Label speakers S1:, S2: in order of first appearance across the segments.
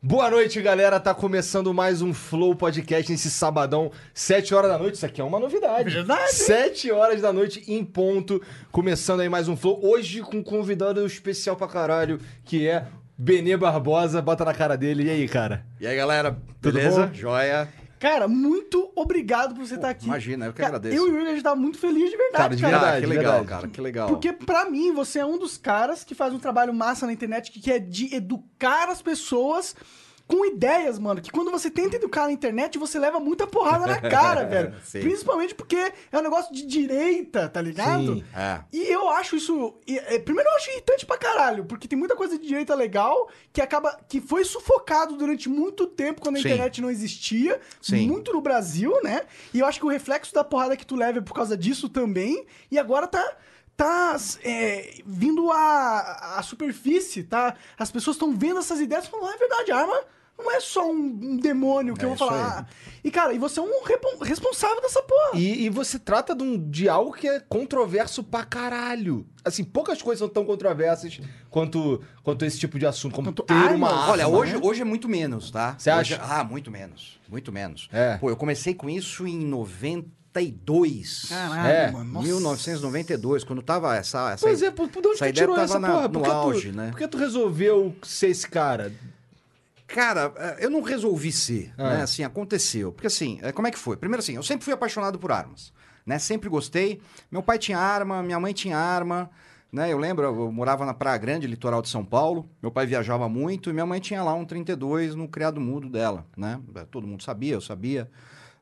S1: Boa noite, galera. Tá começando mais um Flow Podcast nesse sabadão, 7 horas da noite. Isso aqui é uma novidade.
S2: Verdade.
S1: 7 horas da noite em ponto. Começando aí mais um Flow. Hoje com um convidado especial pra caralho, que é Benê Barbosa. Bota na cara dele. E aí, cara?
S3: E aí, galera,
S1: Tudo
S3: beleza?
S1: bom?
S3: Joia.
S2: Cara, muito obrigado por você estar aqui.
S3: imagina, eu que
S2: Cara,
S3: agradeço.
S2: Eu e o Yuri, a gente tá muito feliz de verdade,
S1: Cara, de
S2: cara.
S3: Ah,
S1: verdade,
S3: que legal,
S1: verdade.
S3: cara, que legal.
S2: Porque pra mim, você é um dos caras que faz um trabalho massa na internet, que é de educar as pessoas com ideias, mano. Que quando você tenta educar na internet, você leva muita porrada na cara, velho.
S3: Sim.
S2: Principalmente porque é um negócio de direita, tá ligado?
S1: Sim.
S3: É.
S2: E eu acho isso. é, primeiro, eu acho irritante pra caralho, porque tem muita coisa de direita legal que acaba. que foi sufocado durante muito tempo quando a
S3: Sim.
S2: internet não existia.
S3: Sim.
S2: Muito no Brasil, né? E eu acho que o reflexo da porrada que tu leva é por causa disso também. E agora tá. Tá é, vindo a, a superfície, tá? As pessoas estão vendo essas ideias e falando, ah, é verdade, a arma não é só um, demônio que
S3: É
S2: eu vou falar.
S3: aí.
S2: Ah, E, cara, e você é um responsável dessa porra.
S1: E, e você trata de, um, de algo que é controverso pra caralho. Assim, poucas coisas são tão controversas quanto, quanto esse tipo de assunto, como
S2: Quanto
S1: ter
S2: armas.
S1: uma arma.
S3: Olha, hoje,
S1: né?
S3: hoje é muito menos, tá?
S1: Você
S3: Hoje-
S1: acha?
S3: Ah, muito menos. Muito menos.
S1: É.
S3: Pô, eu comecei com isso em 92.
S2: Caralho,
S1: É,
S2: mano. Nossa.
S3: 1992, quando tava essa. essa
S1: Pois é, por, por onde
S3: essa
S1: tu
S3: ideia
S1: tirou essa
S3: na-
S1: porra?
S3: no
S1: Por que,
S3: auge,
S1: tu,
S3: né?
S1: por que tu resolveu ser esse cara?
S3: Cara, eh, eu não resolvi ser,
S1: Ah.
S3: né? Assim, aconteceu. Porque assim, eh, como é que foi? Primeiro assim, eu sempre fui apaixonado por armas, né? Sempre gostei. Meu pai tinha arma, minha mãe tinha arma, né? Eu lembro, eu morava na Praia Grande, litoral de São Paulo. Meu pai viajava muito e minha mãe tinha lá um 32 no criado mudo dela, né? Todo mundo sabia, eu sabia.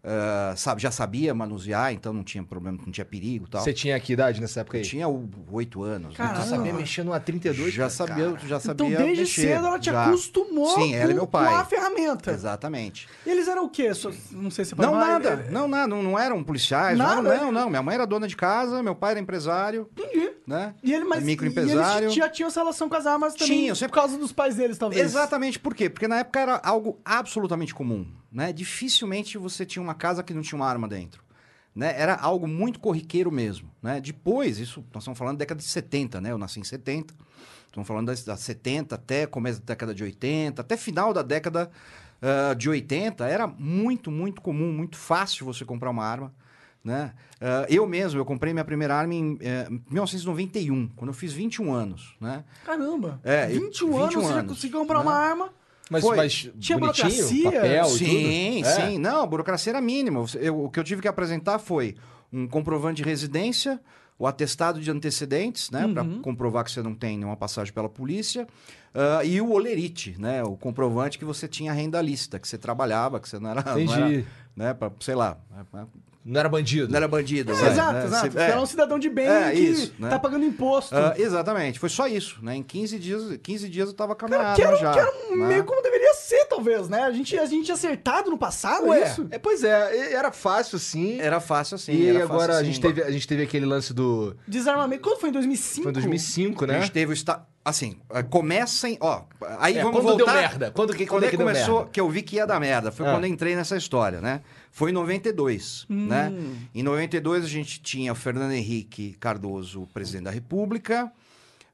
S3: Eh, sabe, já sabia manusear, então não tinha problema, não tinha perigo e tal.
S1: Você tinha que idade nessa época
S3: Eu
S1: aí?
S3: tinha o- oito anos. né?
S2: Caramba.
S1: Tu sabia mexer numa 32?
S3: Já
S1: cara?
S3: sabia, já sabia
S2: Então, desde
S3: mexer,
S2: cedo, ela te
S3: já.
S2: acostumou
S3: Sim, ela e
S2: com,
S3: meu pai.
S2: com a ferramenta.
S3: Exatamente.
S2: E eles eram o quê? Só- não sei se você
S3: Não,
S2: pode falar,
S3: nada.
S2: é-
S3: Não, nada. Não, não eram policiais.
S2: Nada,
S3: não, eram,
S2: né?
S3: não, não. Minha mãe era dona de casa, meu pai era empresário.
S2: Entendi.
S3: Né?
S2: E, ele, mas,
S3: Microempresário.
S2: e eles já tinham essa relação com as armas também
S3: Tinham, sempre-
S2: por causa dos pais deles, talvez.
S3: Exatamente. Por quê? Porque na época era algo absolutamente comum. Né? Dificilmente você tinha uma casa que não tinha uma arma dentro. Né? Era algo muito corriqueiro mesmo. Né? Depois, isso nós estamos falando da década de 70, né? Eu nasci em 70. Estamos falando das, das 70 até começo da década de 80, até final da década ah, de 80. Era muito, muito comum, muito fácil você comprar uma arma. Né? Ah, eu mesmo, eu comprei minha primeira arma em eh, 1991, quando eu fiz 21 anos. Né?
S2: Caramba.
S3: É,
S2: 21,
S3: 21
S2: anos, você já
S3: anos,
S2: conseguiu comprar
S3: né?
S2: uma arma.
S1: Mas,
S3: Foi.
S1: mas
S2: Tinha burocracia?
S1: papel e
S3: Sim,
S1: tudo? É.
S3: sim. Não, a burocracia era mínima. Eu- o que eu tive que apresentar foi um comprovante de residência, o atestado de antecedentes, né? Pra
S2: Uhum.
S3: comprovar que você não tem nenhuma passagem pela polícia. ah, e o olerite, né? O comprovante que você tinha renda lista, que você trabalhava, que você não era. Não
S1: Entendi.
S3: era né? pra, sei lá.
S1: Não era bandido.
S3: Não era bandido.
S2: É,
S3: né?
S2: exato,
S3: Né?
S2: exato.
S3: Você-
S2: Você é um cidadão de bem
S3: É,
S2: que
S3: isso, né?
S2: tá pagando imposto.
S3: Ah, exatamente, foi só isso, né? Em 15 dias, 15 dias eu tava
S2: Cara,
S3: caminhando
S2: que era,
S3: já.
S2: que era
S3: né?
S2: meio como deveria ser, talvez, né? A gente, a gente tinha acertado no passado,
S1: Ué,
S2: é isso?
S1: é, pois é, era fácil sim.
S3: Era fácil assim.
S1: e
S3: era
S1: agora
S3: fácil,
S1: a, gente teve, a gente teve aquele lance do.
S2: Desarmamento. Quando foi? Em 2005?
S1: Foi em 2005,
S3: A
S1: né?
S3: gente teve o esta... Assim, eh, comecem, ó, aí
S1: É,
S3: vamos
S1: quando deu
S3: voltar...
S1: merda? Quando que- quando
S3: quando
S1: é
S3: é
S1: que deu
S3: começou,
S1: merda?
S3: que eu vi que ia dar merda, foi
S1: Ah.
S3: quando eu entrei nessa história, né? Foi em 92,
S2: Hum.
S3: né? Em 92 a gente tinha o Fernando Henrique Cardoso, presidente da República,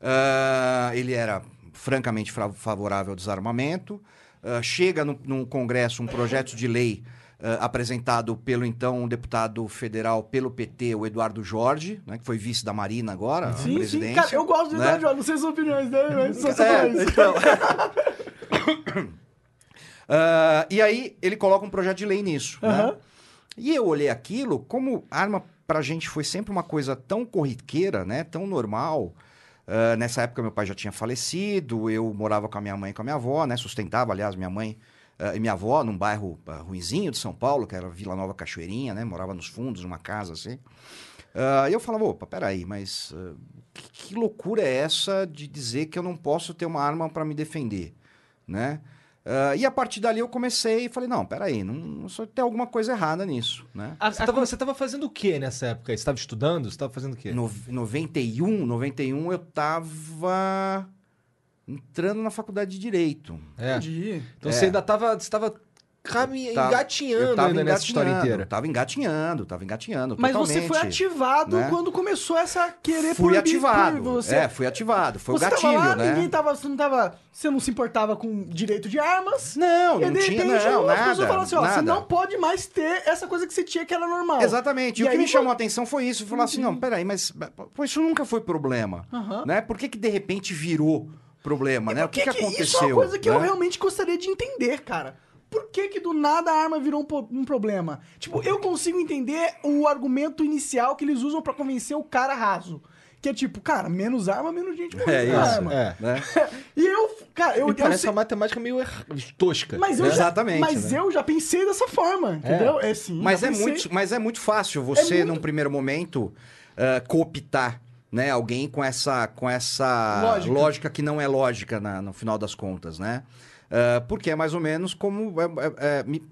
S3: Ah, ele era francamente fra- favorável ao desarmamento, Ah, chega no, no Congresso um projeto de lei ah, apresentado pelo então deputado federal pelo PT, o Eduardo Jorge, né, que foi vice da Marina agora,
S2: Sim, sim. Cara, eu gosto de
S3: né?
S2: dar jogos, não sei as opiniões dele, mas só só
S3: É, então. Ah, e aí ele coloca um projeto de lei nisso. né?
S2: Aham.
S3: E eu olhei aquilo, como arma pra gente foi sempre uma coisa tão corriqueira, né? Tão normal. Ah, nessa época meu pai já tinha falecido, eu morava com a minha mãe e com a minha avó, né? Sustentava, aliás, minha mãe ah, e minha avó num bairro ah, ruinzinho de São Paulo, que era Vila Nova Cachoeirinha, né? Morava nos fundos, numa casa assim. E eu falava, opa, peraí, mas ah, que, que loucura é essa de dizer que eu não posso ter uma arma para me defender, né? Ah, e a partir dali eu comecei e falei, não, peraí, não, não só tem alguma coisa errada nisso, né?
S2: A-
S1: Você
S2: a-
S1: tava, você tava fazendo o que nessa época? aí? Você tava estudando? Você tava fazendo o quê?
S3: No, 91, 91 eu tava entrando na faculdade de Direito.
S1: É.
S2: Entendi.
S1: Então
S3: É.
S1: você ainda tava. Você tava caminha,
S3: Tava-
S1: engatinhando
S3: eu tava
S1: ainda nessa história inteira.
S3: Tava engatinhando, tava engatinhando.
S2: Mas
S3: totalmente.
S2: você foi ativado
S3: né?
S2: quando começou essa querer
S3: Fui
S2: proibir-
S3: ativado.
S2: você.
S3: É, fui ativado. Foi
S2: você
S3: o gatilho,
S2: tava lá,
S3: né?
S2: ninguém tava, você não tava, você não se importava com direito de armas.
S3: Não,
S2: e
S3: não
S2: de
S3: tinha,
S2: repente
S3: não,
S2: as pessoas
S3: nada.
S2: falaram assim, ó, você
S3: nada.
S2: não pode mais ter essa coisa que você tinha que era normal.
S3: Exatamente. E,
S2: E
S3: o que me
S2: foi-
S3: chamou a atenção foi isso. Falar assim, não, peraí, mas pô, isso nunca foi problema. Né? Por que, que de repente virou problema,
S2: E
S3: né?
S2: por
S3: O que, que, aconteceu?
S2: Isso é uma coisa que eu
S3: né?
S2: realmente gostaria de entender, cara. Por que que do nada a arma virou um, um problema? Tipo, eu consigo entender o argumento inicial que eles usam pra convencer o cara raso. Que é tipo, cara, menos arma, menos gente morrendo
S3: É isso.
S2: arma.
S1: É.
S3: Né?
S2: E eu, cara, eu, eu
S1: parece
S2: sei-
S1: uma matemática meio er- tosca.
S2: Mas eu
S3: É.
S2: já,
S3: Exatamente,
S2: Mas
S3: né?
S2: eu já pensei dessa forma, entendeu? É, sim.
S3: Mas é,
S2: pensei.
S3: muito, mas é muito fácil você,
S2: muito-
S3: num primeiro momento, ah, cooptar né, alguém com essa, com essa
S2: Lógica.
S3: lógica. que não é lógica na- no final das contas, né? Ah, porque é mais ou menos como... é- é- é, me-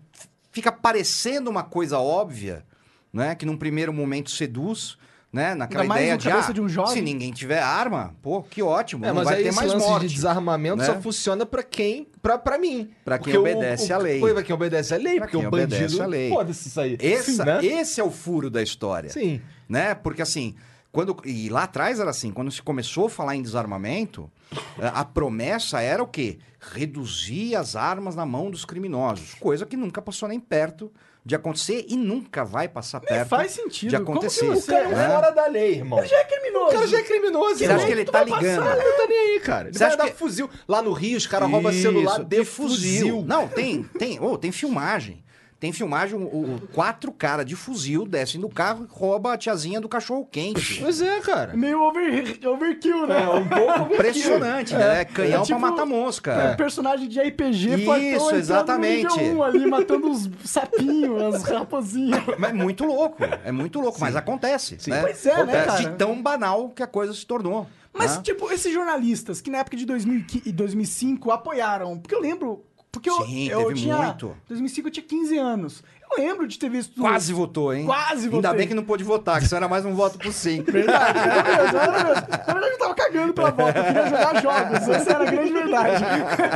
S3: fica parecendo uma coisa óbvia, né? Que num primeiro momento seduz... Né? Naquela
S2: Ainda mais
S3: ideia de,
S2: cabeça
S3: ah,
S2: de um jovem.
S3: se ninguém tiver arma, pô, que ótimo,
S1: É,
S3: não
S1: mas
S3: vai
S1: aí
S3: ter
S1: esse
S3: mais
S1: lance
S3: morte.
S1: de desarmamento
S3: né?
S1: só funciona pra quem. Pra, pra mim.
S3: Pra quem obedece à lei.
S1: Pô, pra quem obedece à lei,
S3: Pra
S1: porque o bandido.
S3: lei.
S1: Foda-se isso aí.
S3: Essa-
S1: Sim, né?
S3: Esse é o furo da história.
S1: Sim.
S3: né? Porque assim, quando e lá atrás era assim, quando se começou a falar em desarmamento, eh, a promessa era o quê? Reduzir as armas na mão dos criminosos, coisa que nunca passou nem perto de acontecer e nunca vai passar perto
S2: faz sentido.
S3: de
S2: Como que
S3: acontecer.
S1: O cara é um
S3: né?
S1: fora da lei, irmão.
S2: Já é criminoso.
S1: O cara já é criminoso.
S3: Você
S1: irmão.
S3: acha que ele
S2: Tu
S3: tá ligando?
S2: passar,
S1: Ele não tá nem aí, cara. Ele
S3: Você
S1: vai
S3: acha
S1: dar
S3: que-
S1: fuzil. Lá no Rio, os caras roubam celular de fuzil.
S3: Não, tem, tem, oh, tem filmagem. Tem filmagem, o, o- quatro caras de fuzil descem do carro e roubam a tiazinha do cachorro quente.
S1: Pois é, cara.
S2: Meio over, overkill, né?
S1: É, um pouco.
S3: Impressionante, né? Canhão
S2: É tipo-
S3: pra matar mosca.
S2: É. personagem de RPG
S3: Isso, exatamente.
S2: 1 ali, matando os sapinhos, as raposinhas.
S3: Mas é muito louco, é muito louco, mas acontece. Né?
S2: Pois é, né, cara?
S3: De tão banal que a coisa se tornou.
S2: Mas,
S3: né?
S2: tipo, esses jornalistas que na época de 2000 e 2005 apoiaram, porque eu lembro... Porque eu,
S3: Sim,
S2: eu
S3: teve
S2: tinha...
S3: muito.
S2: 2005 eu tinha 15 anos. Eu lembro de ter visto...
S3: Quase votou, hein?
S2: Quase
S3: Ainda
S2: votei.
S3: bem que não pôde votar, que isso era mais um voto por sim.
S2: Verdade, era mesmo, era mesmo. Na verdade, eu tava cagando pela volta, eu queria jogar jogos. Essa era a grande verdade.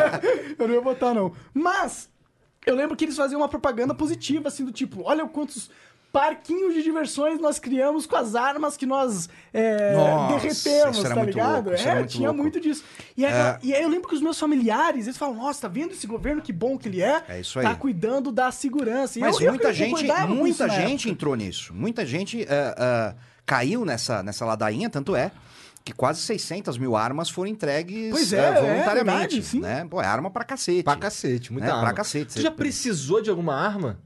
S2: eu não ia botar, não. Mas, eu lembro que eles faziam uma propaganda positiva, assim, do tipo, olha quantos parquinhos de diversões nós criamos com as armas que nós é,
S3: Nossa,
S2: derretemos, tá
S3: muito
S2: ligado?
S3: louco,
S2: é,
S3: muito
S2: tinha
S3: louco.
S2: muito disso. E, aí, e aí eu lembro que os meus familiares, eles falam, nossa, tá vendo esse governo, que bom que ele é?
S3: É isso
S2: Tá
S3: aí.
S2: cuidando da segurança. E
S3: Mas
S2: eu, eu
S3: muita gente,
S2: com isso
S3: muita gente entrou nisso. Muita gente eh, eh, caiu nessa, nessa ladainha, tanto é que quase 600 mil armas foram entregues
S2: Pois é, é
S3: voluntariamente.
S2: verdade, sim.
S3: né? Pô, é arma pra cacete.
S1: Pra cacete, muita
S3: É,
S1: arma.
S3: pra cacete.
S1: Tu já precisou de alguma arma?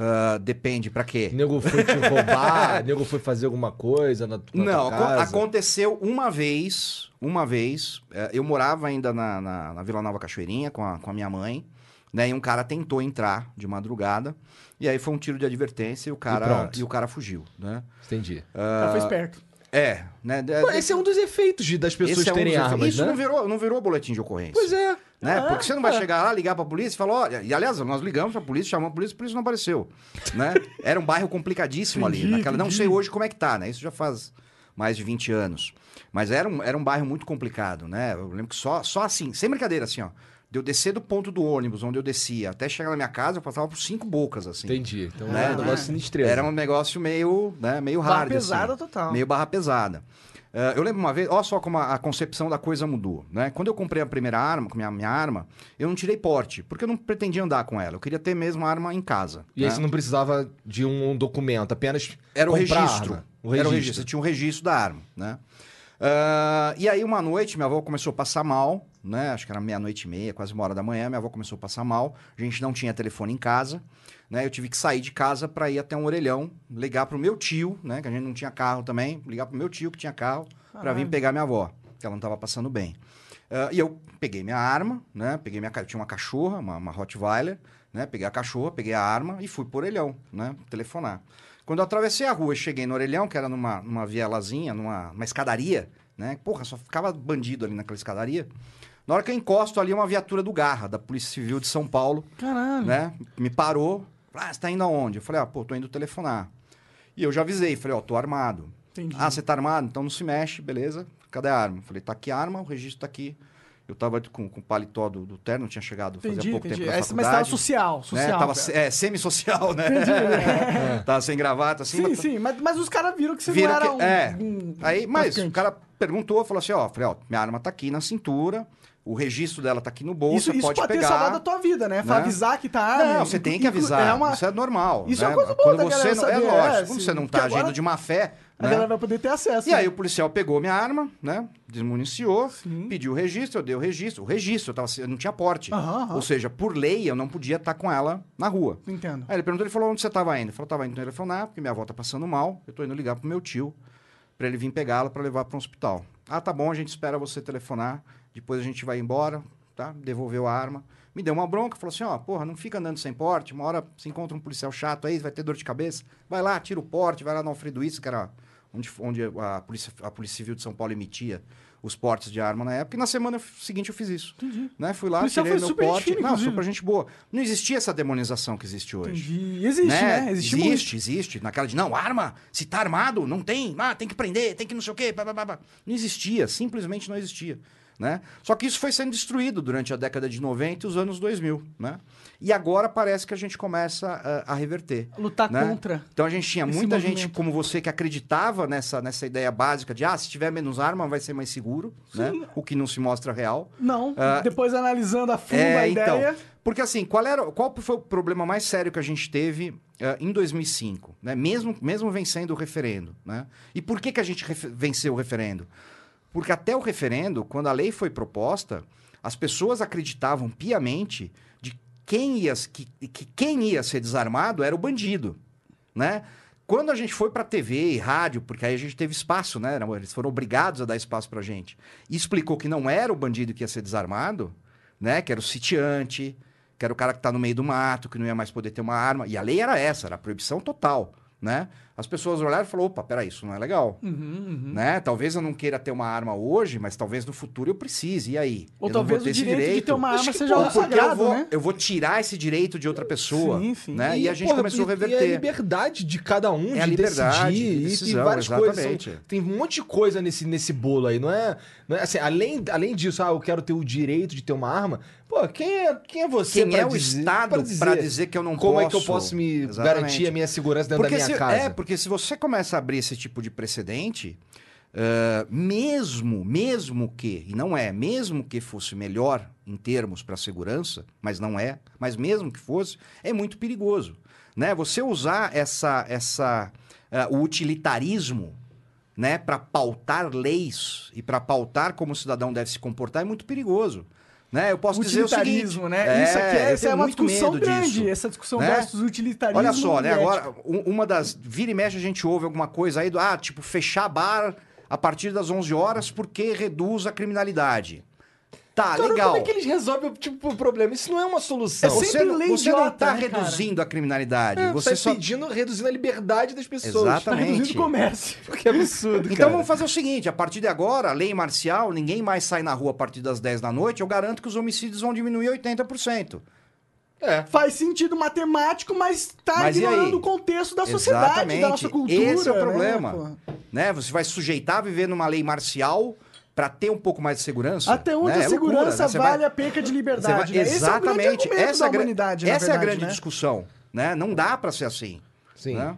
S3: Ah, depende, pra quê?
S1: Nego foi te roubar, nego foi fazer alguma coisa na, na
S3: Não,
S1: tua
S3: aco-
S1: casa.
S3: aconteceu uma vez, uma vez, eh, eu morava ainda na, na, na Vila Nova Cachoeirinha com a, com a minha mãe, né? E um cara tentou entrar de madrugada, e aí foi um tiro de advertência e o cara,
S1: pronto.
S3: e, o cara fugiu, né?
S1: Entendi.
S2: O cara foi esperto.
S3: É, né?
S1: Pô, esse é um dos efeitos de, das pessoas
S3: é um
S1: terem armas,
S3: Isso
S1: né?
S3: não virou, não virou boletim de ocorrência.
S1: Pois é.
S3: Né?
S2: Ah,
S3: Porque você não vai
S2: é.
S3: chegar lá, ligar pra polícia e falar, olha, e aliás, nós ligamos pra polícia, chamamos a polícia, a polícia não apareceu, né? Era um bairro complicadíssimo ali, naquela, não sei hoje como é que tá, né? Isso já faz mais de 20 anos. Mas era um, era um bairro muito complicado, né? Eu lembro que só, só assim, sem brincadeira, assim, ó, de eu descer do ponto do ônibus, onde eu descia, até chegar na minha casa, eu passava por cinco bocas, assim.
S1: Entendi. Então
S3: Né?
S1: é um negócio sinistreza.
S3: Era um negócio meio, né, meio
S2: Barra
S3: hard,
S2: pesada
S3: assim.
S2: total.
S3: Meio barra pesada. Eh, eu lembro uma vez, olha só como a, a concepção da coisa mudou, né? Quando eu comprei a primeira arma, com minha, minha arma, eu não tirei porte, porque eu não pretendia andar com ela. Eu queria ter mesmo a arma em casa.
S1: E aí
S3: né?
S1: você não precisava de um documento, apenas
S3: Era o registro.
S1: O
S3: Era o
S1: registro.
S3: registro. Você tinha um registro da arma, né? Ah, e aí, uma noite, minha avó começou a passar mal, né? Acho que era meia-noite e meia, quase uma hora da manhã. Minha avó começou a passar mal. A gente não tinha telefone em casa, né? Eu tive que sair de casa para ir até um orelhão, ligar pro meu tio, né? Que a gente não tinha carro também. Ligar pro meu tio, que tinha carro, para vir pegar minha avó, que ela não tava passando bem. Ah, e eu peguei minha arma, né? Peguei minha... tinha uma cachorra, uma, uma Rottweiler, né? Peguei a cachorra, peguei a arma e fui pro orelhão, né? Telefonar. Quando eu atravessei a rua e cheguei no orelhão, que era numa, numa vielazinha, numa, numa escadaria, né? Porra, só ficava bandido ali naquela escadaria. Na hora que eu encosto ali, uma viatura do Garra, da Polícia Civil de São Paulo,
S2: Caralho.
S3: né? Me parou. Ah, você tá indo aonde? Eu falei, ah, pô, tô indo telefonar. E eu já avisei, falei, ó, tô armado.
S2: Entendi.
S3: Ah, você tá armado? Então não se mexe, beleza. Cadê a arma? Eu falei, tá aqui a arma, o registro tá aqui. Eu tava com, com o paletó do, do terno, tinha chegado fazia
S2: Entendi,
S3: pouco
S2: entendi.
S3: tempo da
S2: É, mas
S3: faculdade.
S2: tava social,
S3: né?
S2: social.
S3: Tava
S2: cara.
S3: se- é, semi-social, né? tava sem gravata, assim.
S2: Sim,
S3: mas-
S2: sim, mas, mas os caras viram que você
S3: Viram
S2: não era
S3: que-
S2: um,
S3: é.
S2: um
S3: Aí, mas o cara perguntou, falou assim, ó, falei, ó, minha arma tá aqui na cintura, o registro dela tá aqui no bolso,
S2: Isso,
S3: você
S2: isso
S3: pode
S2: pode ter
S3: pegar.
S2: salvado a tua vida, né?
S3: né?
S2: Avisar que tá arma.
S3: Não, você tem que avisar.
S2: É uma...
S3: Isso é normal.
S2: Isso é
S3: né?
S2: uma coisa boa
S3: Quando você não, é
S2: é,
S3: lógico, quando você não tá
S2: agora
S3: agindo de má fé,
S2: A
S3: né?
S2: galera vai poder ter acesso.
S3: E aí
S2: né?
S3: o policial pegou minha arma, né? Desmuniciou,
S2: Sim.
S3: pediu o registro, eu dei o registro. O registro, eu, tava, eu não tinha porte.
S2: Aham, aham.
S3: Ou seja, por lei, eu não podia estar com ela na rua.
S2: Entendo.
S3: Aí ele perguntou, ele falou, onde você estava indo? Ele falou, tava indo telefonar, porque minha avó tá passando mal, eu tô indo ligar pro meu tio, pra ele vir pegá-la pra levar para um hospital. Ah, tá bom, a gente espera você telefonar, depois a gente vai embora, tá? Devolveu a arma. Me deu uma bronca, falou assim, ó, porra, não fica andando sem porte, uma hora se encontra um policial chato aí, vai ter dor de cabeça, vai lá, tira o porte, vai lá no Alfredo Isso, que era onde, onde a, polícia, a Polícia Civil de São Paulo emitia os portes de arma na época, e na semana seguinte eu fiz isso. Né? Fui lá, tirei meu porte. não,
S2: inclusive.
S3: super gente boa. Não existia essa demonização que existe hoje
S2: Entendi. Existe, né? Existe, muito.
S3: existe, existe. Naquela de, não, arma, se tá armado, não tem, ah, tem que prender, tem que não sei o quê. pá, pá, pá. Não existia, simplesmente não existia. Né? Só que isso foi sendo destruído durante a década de 90 e os anos 2000. Né? E agora parece que a gente começa ah, a reverter.
S2: Lutar
S3: né?
S2: contra.
S3: Então a gente tinha muita gente
S2: movimento.
S3: como você que acreditava nessa, nessa ideia básica de, ah, se tiver menos arma vai ser mais seguro, né? o que não se mostra real.
S2: Não,
S3: Ah,
S2: depois analisando a fundo
S3: É,
S2: a
S3: então.
S2: ideia.
S3: Porque assim, qual, era, qual foi o problema mais sério que a gente teve eh, em 2005, né? mesmo, mesmo vencendo o referendo? Né? E por que, que a gente venceu o referendo? Porque até o referendo, quando a lei foi proposta, as pessoas acreditavam piamente de quem ia, que, que quem ia ser desarmado era o bandido. Né? Quando a gente foi para TV e rádio, porque aí a gente teve espaço, né? Eles foram obrigados a dar espaço pra gente. E explicou que não era o bandido que ia ser desarmado, né? Que era o sitiante, que era o cara que tá no meio do mato, que não ia mais poder ter uma arma. E a lei era essa, era a proibição total, né? As pessoas olharam e falaram, opa, peraí, isso não é legal.
S2: Uhum,
S3: Né? Talvez eu não queira ter uma arma hoje, mas talvez no futuro eu precise. E aí?
S2: Ou
S3: Eu não vou
S2: talvez
S3: ter
S2: o
S3: esse
S2: direito, de ter uma arma seja algo
S3: porque eu vou,
S2: né?
S3: eu vou tirar esse direito de outra pessoa.
S2: Sim, sim.
S3: Né? E, a gente
S1: porra,
S3: começou a
S1: e- E a
S3: reverter.
S1: liberdade de cada um
S3: É a
S1: de
S3: liberdade
S1: decidir.
S3: de
S1: e
S3: decisão,
S1: tem várias coisas.
S3: exatamente.
S1: são- tem um monte de coisa nesse, nesse bolo aí. Não é, não é assim, além, além disso, ah, eu quero ter o direito de ter uma arma. Pô, quem é, quem é você
S3: Quem é o
S1: dizer-
S3: Estado
S1: pra
S3: pra dizer que eu não
S1: como
S3: posso?
S1: é que eu posso me
S3: Exatamente.
S1: garantir a minha segurança dentro
S3: Porque
S1: da minha
S3: se,
S1: casa?
S3: É, porque se você começa a abrir esse tipo de precedente, eh, mesmo, mesmo que, e não é, mesmo que fosse melhor em termos para segurança, mas não é, mas mesmo que fosse, é muito perigoso. Né? Você usar essa, essa, eh, o utilitarismo né, para pautar leis e para pautar como o cidadão deve se comportar é muito perigoso. Né? Eu posso dizer o seguinte...
S2: Né? Isso aqui é, essa é uma discussão grande.
S3: disso.
S2: Essa discussão
S3: né?
S2: versus utilitarismo.
S3: Olha só, né? Agora, um- uma das. Vira e mexe, a gente ouve alguma coisa aí do. Ah, tipo, fechar bar a partir das 11 horas porque reduz a criminalidade. Tá,
S1: Cara,
S3: legal.
S1: Como é que eles resolvem tipo, o problema? Isso não é uma solução.
S2: É
S3: Você,
S2: sempre
S3: não-
S2: lei
S3: você não tá
S2: né, cara?
S3: reduzindo a criminalidade.
S1: É,
S3: você
S1: você
S3: só.
S1: pedindo, reduzindo a liberdade das pessoas.
S2: Tá reduzindo
S3: Exatamente.
S2: o comércio.
S1: Que absurdo,
S3: Então
S1: cara.
S3: vamos fazer o seguinte: a partir de agora, lei marcial, ninguém mais sai na rua a partir das 10 da noite. Eu garanto que os homicídios vão diminuir 80%.
S1: É.
S2: Faz sentido matemático, mas tá
S3: Mas
S2: ignorando o contexto da sociedade,
S3: Exatamente.
S2: da nossa cultura.
S3: Esse é o
S2: né,
S3: problema.
S2: pô?
S3: Né? Você vai sujeitar a viver numa lei marcial para ter um pouco mais de segurança.
S2: Até onde
S3: né?
S2: a
S3: É loucura,
S2: segurança
S3: né? Você vai-
S2: vale a perca de
S3: Você
S2: liberdade.
S3: vai-
S2: né? Esse é
S3: Exatamente. essa é a gra-
S2: humanidade, na
S3: essa é a
S2: verdade,
S3: grande
S2: né?
S3: discussão. Né? Não dá para ser assim.
S1: Sim.
S3: né?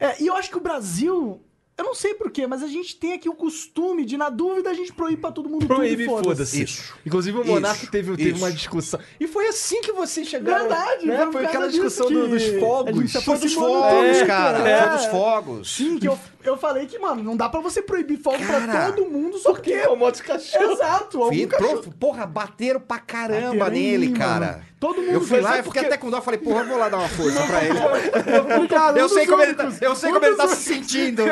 S2: É, e eu acho que o Brasil, eu não sei porquê, mas a gente tem aqui o costume de, na dúvida, a gente proíbe pra todo mundo
S1: Proíbe,
S2: tudo e
S1: foda-se.
S3: Isso.
S1: Inclusive o Monarca teve, teve uma discussão. E foi assim que vocês chegaram.
S2: Verdade,
S1: né?
S2: foi
S1: aquela discussão do- dos fogos.
S2: se
S3: Foi dos fogos, cara.
S2: é.
S3: Foi dos fogos.
S2: Sim, que eu, eu falei que, mano, não dá pra você proibir fogo pra
S3: Cara,
S2: todo mundo, só porque...
S1: É o moto de cachorro.
S2: Exato, algum
S3: Fui-
S2: cachorro...
S3: pro- Porra, bateram pra caramba
S2: Bateram em
S3: nele,
S2: mim,
S3: cara.
S2: mano. Todo mundo
S3: Eu fui
S2: fez,
S3: lá
S2: sabe
S3: e fiquei
S2: porque-
S3: até com dó. Falei, porra, eu vou lá dar uma força pra ele.
S2: Obrigado,
S3: Eu
S2: um
S3: sei
S2: dos
S3: como ele tá,
S2: únicos.
S3: eu sei
S2: Um
S3: como ele tá se sentindo.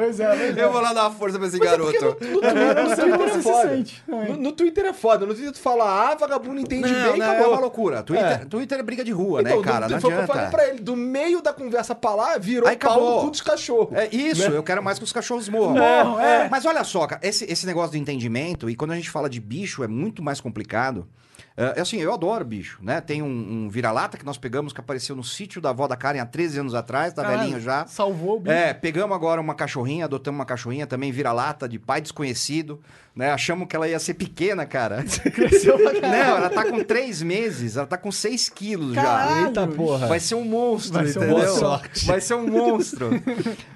S2: Pois é, pois é.
S3: Eu vou lá dar uma força pra esse
S1: Mas é
S3: garoto.
S1: No, no Twitter, no Twitter
S2: Você
S1: é
S2: se
S1: foda.
S2: sente.
S1: No, no Twitter é foda. No Twitter tu fala, ah, vagabundo entende
S3: Não,
S1: bem,
S3: não, é
S1: acabou.
S3: uma loucura. Twitter
S1: É.
S3: Twitter é briga de rua,
S1: Então,
S3: né, cara?
S1: do-
S3: Não
S1: foi que eu falei
S3: adianta.
S1: pra ele. Do meio da conversa pra lá, virou
S3: Aí
S1: pau
S3: acabou.
S1: no cu dos cachorros.
S3: É isso,
S1: Né?
S3: eu quero mais que os cachorros morram.
S2: Morram, é.
S3: Mas olha só, cara, esse, esse negócio do entendimento, e quando a gente fala de bicho, é muito mais complicado. É é assim, eu adoro bicho, né? Tem um, um vira-lata que nós pegamos que apareceu no sítio da avó da Karen há 13 anos atrás, tá
S2: Caralho,
S3: velhinho já.
S2: Salvou o bicho.
S3: É, pegamos agora uma cachorrinha, adotamos uma cachorrinha também vira-lata de pai desconhecido, né? Achamos que ela ia ser pequena, cara.
S2: Cresceu pra caralho.
S3: Não, ela tá com 3 meses, ela tá com 6 quilos já.
S2: Caralho.
S1: Eita porra.
S3: Vai ser um monstro,
S2: Vai ser um
S3: entendeu?
S2: monstro.
S1: Boa sorte.
S3: Vai ser um monstro.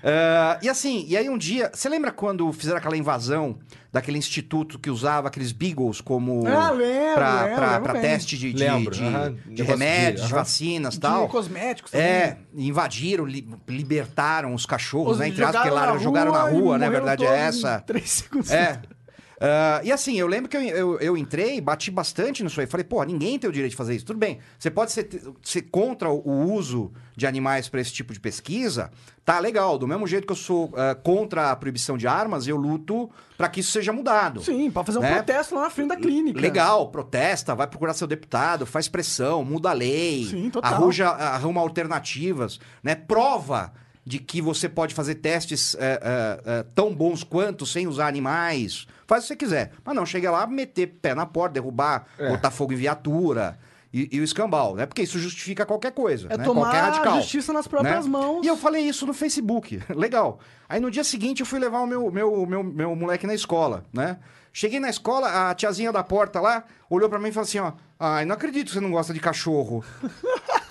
S3: É, e assim, e aí um dia. Você lembra quando fizeram aquela invasão daquele instituto que usava aqueles beagles como.
S2: Ah, lembro,
S3: pra,
S2: lembro,
S3: pra,
S2: bem.
S3: teste de, de, de- de remédios,
S1: de-
S3: vacinas e
S2: De
S3: tal.
S2: cosméticos também.
S3: É, invadiram, li- libertaram os cachorros,
S2: Os
S3: né? Entre aspas,
S2: jogaram
S3: lá
S2: na
S3: jogaram na
S2: rua
S3: rua, né? A verdade é essa.
S2: Três segundos.
S3: É. Ah, e assim, eu lembro que eu, eu, eu entrei, bati bastante nisso aí. Falei, pô, ninguém tem o direito de fazer isso. Tudo bem, você pode ser, ser contra o, o uso de animais para esse tipo de pesquisa. Tá legal. Do mesmo jeito que eu sou ah, contra a proibição de armas, eu luto para que isso seja mudado.
S2: Sim, pra fazer um
S3: Né?
S2: protesto lá na frente da clínica.
S3: Legal, protesta, vai procurar seu deputado, faz pressão, muda a lei,
S2: Sim, total.
S3: arruja, arruma alternativas, né? Prova de que você pode fazer testes é, é, é, tão bons quanto sem usar animais. Faz o que você quiser. Mas não, chega lá, meter pé na porta, derrubar,
S1: É.
S3: botar fogo em viatura e, e o escambau, né? Porque isso justifica qualquer coisa,
S2: É
S3: né?
S2: tomar
S3: Qualquer radical
S2: a justiça nas próprias
S3: né?
S2: mãos.
S3: E eu falei isso no Facebook. Legal. Aí no dia seguinte eu fui levar o meu, meu, meu, meu moleque na escola, né? Cheguei na escola, a tiazinha da porta lá olhou pra mim e falou assim, ó... Ai, não acredito que você não gosta de cachorro.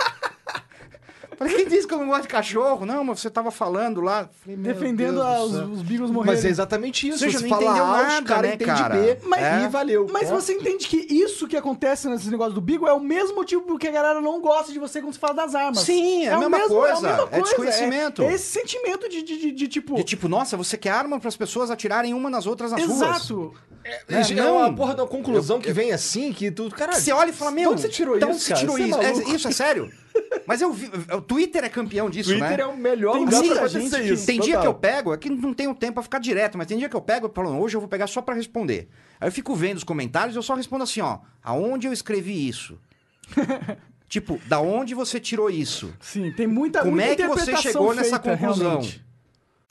S3: Falei, quem disse que eu não gosto de cachorro? Não, mas você tava falando lá. Falei,
S2: Defendendo a- os, os beagles morrerem.
S1: Mas é exatamente isso.
S3: Ou seja,
S1: você
S3: não
S1: fala
S3: entendeu
S1: A, os
S3: nada,
S1: caras
S3: né,
S1: entendem
S3: cara?
S1: B,
S2: Mas,
S3: É.
S1: e valeu.
S2: Mas
S1: É.
S2: você entende que isso que acontece nesse negócio do Beagle é o mesmo motivo porque a galera não gosta de você quando se fala das armas.
S3: Sim, é a
S2: o
S3: mesma
S2: mesmo-
S3: coisa,
S2: a mesma
S3: é desconhecimento.
S2: É, é esse sentimento de, de, de- de, tipo.
S3: De tipo, nossa, você quer arma para as pessoas atirarem uma nas outras nas ruas.
S2: exato.
S1: É,
S3: É,
S1: é uma porra da conclusão que vem assim, que tu. Caralho.
S3: Você olha e fala, meu,
S1: de onde você tirou isso?
S3: onde você
S1: cara?
S3: tirou
S1: é
S3: isso? É, isso é sério? Mas eu vi, o Twitter é campeão disso,
S1: Twitter
S3: né?
S1: é o melhor
S2: Tem
S1: lugar
S2: muita
S1: pra
S2: gente
S1: isso.
S3: Tem dia
S1: total.
S3: que eu pego, é que não tenho tempo pra ficar direto, mas tem dia que eu pego e falo, hoje eu vou pegar só pra responder. Aí eu fico vendo os comentários e eu só respondo assim, ó, aonde eu escrevi isso? tipo, da onde você tirou isso?
S2: Sim, tem muita
S3: Como
S2: muita
S3: é que você chegou nessa conclusão?
S2: realmente.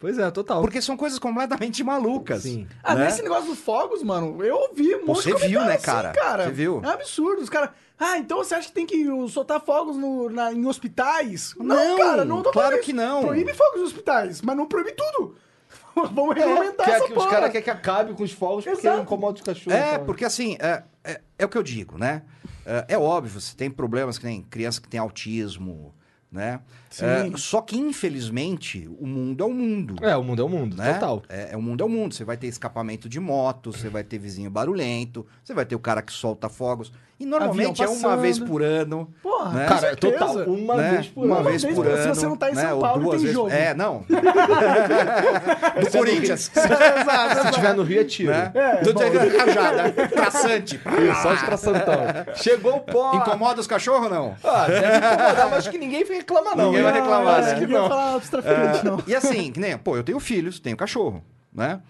S1: Pois é, total.
S3: Porque são coisas completamente malucas.
S1: Sim.
S2: Ah,
S3: né?
S2: nesse negócio dos fogos, mano, eu ouvi um monte
S3: Você
S2: de
S3: viu, né,
S2: assim,
S3: cara?
S2: cara?
S3: Você viu?
S2: É absurdo. Os caras. Ah, então você acha que tem que soltar fogos no, na- em hospitais?
S3: Não,
S2: cara, não tô
S3: claro que
S2: isso.
S3: não.
S2: Proíbe fogos em hospitais, mas não proíbe tudo. Vamos regulamentar
S1: Quer
S2: essa
S1: que, os caras querem que acabe com os fogos porque
S2: Exato.
S1: incomoda os cachorros.
S3: É,
S1: sabe?
S3: porque assim, é, é, é o que eu digo, né? É, é óbvio, você tem problemas que nem criança que tem autismo, né? É, só que, infelizmente, o mundo é o mundo.
S1: É, o mundo é o mundo,
S3: né?
S1: total.
S3: É, é o mundo é o mundo. Você vai ter escapamento de moto, você vai ter vizinho barulhento, você vai ter o cara que solta fogos. E normalmente é uma vez por ano.
S2: Porra,
S3: né?
S1: Cara,
S2: certeza.
S1: total, uma
S3: né?
S1: vez por
S3: uma
S1: ano.
S3: vez
S2: vez
S3: por ano.
S2: se você não tá em
S3: né?
S2: São
S3: Ou
S2: Paulo,
S3: duas
S2: tem
S3: vezes.
S2: jogo.
S3: É, não. Do Corinthians.
S1: Se tiver no Rio, é tiro.
S3: né?
S2: É,
S3: Do
S2: bom.
S3: Rajada. Traçante.
S1: Isso, só de traçantão. Chegou o pó.
S3: Incomoda os cachorros ou não?
S1: Ah, deve incomodar, mas acho que ninguém reclama, não.
S3: Ninguém vai
S1: né?
S3: reclamar,
S2: acho
S3: né?
S2: que traficantes, não.
S3: E assim, que nem, pô, eu tenho filhos, tenho cachorro, né?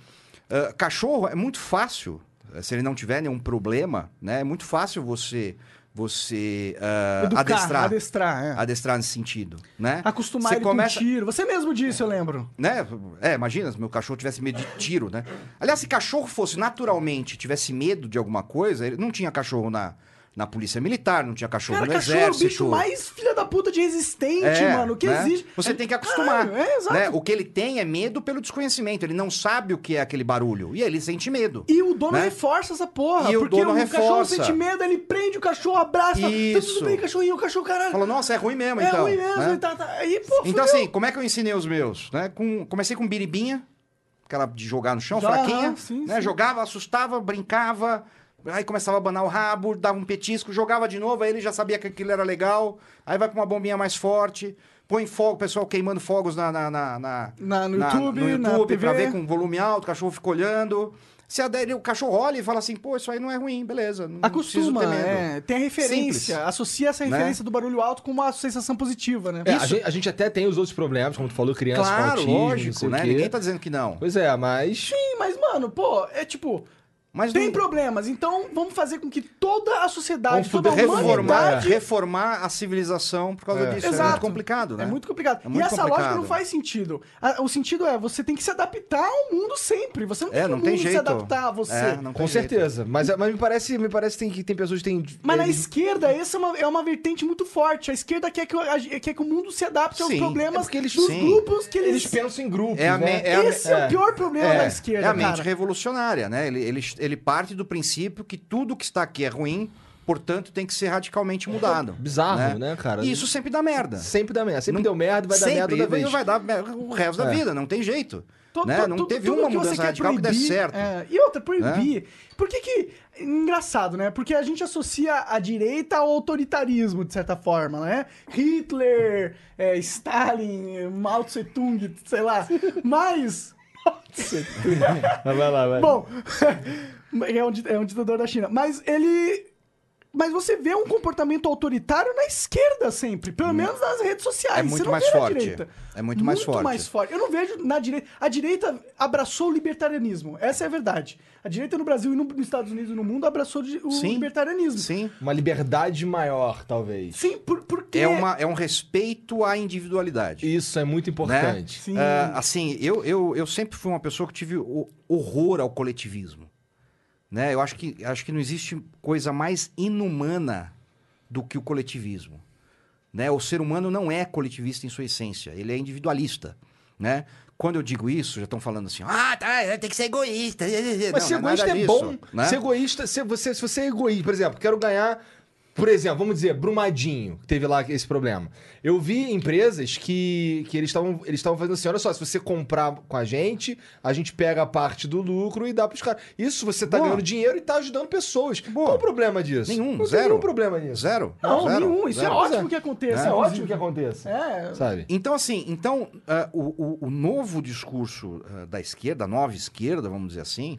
S3: Ah, cachorro é muito fácil, se ele não tiver nenhum problema, né? É muito fácil você você ah,
S2: Educar,
S3: adestrar,
S2: adestrar, é.
S3: adestrar nesse sentido, né?
S2: Acostumar
S3: Você
S2: ele
S3: começa,
S2: com tiro. Você mesmo disse, eu lembro.
S3: né? É, imagina se meu cachorro tivesse medo de tiro, né? Aliás, se cachorro fosse naturalmente tivesse medo de alguma coisa, ele não tinha cachorro na na polícia militar, não tinha cachorro
S2: Cara,
S3: no
S2: cachorro é o
S3: exército.
S2: bicho mais filha da puta de resistente,
S3: É,
S2: mano. Que
S3: né?
S2: existe.
S3: Você tem que acostumar.
S2: Caralho, é, exato.
S3: né? O que ele tem é medo pelo desconhecimento. Ele não sabe o que é aquele barulho. E aí ele sente medo.
S2: E o dono
S3: né?
S2: reforça essa porra.
S3: E o
S2: porque
S3: dono
S2: o cachorro
S3: reforça.
S2: sente medo, ele prende o cachorro, abraça. Tá
S3: Isso.
S2: tudo bem, cachorrinho, o cachorro, caralho.
S3: Fala, nossa, é ruim mesmo,
S2: é
S3: então.
S2: ruim mesmo,
S3: né?
S2: e tá, tá. Aí, pô,
S3: Então,
S2: fudeu.
S3: assim, como é que eu ensinei os meus? Né? Com, comecei com biribinha, aquela de jogar no chão,
S2: Já,
S3: fraquinha.
S2: sim,
S3: né?
S2: sim.
S3: Jogava, assustava, brincava. Aí começava a abanar o rabo, dava um petisco, jogava de novo, aí ele já sabia que aquilo era legal. Aí vai com uma bombinha mais forte. Põe fogo, o pessoal queimando fogos na, na, na, na-
S2: Na- no YouTube,
S3: no
S2: na
S3: YouTube pra
S2: TV.
S3: ver com volume alto, o cachorro fica olhando. Se adere, o cachorro olha e fala assim, pô, isso aí não é ruim, beleza. Não
S2: Acostuma,
S3: preciso ter medo.
S2: é. Tem a referência.
S3: Simples.
S2: Associa essa
S3: Né?
S2: referência do barulho alto com uma sensação positiva, né?
S1: É, a, gente, a gente até tem os outros problemas, como tu falou, criança com
S3: Claro,
S1: autismo, não
S3: lógico, né? Ninguém tá dizendo que não.
S1: Pois é, mas...
S2: Sim, mas, mano, pô, é tipo.
S3: Mas
S2: Tem
S3: não-
S2: problemas, então vamos fazer com que toda a sociedade,
S1: Vamos
S2: toda a
S3: reformar,
S2: humanidade...
S3: reformar a civilização por causa
S1: É.
S3: disso. É
S2: Exato.
S3: muito complicado, né?
S2: É muito complicado.
S3: É
S2: e
S3: muito
S2: essa
S3: complicado.
S2: lógica não faz sentido. A- o sentido é, você tem que se adaptar ao mundo sempre. Você não
S3: É,
S2: tem
S3: não
S2: que o
S3: tem
S2: mundo se
S3: jeito.
S2: adaptar a você.
S3: É, não
S1: Com certeza. Mas, mas me parece, me parece que tem, que tem pessoas que têm...
S2: Mas na
S1: eles-
S2: esquerda, essa é uma, é uma vertente muito forte. A esquerda quer que, o- a- quer que o mundo se adapte aos
S3: Sim.
S2: problemas
S1: É eles-
S2: dos
S3: sim.
S2: grupos que
S1: Eles
S2: eles...
S1: pensam em grupos,
S3: É a
S1: né?
S3: me- é a me-
S2: Esse é, o pior problema
S1: É.
S2: da
S3: É
S2: esquerda,
S3: a mente
S2: cara.
S3: revolucionária, né? Ele, ele, parte do princípio que tudo que está aqui é ruim, portanto tem que ser radicalmente mudado.
S1: Bizarro, né, cara?
S3: E isso sempre dá merda.
S1: Sempre dá merda. Sempre
S3: Não-
S1: deu merda vai
S3: sempre,
S1: dar merda toda vez.
S3: vai dar merda o resto da
S1: É.
S3: vida, não tem jeito.
S2: To-
S3: né? Não teve
S2: tudo
S3: uma
S2: que você
S3: mudança
S2: quer
S3: radical que dê
S2: proibir,
S3: certo.
S2: é. E outra, proibir. Por que que... Engraçado, né? Porque a gente associa a direita ao autoritarismo, de certa forma, né? Hitler, é, Stalin, Mao Tse Tung, sei lá. Mas...
S1: Vai lá, vai.
S2: Bom, é um, é um ditador da China. Mas ele. Mas você vê um comportamento autoritário na esquerda sempre, pelo menos nas redes sociais.
S3: É
S2: Você
S3: muito
S2: não
S3: mais
S2: vê na
S3: forte.
S2: direita.
S3: É muito mais forte.
S2: mais forte. Eu não vejo na direita. A direita abraçou o libertarianismo. Essa é a verdade. A direita no Brasil e no- nos Estados Unidos e no mundo abraçou o
S3: Sim.
S2: libertarianismo.
S3: Sim.
S1: Uma liberdade maior, talvez.
S2: Sim, por, porque.
S3: É, uma, é um respeito à individualidade.
S1: Isso é muito importante.
S2: Sim.
S3: Ah, assim, eu, eu, eu sempre fui uma pessoa que tive o- horror ao coletivismo. Né? Eu acho que, acho que não existe coisa mais inumana do que o coletivismo. Né? O ser humano não é coletivista em sua essência, ele é individualista. Né? Quando eu digo isso, já estão falando assim, ah, tá, tem que ser egoísta.
S1: Mas
S3: Não,
S1: ser
S3: é
S1: egoísta é
S3: disso,
S1: bom.
S3: né?
S1: Ser egoísta, se você, se você é egoísta, por exemplo, quero ganhar. Por exemplo, vamos dizer, Brumadinho, que teve lá esse problema. Eu vi empresas que, que eles estavam eles estavam fazendo assim: olha só, se você comprar com a gente, a gente pega a parte do lucro e dá pros caras. Isso você tá
S3: Boa.
S1: ganhando dinheiro e tá ajudando pessoas.
S3: Boa.
S1: Qual o problema disso?
S3: Nenhum,
S1: Não
S3: zero.
S1: tem nenhum problema nisso.
S3: Zero.
S2: Não,
S3: zero,
S2: nenhum. Isso
S3: zero.
S2: é ótimo que aconteça.
S1: É,
S2: inclusive.
S1: ótimo que aconteça.
S2: É.
S1: Sabe?
S3: Então, assim, então, ah, o, o- o novo discurso ah, da esquerda, a nova esquerda, vamos dizer assim,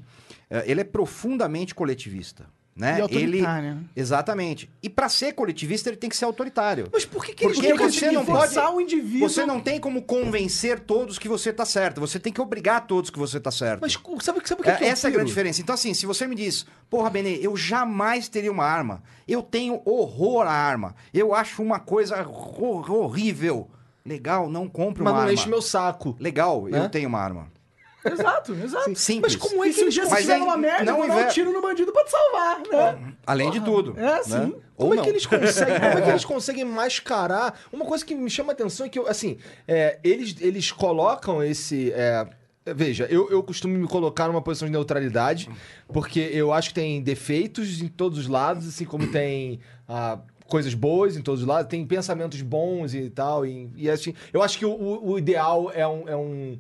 S3: ah, ele é profundamente coletivista. Né?
S2: E autoritário,
S3: Ele, exatamente. E para ser coletivista, ele tem que ser autoritário.
S1: Mas por que, que
S3: Porque
S2: Porque
S3: você
S2: tem
S3: não
S2: que
S3: pode-
S2: o indivíduo.
S3: Você não tem como convencer todos que você tá certo. Você tem que obrigar todos que você tá certo.
S1: Mas sabe, sabe o que,
S3: É,
S1: que
S3: essa é a grande diferença. Então, assim, se você me diz, porra, Benê, eu jamais teria uma arma. Eu tenho horror à arma. Eu acho uma coisa hor- horrível. Legal, não compre uma
S1: Mas não
S3: arma.
S1: enche meu saco.
S3: Legal,
S1: Né?
S3: eu tenho uma arma.
S2: Exato, exato.
S3: Simples.
S1: Mas como é que
S2: se
S1: eles
S3: Mas
S2: fizer
S3: aí,
S2: uma merda,
S3: não
S2: dar um tiro no bandido pra te salvar, né?
S3: Além de tudo.
S2: É,
S3: né?
S2: sim.
S3: Ou
S1: Como é
S3: não.
S1: que eles conseguem, como é que eles conseguem mascarar? Uma coisa que me chama a atenção é que, assim, é, eles, eles colocam esse. é, veja, eu, eu costumo me colocar numa posição de neutralidade, porque eu acho que tem defeitos em todos os lados, assim como tem. ah, Coisas boas em todos os lados, tem pensamentos bons e tal. E, e assim, eu acho que o, o- o ideal é um- é um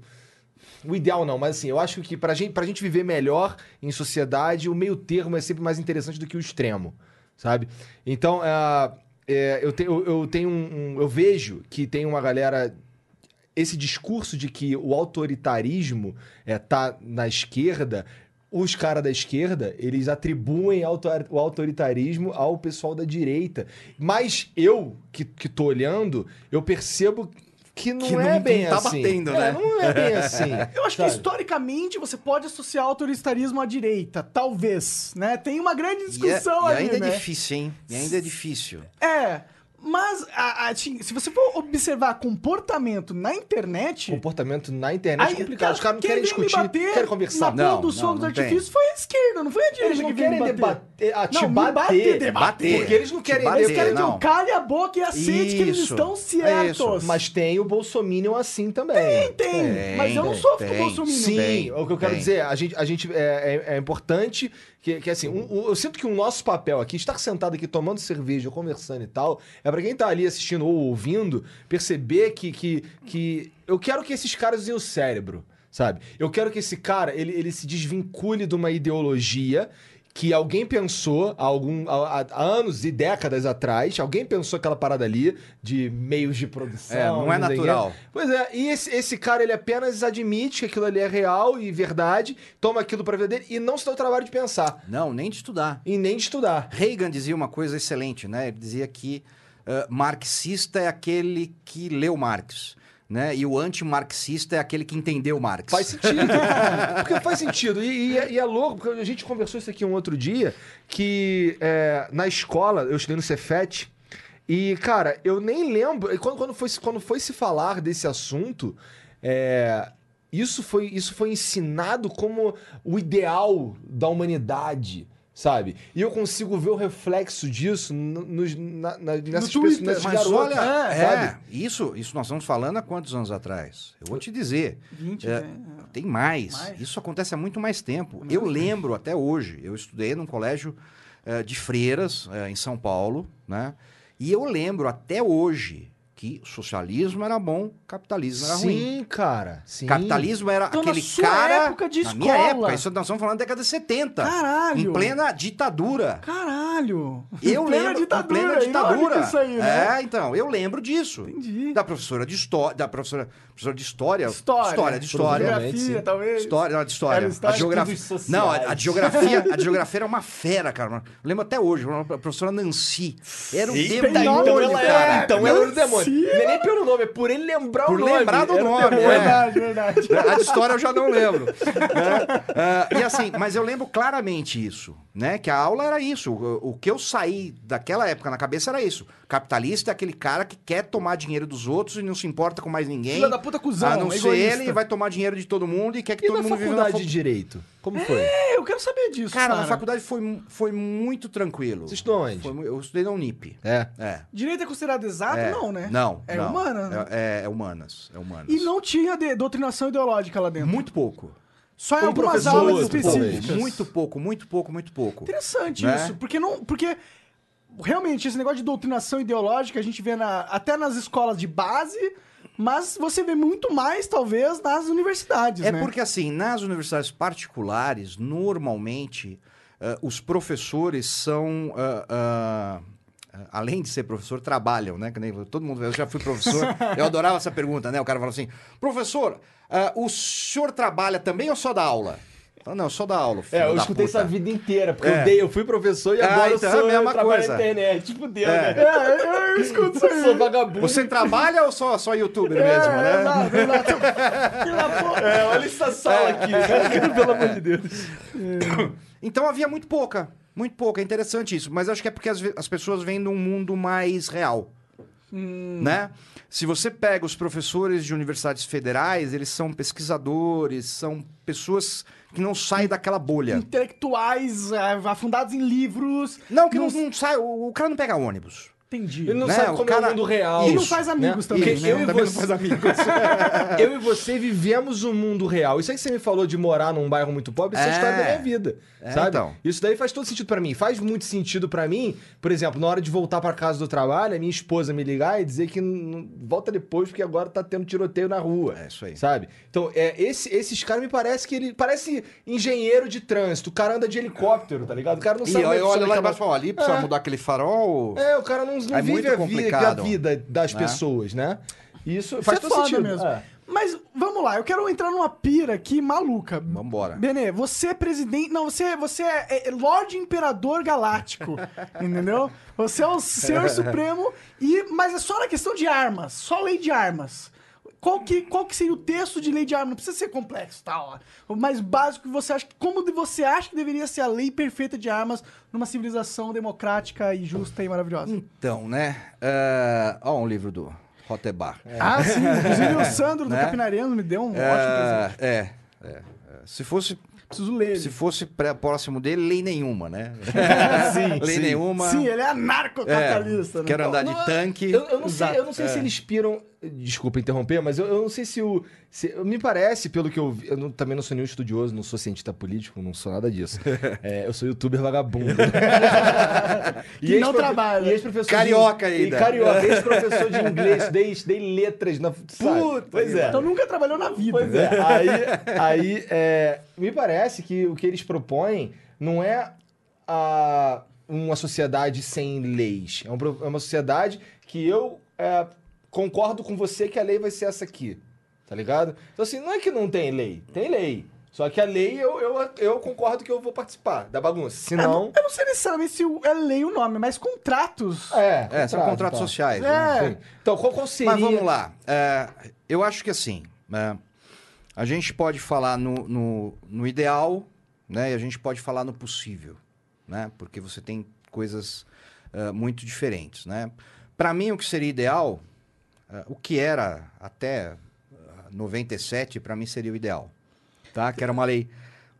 S1: o ideal não, mas assim, eu acho que pra gente, pra gente viver melhor em sociedade, o meio termo é sempre mais interessante do que o extremo, sabe? Então, é, é, eu, te- eu- eu tenho um, um- Eu vejo que tem uma galera. Esse discurso de que o autoritarismo é, tá na esquerda. Os caras da esquerda, eles atribuem o autoritarismo ao pessoal da direita. Mas eu, que, que tô olhando, eu percebo que não
S3: Que
S1: é
S3: não-
S1: bem
S3: não tá
S1: assim.
S3: batendo,
S1: É,
S3: né?
S1: não é bem assim.
S2: Eu acho que historicamente você pode associar autoritarismo à direita, talvez, né? Tem uma grande
S3: E, é-
S2: discussão
S3: e
S2: ali,
S3: ainda
S2: né?
S3: é difícil, hein? E ainda é difícil.
S2: É, mas a- a- assim, se você for observar comportamento na internet...
S1: Comportamento na internet é
S2: aí,
S1: complicado. Os caras não querem discutir,
S2: bater
S1: querem conversar.
S2: Na
S3: Não,
S2: porra dos
S3: não,
S2: fogos
S3: não tem.
S2: artifício foi a esquerda, não foi a direita
S1: Eles não
S2: que
S1: querem
S2: bater.
S1: debater. a te
S2: Não, me
S1: bater.
S2: bater, debater.
S1: Porque eles não querem
S3: bater,
S2: Eles querem que
S3: não.
S2: eu cale a boca e aceite que eles estão
S3: é
S2: certos.
S3: isso.
S1: Mas tem o Bolsominion assim também.
S2: Tem,
S3: Tem,
S2: mas eu não
S3: tem,
S2: sofro com o
S3: tem.
S2: Bolsonaro.
S1: Sim,
S3: Tem,
S1: o que eu quero
S3: tem.
S1: dizer, a gente, a gente é, é- é importante que, que assim, um- um- eu sinto que o nosso papel aqui, estar sentado aqui tomando cerveja, conversando e tal, é pra quem tá ali assistindo ou ouvindo, perceber que, que, que eu quero que esses caras usem o cérebro, sabe? Eu quero que esse cara, ele, ele se desvincule de uma ideologia que alguém pensou há, algum, há, há- anos e décadas atrás, alguém pensou aquela parada ali de meios de produção.
S3: É, não é natural.
S1: Pois é, e esse, esse cara, ele apenas admite que aquilo ali é real e verdade, toma aquilo pra vida dele e não se dá o trabalho de pensar.
S3: Não, nem de estudar.
S1: E nem de estudar.
S3: Reagan dizia uma coisa excelente, né? Ele dizia que ah, marxista é aquele que leu Marx, né? E o antimarxista é aquele que entendeu Marx.
S1: Faz sentido. porque faz sentido. E, e é- e é louco, porque a gente conversou isso aqui um outro dia, que é, na escola, eu estudei no Cefet, e, cara, eu nem lembro. Quando, quando, foi, se- quando foi se falar desse assunto, é, isso, foi, isso foi ensinado como o ideal da humanidade. Sabe? E eu consigo ver o reflexo disso no- nos, na, na, nessas
S2: Twitter.
S1: pessoas, nesses
S3: Mas
S1: garotos.
S3: olha,
S2: É,
S3: é,
S1: sabe?
S3: isso, isso nós estamos falando há quantos anos atrás? Eu vou te dizer.
S2: 20,
S3: É,
S2: né?
S3: Tem mais.
S2: Mais.
S3: Isso acontece há muito mais tempo. Eu lembro até hoje. Eu estudei num colégio eh, de freiras eh, em São Paulo, né? E eu lembro até hoje que socialismo era bom, capitalismo era ruim.
S1: Sim, cara. Sim.
S3: Capitalismo era
S2: Então, na
S3: aquele
S2: sua
S3: cara.
S2: época de
S3: na minha
S2: escola.
S3: época, isso nós estamos falando da década de 70.
S2: Caralho.
S3: Em plena ditadura.
S2: Caralho.
S3: Eu
S2: Em plena
S3: lembro,
S2: ditadura,
S3: em plena ditadura.
S2: Isso aí, né?
S3: É, então, eu lembro disso.
S2: Entendi.
S3: Da professora de história, da professora, professora de história,
S2: História.
S3: história de história.
S2: Geografia,
S1: sim.
S2: talvez.
S3: História, não, de história.
S2: Era história,
S3: a geografia. Não, a, a geografia, a geografia era uma fera, cara. Eu lembro até hoje, a professora Nancy. Era um demônio,
S1: então ela
S3: cara.
S1: é, então ela era o demônio. Não é nem pelo nome, é por ele lembrar
S3: Por
S1: o nome.
S3: lembrar do
S1: o
S3: nome, é.
S2: Verdade, verdade.
S3: A história eu já não lembro. né? Ah, e assim, mas eu lembro claramente isso, né? Que a aula era isso. O, o que eu saí daquela época na cabeça era isso. Capitalista é aquele cara que quer tomar dinheiro dos outros e não se importa com mais ninguém.
S2: Filha da puta cuzão,
S3: A não ser
S2: egoísta.
S3: ele vai tomar dinheiro de todo mundo e quer que
S1: E
S3: todo mundo viva na
S1: faculdade de Direito? Como foi?
S2: É, eu quero saber disso,
S3: Cara,
S2: cara.
S3: na faculdade foi, foi muito tranquilo.
S1: Você estudou onde?
S3: Foi mu- eu estudei na Unip.
S1: É.
S3: É.
S2: Direito é considerado exato?
S3: É.
S2: Não, né?
S3: Não.
S2: É
S3: não.
S2: humana, né?
S3: É, é, é humanas. É humanas.
S2: E não tinha de- doutrinação ideológica lá dentro.
S3: Muito pouco.
S2: Só em
S1: Um
S2: algumas
S1: professor,
S2: aulas
S1: outro,
S2: específicas.
S3: Muito pouco, muito pouco, muito pouco.
S2: Interessante
S3: Né?
S2: isso, porque não, porque realmente esse negócio de doutrinação ideológica a gente vê na, até nas escolas de base, mas você vê muito mais talvez nas universidades,
S3: É
S2: né?
S3: porque, assim, nas universidades particulares, normalmente, ah, os professores são. ah, ah, além de ser professor, trabalham, né? Todo mundo. Eu já fui professor, eu adorava essa pergunta, né? O cara fala assim: professor, o senhor trabalha também ou só dá aula? Eu falo, não, só dá aula. filho
S1: É, eu
S3: da
S1: escutei
S3: puta."
S1: isso a vida inteira, porque
S3: É.
S1: eu dei, eu fui professor e
S3: Ah,
S1: agora
S3: então é
S1: eu
S3: a
S1: sou
S3: mesma
S1: eu trabalho
S3: coisa.
S1: na internet. Fudeu,
S3: É.
S1: né?
S2: É, eu, eu escuto isso
S1: Eu
S2: aí.
S1: sou vagabundo.
S3: Você trabalha ou só, só youtuber
S2: É,
S3: mesmo, né?
S2: Filho da puta.
S1: É, olha essa sala aqui, né? pelo amor de Deus.
S3: Então havia muito pouca, muito pouca. É interessante isso. Mas acho que é porque as, as pessoas vêm de um mundo mais real. Né? Se você pega os professores de universidades federais, eles são pesquisadores, são pessoas que não saem daquela bolha.
S2: Intelectuais é, afundados em livros.
S3: Não, que não, não sai. O, o cara não pega ônibus.
S2: Entendi.
S1: Ele não
S3: Né,
S1: sabe
S3: o
S1: como é
S3: cara-
S1: o mundo real.
S2: E não faz amigos também,
S1: Porque
S2: né?
S1: Eu, e
S3: Também não
S1: você,
S3: faz amigos.
S1: eu e você vivemos um mundo real. Isso aí que você me falou de morar num bairro muito pobre, isso é a
S3: É.
S1: história da minha vida.
S3: É,
S1: sabe?
S3: então.
S1: Isso daí faz todo sentido pra mim. Faz muito sentido pra mim, por exemplo, na hora de voltar pra casa do trabalho, a minha esposa me ligar e dizer que não- volta depois porque agora tá tendo tiroteio na rua.
S3: É isso aí.
S1: Sabe? Então, é, esse- esses caras me parece que ele parece engenheiro de trânsito. O cara anda de helicóptero, tá ligado? O cara não
S3: E
S1: sabe como é
S3: olho
S1: funciona
S3: lá embaixo e falo, ali precisa
S1: É.
S3: mudar aquele farol.
S1: É, o cara não, não
S3: É
S1: vive
S3: muito
S1: a vida, a vida das
S3: né?
S1: pessoas, né? Isso
S2: Isso
S1: faz
S2: é
S1: todo
S2: foda
S1: sentido.
S2: mesmo.
S1: É.
S2: Mas vamos lá, eu quero entrar numa pira aqui maluca.
S3: Vambora.
S2: Benê, você é presidente. Não, você, você é, é Lorde Imperador Galáctico. entendeu? Você é o Senhor Supremo. E, mas é só na questão de armas. Só lei de armas. Qual que, qual que seria o texto de lei de armas? Não precisa ser complexo, tá? Ó. O mais básico que você acha. Como você acha que deveria ser a lei perfeita de armas numa civilização democrática e justa e maravilhosa?
S3: Então, né? É... Ó, um livro do Rotebar.
S2: Ah, sim. Inclusive o Sandro do
S3: Né?
S2: Capinariano me deu um ótimo presente.
S3: É, é, é, é. Se fosse.
S2: Preciso ler.
S3: Se fosse pré- próximo dele, lei nenhuma, né?
S1: Sim,
S3: lei
S1: sim.
S3: nenhuma.
S2: Sim, ele é anarcocapitalista, né?
S3: Quero andar de
S1: Não,
S3: tanque.
S1: Eu, eu não sei, eu não sei se eles piram. Desculpa interromper, mas eu, eu não sei se o. se- me parece, pelo que eu vi. Eu não- também não sou nenhum estudioso, não sou cientista político, não sou nada disso. É, eu sou youtuber vagabundo.
S2: Que não trabalha.
S1: E ex-professor
S3: Carioca
S1: de,
S3: ainda.
S1: E carioca, ex-professor de inglês, dei, dei letras na. sabe?
S3: Puta
S1: pois é.
S2: Então nunca trabalhou na vida.
S1: Pois é. Aí, aí é, me parece que o que eles propõem não é a, uma sociedade sem leis. É, é uma sociedade que eu é, concordo com você que a lei vai ser essa aqui. Tá ligado? Então, assim, não é que não tem lei. Tem lei. Só que a lei eu, eu, eu concordo que eu vou participar da bagunça. Senão.
S2: Eu não sei necessariamente se é lei o nome, mas contratos.
S1: É,
S3: É, são contratos
S1: tá.
S3: sociais.
S2: É.
S3: né?
S1: Então, qual, qual seria.
S3: Mas vamos lá. É, eu acho que assim, é, a gente pode falar no, no, no ideal, né? E a gente pode falar no possível, né? Porque você tem coisas é, muito diferentes, né? Para mim, o que seria ideal, é, o que era até é, 97, para mim seria o ideal, tá? Que era uma lei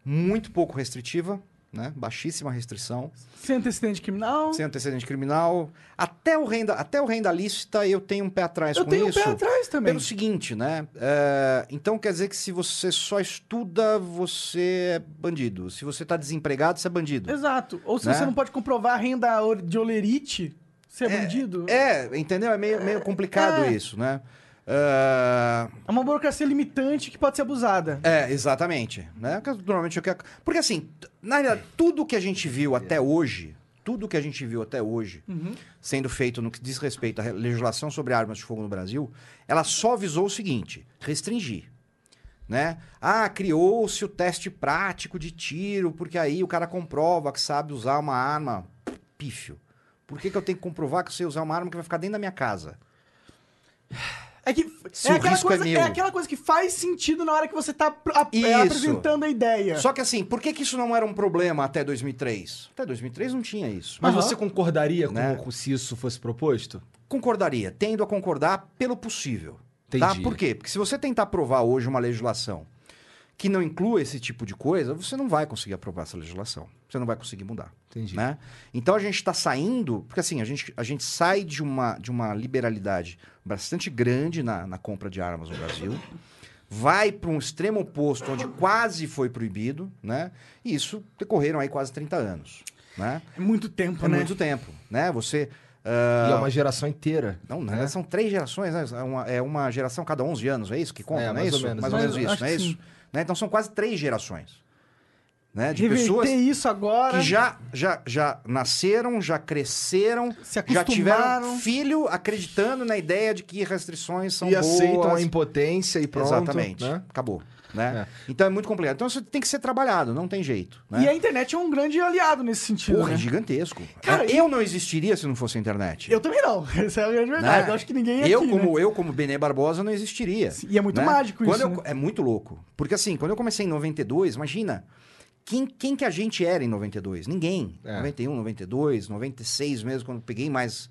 S3: muito pouco restritiva, né? Baixíssima restrição.
S2: Sem antecedente criminal.
S3: Sem antecedente criminal. Até o renda, até o renda lícita eu tenho um pé atrás
S2: Eu
S3: com
S2: tenho um
S3: isso.
S2: pé atrás também.
S3: Pelo seguinte, né? É, então quer dizer que se você só estuda, você é bandido. Se você tá desempregado, você é bandido.
S2: Exato. Ou se
S3: Né?
S2: você não pode comprovar a renda de olerite, você é, bandido.
S3: É, entendeu? É meio, meio complicado
S2: É.
S3: isso, né? É,
S2: É uma burocracia limitante que pode ser abusada.
S3: É, exatamente. Né? Porque Normalmente eu quero. Porque assim, na realidade, tudo que a gente viu até hoje, tudo que a gente viu até hoje, sendo feito no que diz respeito à legislação sobre armas de fogo no Brasil, ela só visou o seguinte: restringir. Né? Ah, criou-se o teste prático de tiro, porque aí o cara comprova que sabe usar uma arma. Pífio. Por que, que eu tenho que comprovar que eu sei usar uma arma que vai ficar dentro da minha casa?
S2: É que
S3: Se
S2: é
S3: o
S2: aquela,
S3: risco é
S2: coisa,
S3: meu.
S2: é aquela coisa que faz sentido na hora que você tá é,
S3: Isso.
S2: apresentando a ideia.
S3: Só que assim, por que, que isso não era um problema até 2003? Até 2003 não tinha isso.
S1: Mas
S2: Aham.
S1: você concordaria com,
S3: Né?
S1: com se isso fosse proposto?
S3: Concordaria, tendo a concordar pelo possível. Tá?
S1: Entendi.
S3: Por quê? Porque se você tentar aprovar hoje uma legislação que não inclua esse tipo de coisa, você não vai conseguir aprovar essa legislação. Você não vai conseguir mudar.
S1: Entendi.
S3: Né? Então a gente está saindo, porque assim, a gente, a gente sai de uma, de uma liberalidade bastante grande na, na compra de armas no Brasil, vai para um extremo oposto, onde quase foi proibido, né? E isso decorreram aí quase 30 anos. Né?
S2: É muito tempo,
S3: É
S2: né?
S3: muito tempo, né? Você.
S1: E
S3: ah,
S1: é uma geração inteira.
S3: não, verdade, são três gerações, né? É uma, é uma geração cada 11 anos, é isso que conta,
S1: É,
S3: não é
S1: mais ou
S3: isso?
S1: menos.
S3: mais ou menos isso, não é isso? Né? Então são quase três gerações. Né? De
S2: Reverter
S3: pessoas
S2: isso agora.
S3: que já, já, já nasceram, já cresceram,
S2: Se
S3: já tiveram filho acreditando na ideia de que restrições são
S1: e
S3: boas.
S1: aceitam a impotência e pronto.
S3: Exatamente.
S1: né?
S3: Acabou. Né? Então é muito complicado. Então isso tem que ser trabalhado, não tem jeito. Né?
S2: E a internet é um grande aliado nesse sentido.
S3: Porra,
S2: né?
S3: é gigantesco.
S2: Cara,
S3: eu não existiria se não fosse a internet.
S2: Eu também não. Essa é a grande verdade.
S3: Né?
S2: Eu acho que ninguém
S3: eu
S2: aqui,
S3: como
S2: né?
S3: eu como Benê Barbosa não existiria.
S2: E é muito
S3: né?
S2: mágico
S3: Quando
S2: isso,
S3: eu-
S2: né?
S3: É muito louco. Porque assim, quando eu comecei em 92, imagina, quem, quem que a gente era em 92? Ninguém.
S1: É.
S3: 91, 92, 96 mesmo, quando peguei mais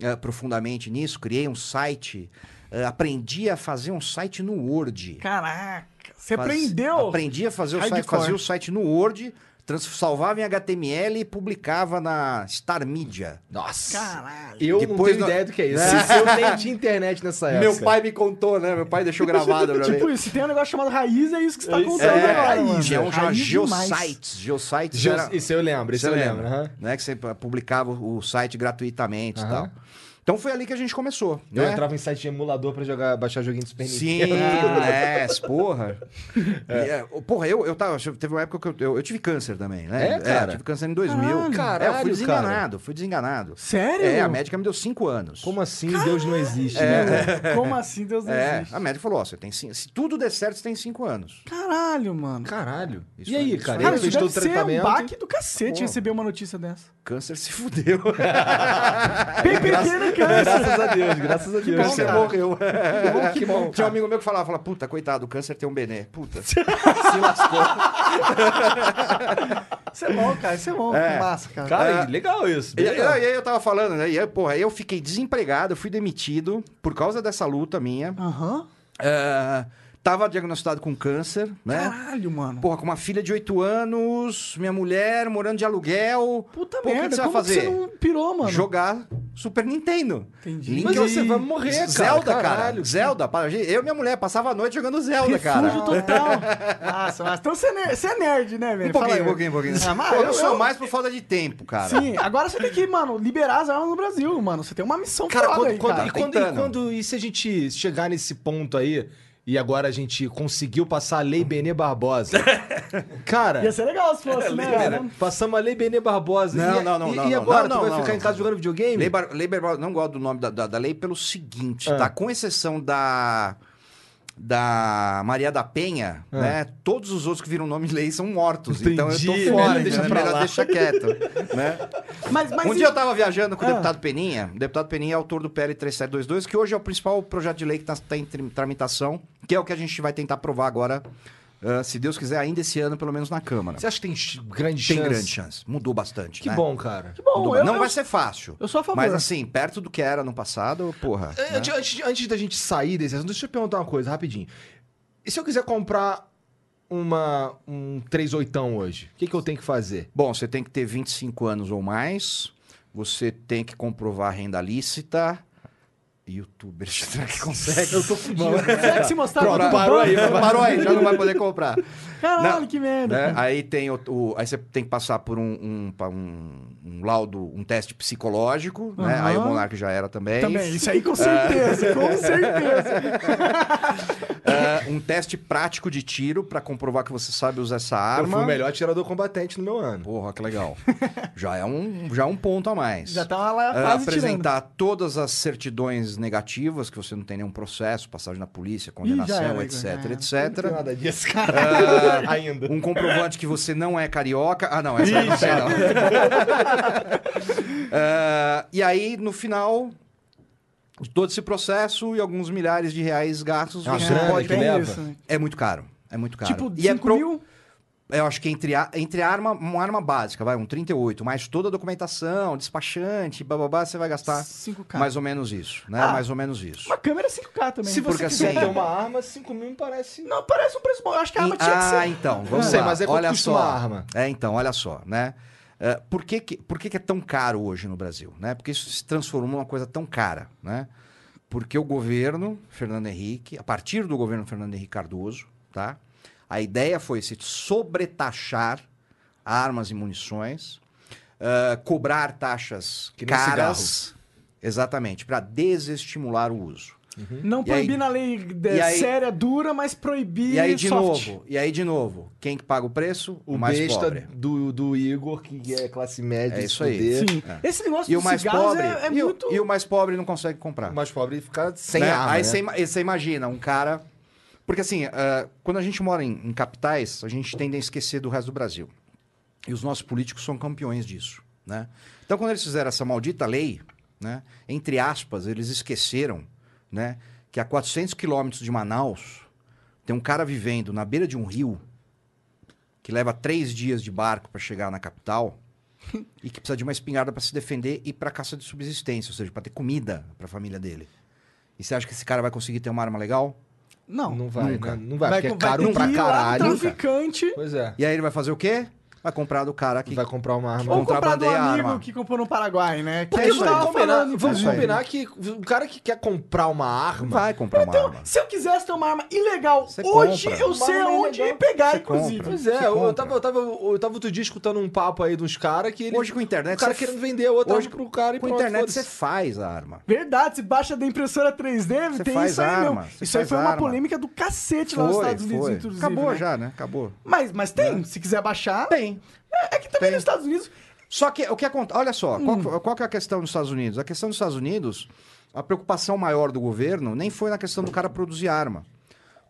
S3: eh, profundamente nisso, criei um site, eh, aprendi a fazer um site no Word.
S2: Caraca, você
S3: Faz-
S2: aprendeu?
S3: Aprendi a fazer o site, fazia o site no Word, trans- salvava em HTML e publicava na Star Media.
S1: Nossa.
S2: Caralho.
S1: Eu não
S3: Depois
S1: tenho
S3: não-
S1: ideia do que é isso.
S3: É.
S1: Eu nem tinha internet nessa época.
S3: Meu pai me contou, né? Meu pai deixou gravado pra
S2: tipo
S3: mim.
S2: isso, se tem um negócio chamado raiz, é isso que você tá
S1: É
S2: contando
S1: É,
S2: agora,
S1: raiz,
S2: mano.
S3: Tinha um. Geosites. Geosites
S1: Ge-
S3: era...
S1: Isso eu lembro, isso eu lembro. aham.
S3: né? Que você publicava o site gratuitamente e
S1: Aham.
S3: tal. Então foi ali que a gente começou.
S1: Eu
S3: né?
S1: entrava em site de emulador pra jogar, baixar joguinho de Super
S3: Sim,
S1: Nintendo.
S3: né? Porra. E, é, Porra, eu, eu tava. Teve uma época que eu, eu, eu tive câncer também, né?
S1: É, cara?
S3: tive câncer em 2000.
S2: Caralho.
S3: é, eu
S1: Caralho,
S3: fui desenganado, fui desenganado.
S2: Sério?
S3: É, a médica me deu cinco anos.
S1: Como assim Deus não existe, né?
S2: Como assim, Deus não
S3: É,
S2: existe?
S3: a médica falou: ó, você tem cinco, se tudo der certo, você tem cinco anos.
S2: Caralho, mano.
S1: Caralho.
S3: Isso
S1: e aí, cara?
S3: aí.
S2: Cara, isso
S1: fez
S2: deve
S1: todo o
S2: ser um
S1: tratamento.
S2: baque do cacete
S3: Pô.
S2: receber uma notícia dessa.
S3: Câncer se fudeu.
S2: Bem pequeno câncer.
S1: Graças a Deus, graças a Deus.
S3: câncer
S1: cara.
S3: morreu.
S1: Que bom,
S3: Tinha um amigo meu que falava, falava, puta, coitado, o câncer tem um benê. Puta, se lascou.
S2: Isso é bom, cara. Isso é bom.
S3: É.
S2: Que massa, cara.
S1: Cara,
S3: É.
S1: legal isso.
S3: E,
S1: legal.
S3: e aí eu tava falando, né? E aí, porra, aí eu fiquei desempregado, eu fui demitido por causa dessa luta minha.
S2: Aham.
S3: É, Tava diagnosticado com câncer, né?
S2: Caralho, mano.
S3: Porra, com uma filha de 8 anos, minha mulher morando de aluguel.
S2: Puta
S3: Pô, o que
S2: merda,
S3: que você vai
S2: como que
S3: fazer?
S2: você não pirou, mano?
S3: Jogar Super Nintendo.
S2: Entendi.
S3: Link
S1: Mas você vai morrer, cara.
S3: Zelda, cara.
S1: caralho.
S3: Zelda. Eu e minha mulher passava a noite jogando Zelda, cara.
S2: Refúgio total. Nossa, mas então você é nerd, você é nerd né, velho?
S3: Um pouquinho, um pouquinho, um pouquinho.
S2: Ah, mas
S3: eu,
S2: eu-
S3: sou
S2: eu-
S3: mais por falta de tempo, cara.
S2: Sim, agora você tem que, mano, liberar as armas no Brasil, mano. Você tem uma missão
S1: Cara,
S2: foda
S1: quando,
S2: aí,
S1: quando-
S2: cara.
S1: e, quando, e quando- e se a gente chegar nesse ponto aí e agora a gente conseguiu passar a Lei Benê Barbosa? Cara,
S2: Ia ser legal se fosse, né?
S1: cara, passamos a Lei Benê Barbosa.
S3: Não,
S1: e,
S3: não, não,
S1: e,
S3: não,
S1: e
S3: não,
S1: agora,
S3: não,
S1: tu vai
S3: não,
S1: ficar
S3: não.
S1: em casa jogando videogame?
S3: Lei, Bar- Lei Barbosa, não gosto do nome da, da, da lei pelo seguinte,
S1: Ah.
S3: tá? Com exceção da da Maria da Penha,
S1: Ah.
S3: né? Todos os outros que viram nome de lei são mortos. Então eu tô
S1: Entendi.
S3: fora,
S1: Melhor deixa
S3: melhor quieto, né?
S2: Mas, mas
S3: um
S2: e-
S3: dia eu tava viajando com o
S2: Ah.
S3: deputado Peninha. O deputado Peninha é autor do PL 3722, que hoje é o principal projeto de lei que está em trim- tramitação, que é o que a gente vai tentar aprovar agora, ah, se Deus quiser, ainda esse ano, pelo menos na Câmara.
S1: Você acha que tem grande
S3: Tem
S1: chance?
S3: grande chance. Mudou bastante.
S1: Que
S3: né?
S1: bom, cara.
S2: Bom,
S3: Mudou
S2: eu-
S3: não
S2: eu-
S3: vai ser fácil.
S2: eu sou a favor.
S3: Mas assim, perto do que era no passado, porra.
S1: É,
S3: né?
S1: Antes, antes, antes da gente sair desse assunto, deixa eu te perguntar uma coisa, rapidinho. E se eu quiser comprar uma, um 38 hoje, o que, que eu tenho que fazer?
S3: Bom, você tem que ter 25 anos ou mais, você tem que comprovar a renda lícita. Youtuber, será que consegue? Eu tô fudido.
S2: Será que se mostrar
S1: Pronto, parou aí,
S3: Parou aí, já não vai poder comprar.
S2: Caralho,
S3: Não,
S2: que merda.
S3: né? Aí tem o, o- aí você tem que passar por um, um, um- um laudo, um teste psicológico, né?
S2: Aham.
S3: Aí o Monark já era também.
S2: Também, isso aí com certeza, com certeza.
S3: É, um teste prático de tiro pra comprovar que você sabe usar essa
S1: Eu
S3: arma.
S1: fui o melhor atirador combatente no meu ano.
S3: Porra, que legal. já é um, já é um ponto a mais.
S2: Já tá lá
S3: É,
S2: quase
S3: apresentar todas as certidões negativas, que você não tem nenhum processo, passagem na polícia, condenação,
S2: era,
S3: etc,
S2: é.
S1: Não tem
S3: etc.
S1: nada disso, cara. Ainda.
S3: Um comprovante que você não é carioca. Ah, não, essa não sei, não. É, e aí, no final de todo esse processo e alguns milhares de reais gastos,
S1: É
S3: você
S1: grana
S3: pode...
S1: que
S2: tem
S1: leva.
S2: isso, né?
S3: É muito caro. É muito caro.
S2: Tipo,
S3: e é
S2: 5
S3: pro-
S2: mil?
S3: Eu acho que entre, a, entre arma, uma arma básica, vai, um 38, mais toda a documentação, despachante, bababá, você vai gastar
S2: 5K.
S3: mais ou menos isso, né?
S2: Ah.
S3: mais ou menos isso.
S2: Uma câmera é 5K também.
S1: Se você quiser
S3: assim-
S1: ter uma arma, 5 mil me parece...
S2: Não, parece um preço bom. Eu acho que a arma
S3: E-
S2: tinha que
S3: ah,
S2: ser...
S3: então,
S1: Não
S3: vamos
S1: sei,
S3: lá.
S1: mas é
S3: olha
S1: custa
S3: só.
S1: uma arma?
S3: É, então, olha só, né? É, por que, que, por que, que é tão caro hoje no Brasil? Né? Porque isso se transformou numa coisa tão cara, né? Porque o governo Fernando Henrique, a partir do governo Fernando Henrique Cardoso, tá? A ideia foi se sobretaxar armas e munições, ah, cobrar taxas caras, exatamente, para desestimular o uso.
S2: Não
S3: E aí-
S2: proibir na lei de-
S3: e aí-
S2: séria, dura, mas proibir
S3: E aí de
S2: soft.
S3: novo, e aí de novo, quem que paga o preço?
S1: O,
S3: mais
S1: besta
S3: pobre.
S1: do, do Igor, que é classe média,
S3: É isso aí. É.
S2: Esse negócio
S3: E o mais pobre,
S2: é, é
S3: e, o-
S2: muito...
S3: e o mais pobre não consegue comprar.
S1: O mais pobre fica sem
S3: Né?
S1: arma,
S3: Aí
S1: né?
S3: você imagina um cara. Porque assim, ah, quando a gente mora em, em capitais, a gente tende a esquecer do resto do Brasil. E os nossos políticos são campeões disso. Né? Então, quando eles fizeram essa maldita lei, né, entre aspas, eles esqueceram né, que a 400 quilômetros de Manaus tem um cara vivendo na beira de um rio que leva três dias de barco para chegar na capital e que precisa de uma espingarda para se defender e para caça de subsistência, ou seja, para ter comida para a família dele. E você acha que esse cara vai conseguir ter uma arma legal?
S2: Não.
S1: Não vai,
S3: Nunca.
S1: né? Não vai, porque é
S2: vai
S1: caro
S2: ter
S1: pra caralho.
S2: traficante...
S1: Pois é.
S3: E aí ele vai fazer o quê? Vai comprar do cara que
S1: Vai comprar uma arma.
S2: Ou comprar do
S3: a
S2: amigo
S3: arma.
S2: que comprou no Paraguai, né? Que
S1: Porque
S2: a
S1: combinar,
S2: falando,
S1: vamos combinar que o cara que quer comprar uma arma.
S3: vai comprar uma
S2: Então,
S3: arma.
S2: se eu quisesse ter uma arma ilegal
S3: Você
S2: hoje,
S3: compra.
S2: eu
S1: Uma
S2: sei aonde
S1: ilegal,
S2: pegar,
S3: você
S2: inclusive.
S3: compra.
S1: Pois é,
S3: Você
S1: eu, eu, tava, eu, tava, eu tava outro dia escutando um papo aí uns caras que ele.
S3: Hoje com a internet
S1: O cara
S3: você-
S1: querendo vender outra
S3: Hoje
S1: arma pro cara e
S3: Com a internet você faz a arma.
S2: Verdade, se baixa da impressora 3D,
S3: Você
S2: tem
S3: faz
S2: isso aí
S3: arma,
S2: mesmo.
S3: você
S2: Isso aí foi uma polêmica do cacete lá nos
S3: Foi,
S2: Estados Unidos, inclusive.
S3: Acabou
S2: né?
S3: já, né? Acabou.
S2: Mas, mas tem, se quiser baixar.
S3: Tem.
S2: É, é que também
S3: Tem.
S2: nos Estados Unidos.
S3: Só que o que acontece. Olha só, qual,
S2: Hum.
S3: qual que é a questão dos Estados Unidos? A questão dos Estados Unidos, a preocupação maior do governo nem foi na questão do cara produzir arma.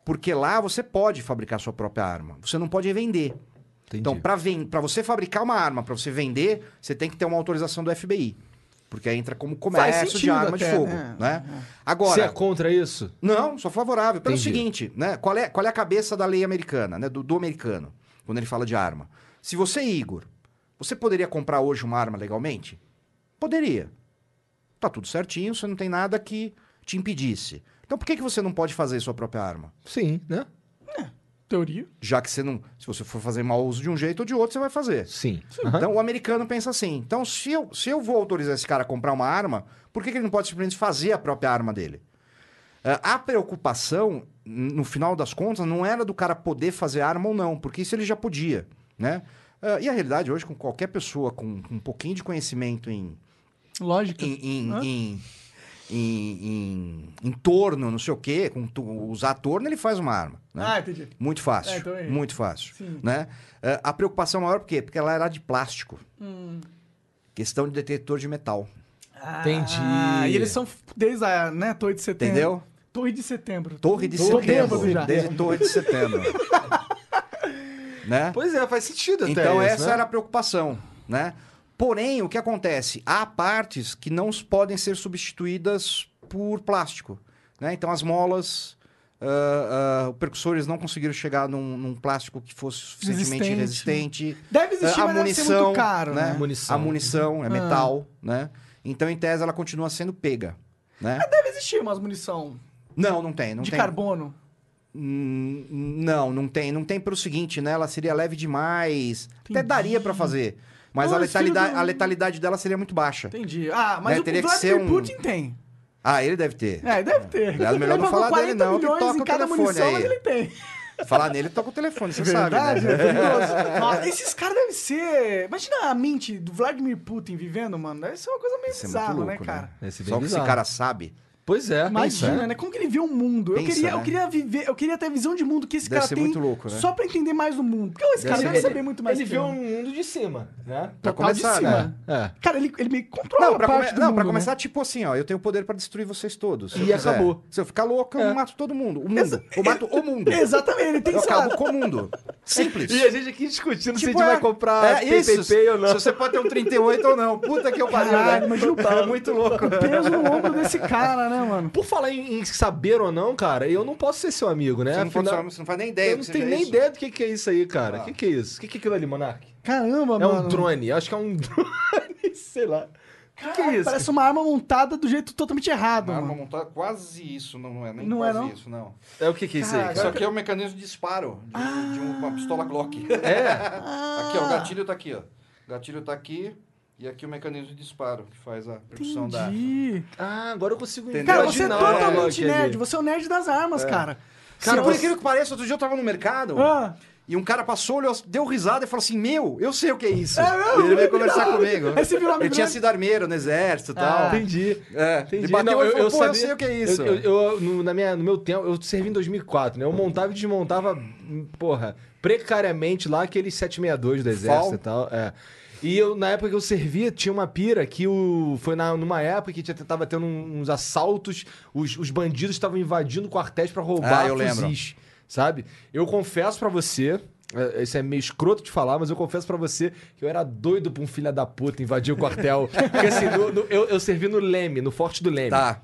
S3: Porque lá você pode fabricar sua própria arma. Você não pode vender. Então, para você fabricar uma arma, para você vender, você tem que ter uma autorização do FBI. Porque aí entra como comércio de arma de
S2: até,
S3: fogo.
S2: né?
S3: Né?
S1: Você
S3: Agora.
S1: é contra isso?
S3: Não, sou favorável. Pelo
S1: Entendi.
S3: seguinte, né? Qual é, qual é a cabeça da lei americana, né? Do, do americano, quando ele fala de arma. Se você, Igor, você poderia comprar hoje uma arma legalmente? Poderia. Tá tudo certinho, você não tem nada que te impedisse. Então por que, que você não pode fazer sua própria arma?
S1: Sim, né?
S2: Teoria.
S3: Já que você não. Se você for fazer mau uso de um jeito ou de outro, você vai fazer.
S1: Sim. Aham.
S3: Então o americano pensa assim. Então, se eu, se eu vou autorizar esse cara a comprar uma arma, por que, que ele não pode simplesmente fazer a própria arma dele? Eh, a preocupação, no final das contas, não era do cara poder fazer arma ou não, porque isso ele já podia, né? Eh, e a realidade hoje, com qualquer pessoa com um pouquinho de conhecimento em,
S2: Lógica.
S3: em, em,
S2: Hã?
S3: em, em, em- em torno, não sei o quê, com tu- usar torno, ele faz uma arma. Né?
S2: Ah, entendi.
S3: Muito fácil.
S2: É, então é.
S3: muito fácil.
S2: Sim.
S3: Né? Eh, a preocupação maior por quê? Porque ela era de plástico.
S2: Hum.
S3: Questão de detetor de metal.
S1: Entendi.
S2: Ah, e eles são desde a né, Torre de Setembro.
S3: Entendeu?
S2: Torre de Setembro.
S3: Torre de setembro.
S2: bêbado já.
S3: Desde Torre de setembro. né?
S1: Pois é, faz sentido até
S3: Então,
S1: isso,
S3: essa
S1: né?
S3: era a preocupação, né? Porém, o que acontece? Há partes que não podem ser substituídas por plástico, né? Então, as molas, ah, os percussores não conseguiram chegar num, num plástico que fosse suficientemente
S2: Resistente.
S3: resistente.
S2: Deve existir,
S3: a
S2: mas deve ser
S3: munição,
S2: muito caro, né?
S1: Munição.
S3: A munição é
S2: Ah.
S3: metal, né? Então, em tese, ela continua sendo pega, né?
S2: Deve existir umas munição
S3: Não, não tem, não
S2: de
S3: tem.
S2: carbono.
S3: Hum, Não, não tem. Não tem pelo seguinte, né? Ela seria leve demais. Até daria pra fazer. Mas
S2: Não,
S3: a, letalidade,
S2: do-
S3: a letalidade dela seria muito baixa.
S2: Entendi. Ah, mas
S3: Né,
S2: o,
S3: teria
S2: o
S3: que
S2: Vladimir
S3: ser um-
S2: Putin tem.
S3: Ah, ele deve ter.
S2: É, deve ter.
S3: É melhor não falar dele,
S2: 40
S3: não, que toca
S2: em
S3: o
S2: cada
S3: telefone
S2: munição,
S3: aí.
S2: mas ele tem.
S3: Falar nele, toca o telefone, você sabe,
S2: Verdade,
S3: né?
S2: é. Nossa, esses caras devem ser... Imagina a mente do Vladimir Putin vivendo, mano. Deve ser uma coisa meio
S3: Isso é
S2: bizarra, né,
S3: louco,
S2: cara?
S1: Deve ser bem
S3: Só que esse cara sabe.
S1: Pois é.
S2: Imagina,
S1: pensa,
S2: né? Como que ele vê o mundo. eu,
S3: Pensa,
S2: queria, eu
S3: né?
S2: queria viver, eu queria ter a visão de mundo que esse
S3: Deve
S2: cara
S3: ser
S2: tem
S3: muito louco, né?
S2: só pra entender mais do mundo. Porque esse cara
S3: ser-
S2: deve
S1: Ele-
S2: saber muito mais
S1: Ele vê
S2: eu.
S1: um mundo de cima, né?
S3: Pra
S2: Total de
S3: começar,
S2: cima.
S3: né?
S1: É.
S2: Cara, ele, ele meio que controla
S3: Não, pra,
S2: parte
S3: come-
S2: do
S3: não,
S2: mundo,
S3: pra
S2: né?
S3: começar, tipo assim, ó, eu tenho poder pra destruir vocês todos.
S1: E
S3: eu quiser.
S1: acabou.
S3: Se eu ficar louco, eu
S1: É.
S3: mato todo mundo. O mundo. Eu mato o mundo.
S2: Exatamente, ele tem
S3: Eu
S2: lá,
S3: acabo com o mundo. Simples.
S1: E a gente aqui discutindo se a
S3: Tipo,
S1: gente
S3: é-
S1: vai comprar
S3: é isso.
S1: PPP ou não.
S3: Se você pode ter um 38 ou não. Puta que eu pariu, né?
S2: imagina o
S3: É muito louco.
S2: peso no ombro desse cara, né, mano?
S1: Por falar em, em saber ou não, cara, eu não posso ser seu amigo, né?
S3: Você não, pode
S1: Afinal-
S3: falar- você não faz nem ideia
S1: eu
S3: do
S1: não
S3: que
S1: tenho nem
S3: isso.
S1: ideia do que, que é isso aí, cara. O
S3: Ah.
S1: que, que é isso? O que, que é aquilo ali, Monark?
S2: Caramba,
S1: É
S2: mano.
S1: um drone. Acho que é um drone, sei lá. O que, que é isso?
S2: Parece uma arma montada do jeito totalmente errado,
S3: Uma arma
S2: mano.
S3: montada quase isso, não é nem
S2: Não é,
S3: quase
S2: não?
S3: isso, não.
S1: É o que, que é isso aí?
S2: Caraca.
S3: Isso aqui é o mecanismo de disparo de, de uma pistola Glock.
S1: É?
S3: Aqui, ó, o gatilho tá aqui, ó. O gatilho tá aqui e aqui o mecanismo de disparo, que faz a percussão da...
S2: Entendi.
S1: Ah, agora eu consigo
S3: Entendeu?
S2: Cara, você é
S1: imaginar
S2: totalmente nerd. Você é o nerd das armas, cara.
S3: Cara,
S2: Se
S3: por
S2: você-
S3: incrível que pareça, outro dia eu tava no mercado
S2: Ah.
S3: e um cara passou, olhou, deu risada e falou assim: Meu, eu sei o que é isso.
S2: É mesmo?
S3: ele veio conversar comigo.
S2: Aí você virou amigo
S3: Ele tinha
S2: dele?
S3: sido armeiro no exército e
S2: Ah,
S3: tal.
S1: Entendi.
S3: É,
S1: Entendi.
S3: ele bateu
S1: Não,
S3: e
S1: eu,
S3: falou,
S1: eu
S3: pô,
S1: sabia,
S3: eu sei o que é isso.
S1: Eu, eu- eu- no, na minha, no meu tempo, eu servi em 2004, né? Eu montava e desmontava, hum, porra, precariamente lá aqueles 762 do exército
S3: Fal.
S1: e tal. É. E eu, na época que eu servia, tinha uma pira que o, foi na, numa época que tinha, tava tendo uns assaltos, os, os bandidos estavam invadindo quartéis pra roubar
S3: Ah, eu lembro.
S1: fuzis, sabe? Eu confesso pra você, é, isso é meio escroto de falar, mas eu confesso pra você que eu era doido pra um filho da puta invadir o quartel. Porque assim, no- no- eu, eu servi no Leme, no Forte do Leme.
S3: Tá.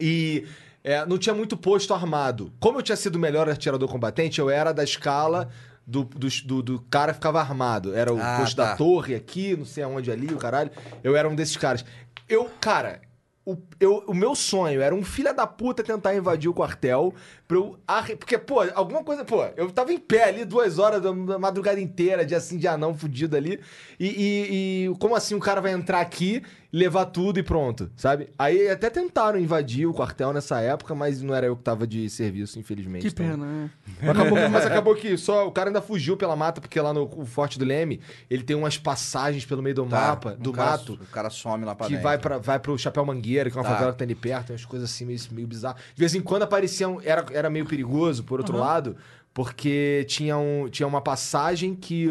S1: E é, não tinha muito posto armado. Como eu tinha sido o melhor atirador combatente, eu era da escala do, do, do, cara ficava armado. Era o
S3: Ah,
S1: posto
S3: tá.
S1: da torre aqui, não sei aonde ali, o caralho. Eu era um desses caras. Eu, cara. O, eu, o meu sonho era um filho da puta tentar invadir o quartel pra eu. arre- Porque, pô, alguma coisa. Pô, eu tava em pé ali duas horas da, da madrugada inteira, de assim, de anão fudido ali. E, e- e como assim o cara vai entrar aqui, levar tudo e pronto, sabe? Aí até tentaram invadir o quartel nessa época, mas não era eu que tava de serviço, infelizmente.
S2: Que
S1: Então,
S2: pena, né?
S1: mas acabou, mas acabou que só o cara ainda fugiu pela mata, porque lá no o Forte do Leme, ele tem umas passagens pelo meio do
S3: Tá.
S1: mapa, do
S3: cara,
S1: mato,
S3: O cara some lá pra
S1: que
S3: dentro.
S1: vai, pra, vai pro Chapéu Mangueira, que é uma
S3: Tá.
S1: favela que tá ali perto, tem umas coisas assim meio, meio bizarras. De vez em quando apareciam, era, era meio perigoso, por outro lado, porque tinha, um, tinha uma passagem que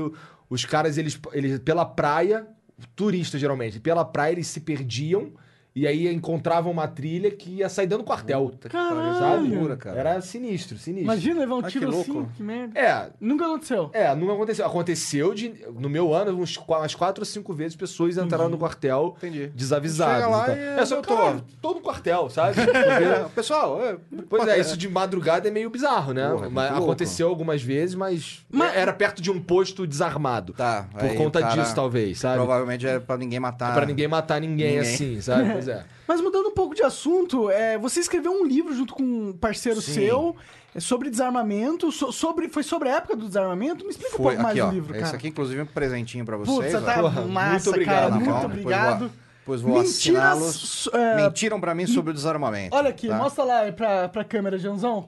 S1: os caras, eles, eles pela praia, turistas geralmente, pela praia eles se perdiam e aí encontravam uma trilha que ia sair dentro do quartel.
S2: Caralho.
S3: Loucura, cara.
S1: Era sinistro, sinistro.
S2: Imagina levar um
S3: Ai,
S2: tiro
S3: que louco.
S2: assim, que merda.
S1: É,
S2: Nunca aconteceu.
S1: é, não aconteceu. Aconteceu de, no meu ano, uns, qu- umas quatro ou cinco vezes pessoas entraram no quartel
S3: Entendi.
S1: desavisadas.
S3: Chega lá
S1: então.
S3: e
S1: é só
S3: eu
S1: que,
S3: tô.
S1: todo quartel, sabe?
S3: É, pessoal, é,
S1: pois é, isso de madrugada é meio bizarro, né?
S3: Porra, é
S1: mas
S3: muito
S1: aconteceu algumas vezes, mas,
S2: Mas-
S1: era perto de um posto desarmado.
S3: Tá.
S1: Por
S3: aí
S1: conta
S3: cara
S1: disso, talvez, sabe?
S3: Provavelmente é pra ninguém matar.
S1: Pra ninguém matar ninguém,
S3: Ninguém.
S1: assim, sabe? Pois Pois é.
S2: Mas mudando um pouco de assunto, é, você escreveu um livro junto com um parceiro
S3: Sim.
S2: seu é, sobre desarmamento. so- sobre, foi sobre a época do desarmamento? Me explica um pouco mais
S3: aqui,
S2: do
S3: ó.
S2: livro, cara.
S3: Esse aqui, inclusive, é um presentinho pra vocês. Ó.
S2: tá
S1: Porra,
S2: massa,
S1: muito obrigado,
S2: cara. Muito obrigado.
S3: Depois vou assiná-los.
S2: é,
S3: Mentiram pra mim sobre o desarmamento.
S2: Olha aqui,
S3: tá?
S2: mostra lá pra, pra câmera, Janzão.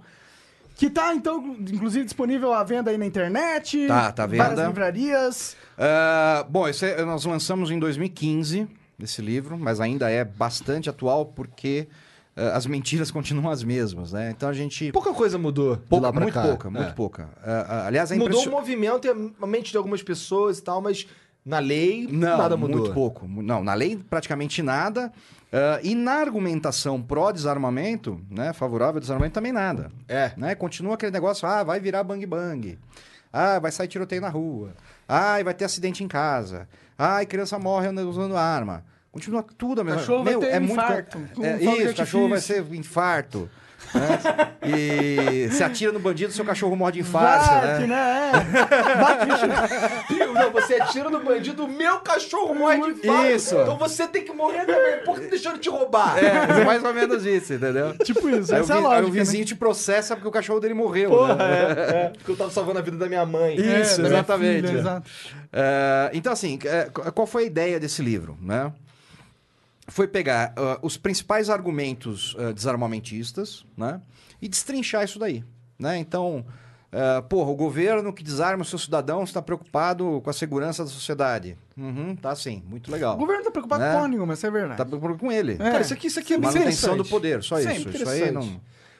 S2: Que tá, então, inclusive disponível à venda aí na internet.
S3: Tá, tá à
S2: Várias livrarias.
S3: Ah, bom, esse é- nós lançamos em 2015 esse livro, mas ainda é bastante atual porque ah, as mentiras continuam as mesmas, né? Então a gente.
S1: Pouca coisa mudou
S3: Pouca- muito
S1: cá.
S3: pouca,
S1: É.
S3: muito pouca. Ah, ah, aliás, é
S1: Mudou o
S3: impressionante.
S1: movimento e a mente de algumas pessoas e tal, mas na lei
S3: Não,
S1: nada mudou.
S3: muito pouco. Não, na lei praticamente nada. Ah, e na argumentação pró-desarmamento, né, favorável ao desarmamento, também nada.
S1: É.
S3: Né? Continua aquele negócio, ah, vai virar bang bang. Ah, vai sair tiroteio na rua. Ah, vai ter acidente em casa. Ah, criança morre usando arma. Continua tudo a mesma
S2: Cachorro vai
S3: Meu,
S2: ter
S3: é muito
S2: infarto,
S3: É,
S2: fogo de
S3: isso, cachorro vai ser infarto. Né? E se atira no bandido, seu cachorro morre de infarto,
S2: Bate,
S3: né?
S2: né? É. Bate, bicho.
S1: Não, você atira no bandido, o meu cachorro morre de infarto.
S3: Isso.
S1: Então você tem que morrer também. Por que tá deixando te roubar?
S3: É, mais ou menos isso, entendeu?
S2: Tipo isso,
S3: Aí, o,
S2: essa é a
S3: vi- aí
S2: lógica.
S3: o vizinho te processa porque o cachorro dele morreu.
S1: Porra,
S3: né?
S1: é, é. Porque eu tava salvando a vida da minha mãe.
S2: né?
S3: Isso,
S2: É,
S3: exatamente.
S2: filha, exato.
S3: É, então, assim, é, qu- qual foi a ideia desse livro? Né? Foi pegar ah, os principais argumentos ah, desarmamentistas né? e destrinchar isso daí. Né? Então, ah, porra, o governo que desarma os seus cidadãos está preocupado com a segurança da sociedade. Uhum, tá sim, muito legal.
S2: O governo tá preocupado
S3: Né?
S2: com nenhuma, isso é verdade.
S3: Tá preocupado com ele.
S2: É.
S1: Cara, isso aqui, isso aqui é
S3: Manutenção do
S1: interessante.
S3: poder, só
S1: Isso é
S3: isso. Isso aí não.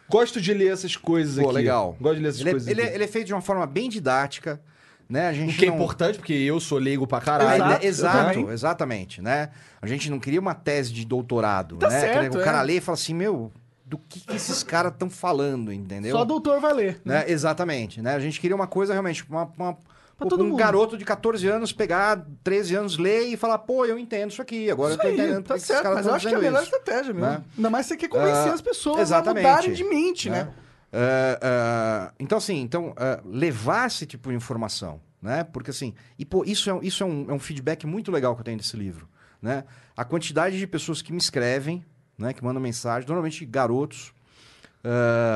S1: Gosto de ler essas coisas
S3: Pô,
S1: aqui.
S3: legal.
S1: Gosto de ler essas
S3: Ele, é-
S1: coisas
S3: ele é-
S1: aqui.
S3: ele é feito de uma forma bem didática, né? A gente
S1: O que é
S3: não-
S1: importante, porque eu sou leigo pra caralho.
S3: né?
S2: Exato,
S3: Exato, exatamente, né? A gente não queria uma tese de doutorado,
S2: Tá
S3: né?
S2: certo,
S3: Que o
S2: é.
S3: cara lê e fala assim, meu, do que, que esses caras estão falando, entendeu?
S2: Só doutor vai ler.
S3: Né? Exatamente, né? A gente queria uma coisa realmente, uma, uma- um
S2: mundo.
S3: garoto de 14 anos pegar 13 anos, ler e falar, pô, eu entendo isso aqui, agora
S2: Isso
S3: eu tô entendendo
S2: tá certo, mas eu acho que é a melhor
S3: isso.
S2: estratégia mesmo.
S3: né?
S2: Ainda mais você quer convencer
S3: Ah,
S2: as pessoas
S3: exatamente.
S2: a mudarem de mente, né?
S3: É, é, então, assim, então, é, levar esse tipo de informação, né? Porque, assim, e, pô, isso, é, um- isso é, um, é um feedback muito legal que eu tenho desse livro, né? A quantidade de pessoas que me escrevem, né? Que mandam mensagem, normalmente garotos,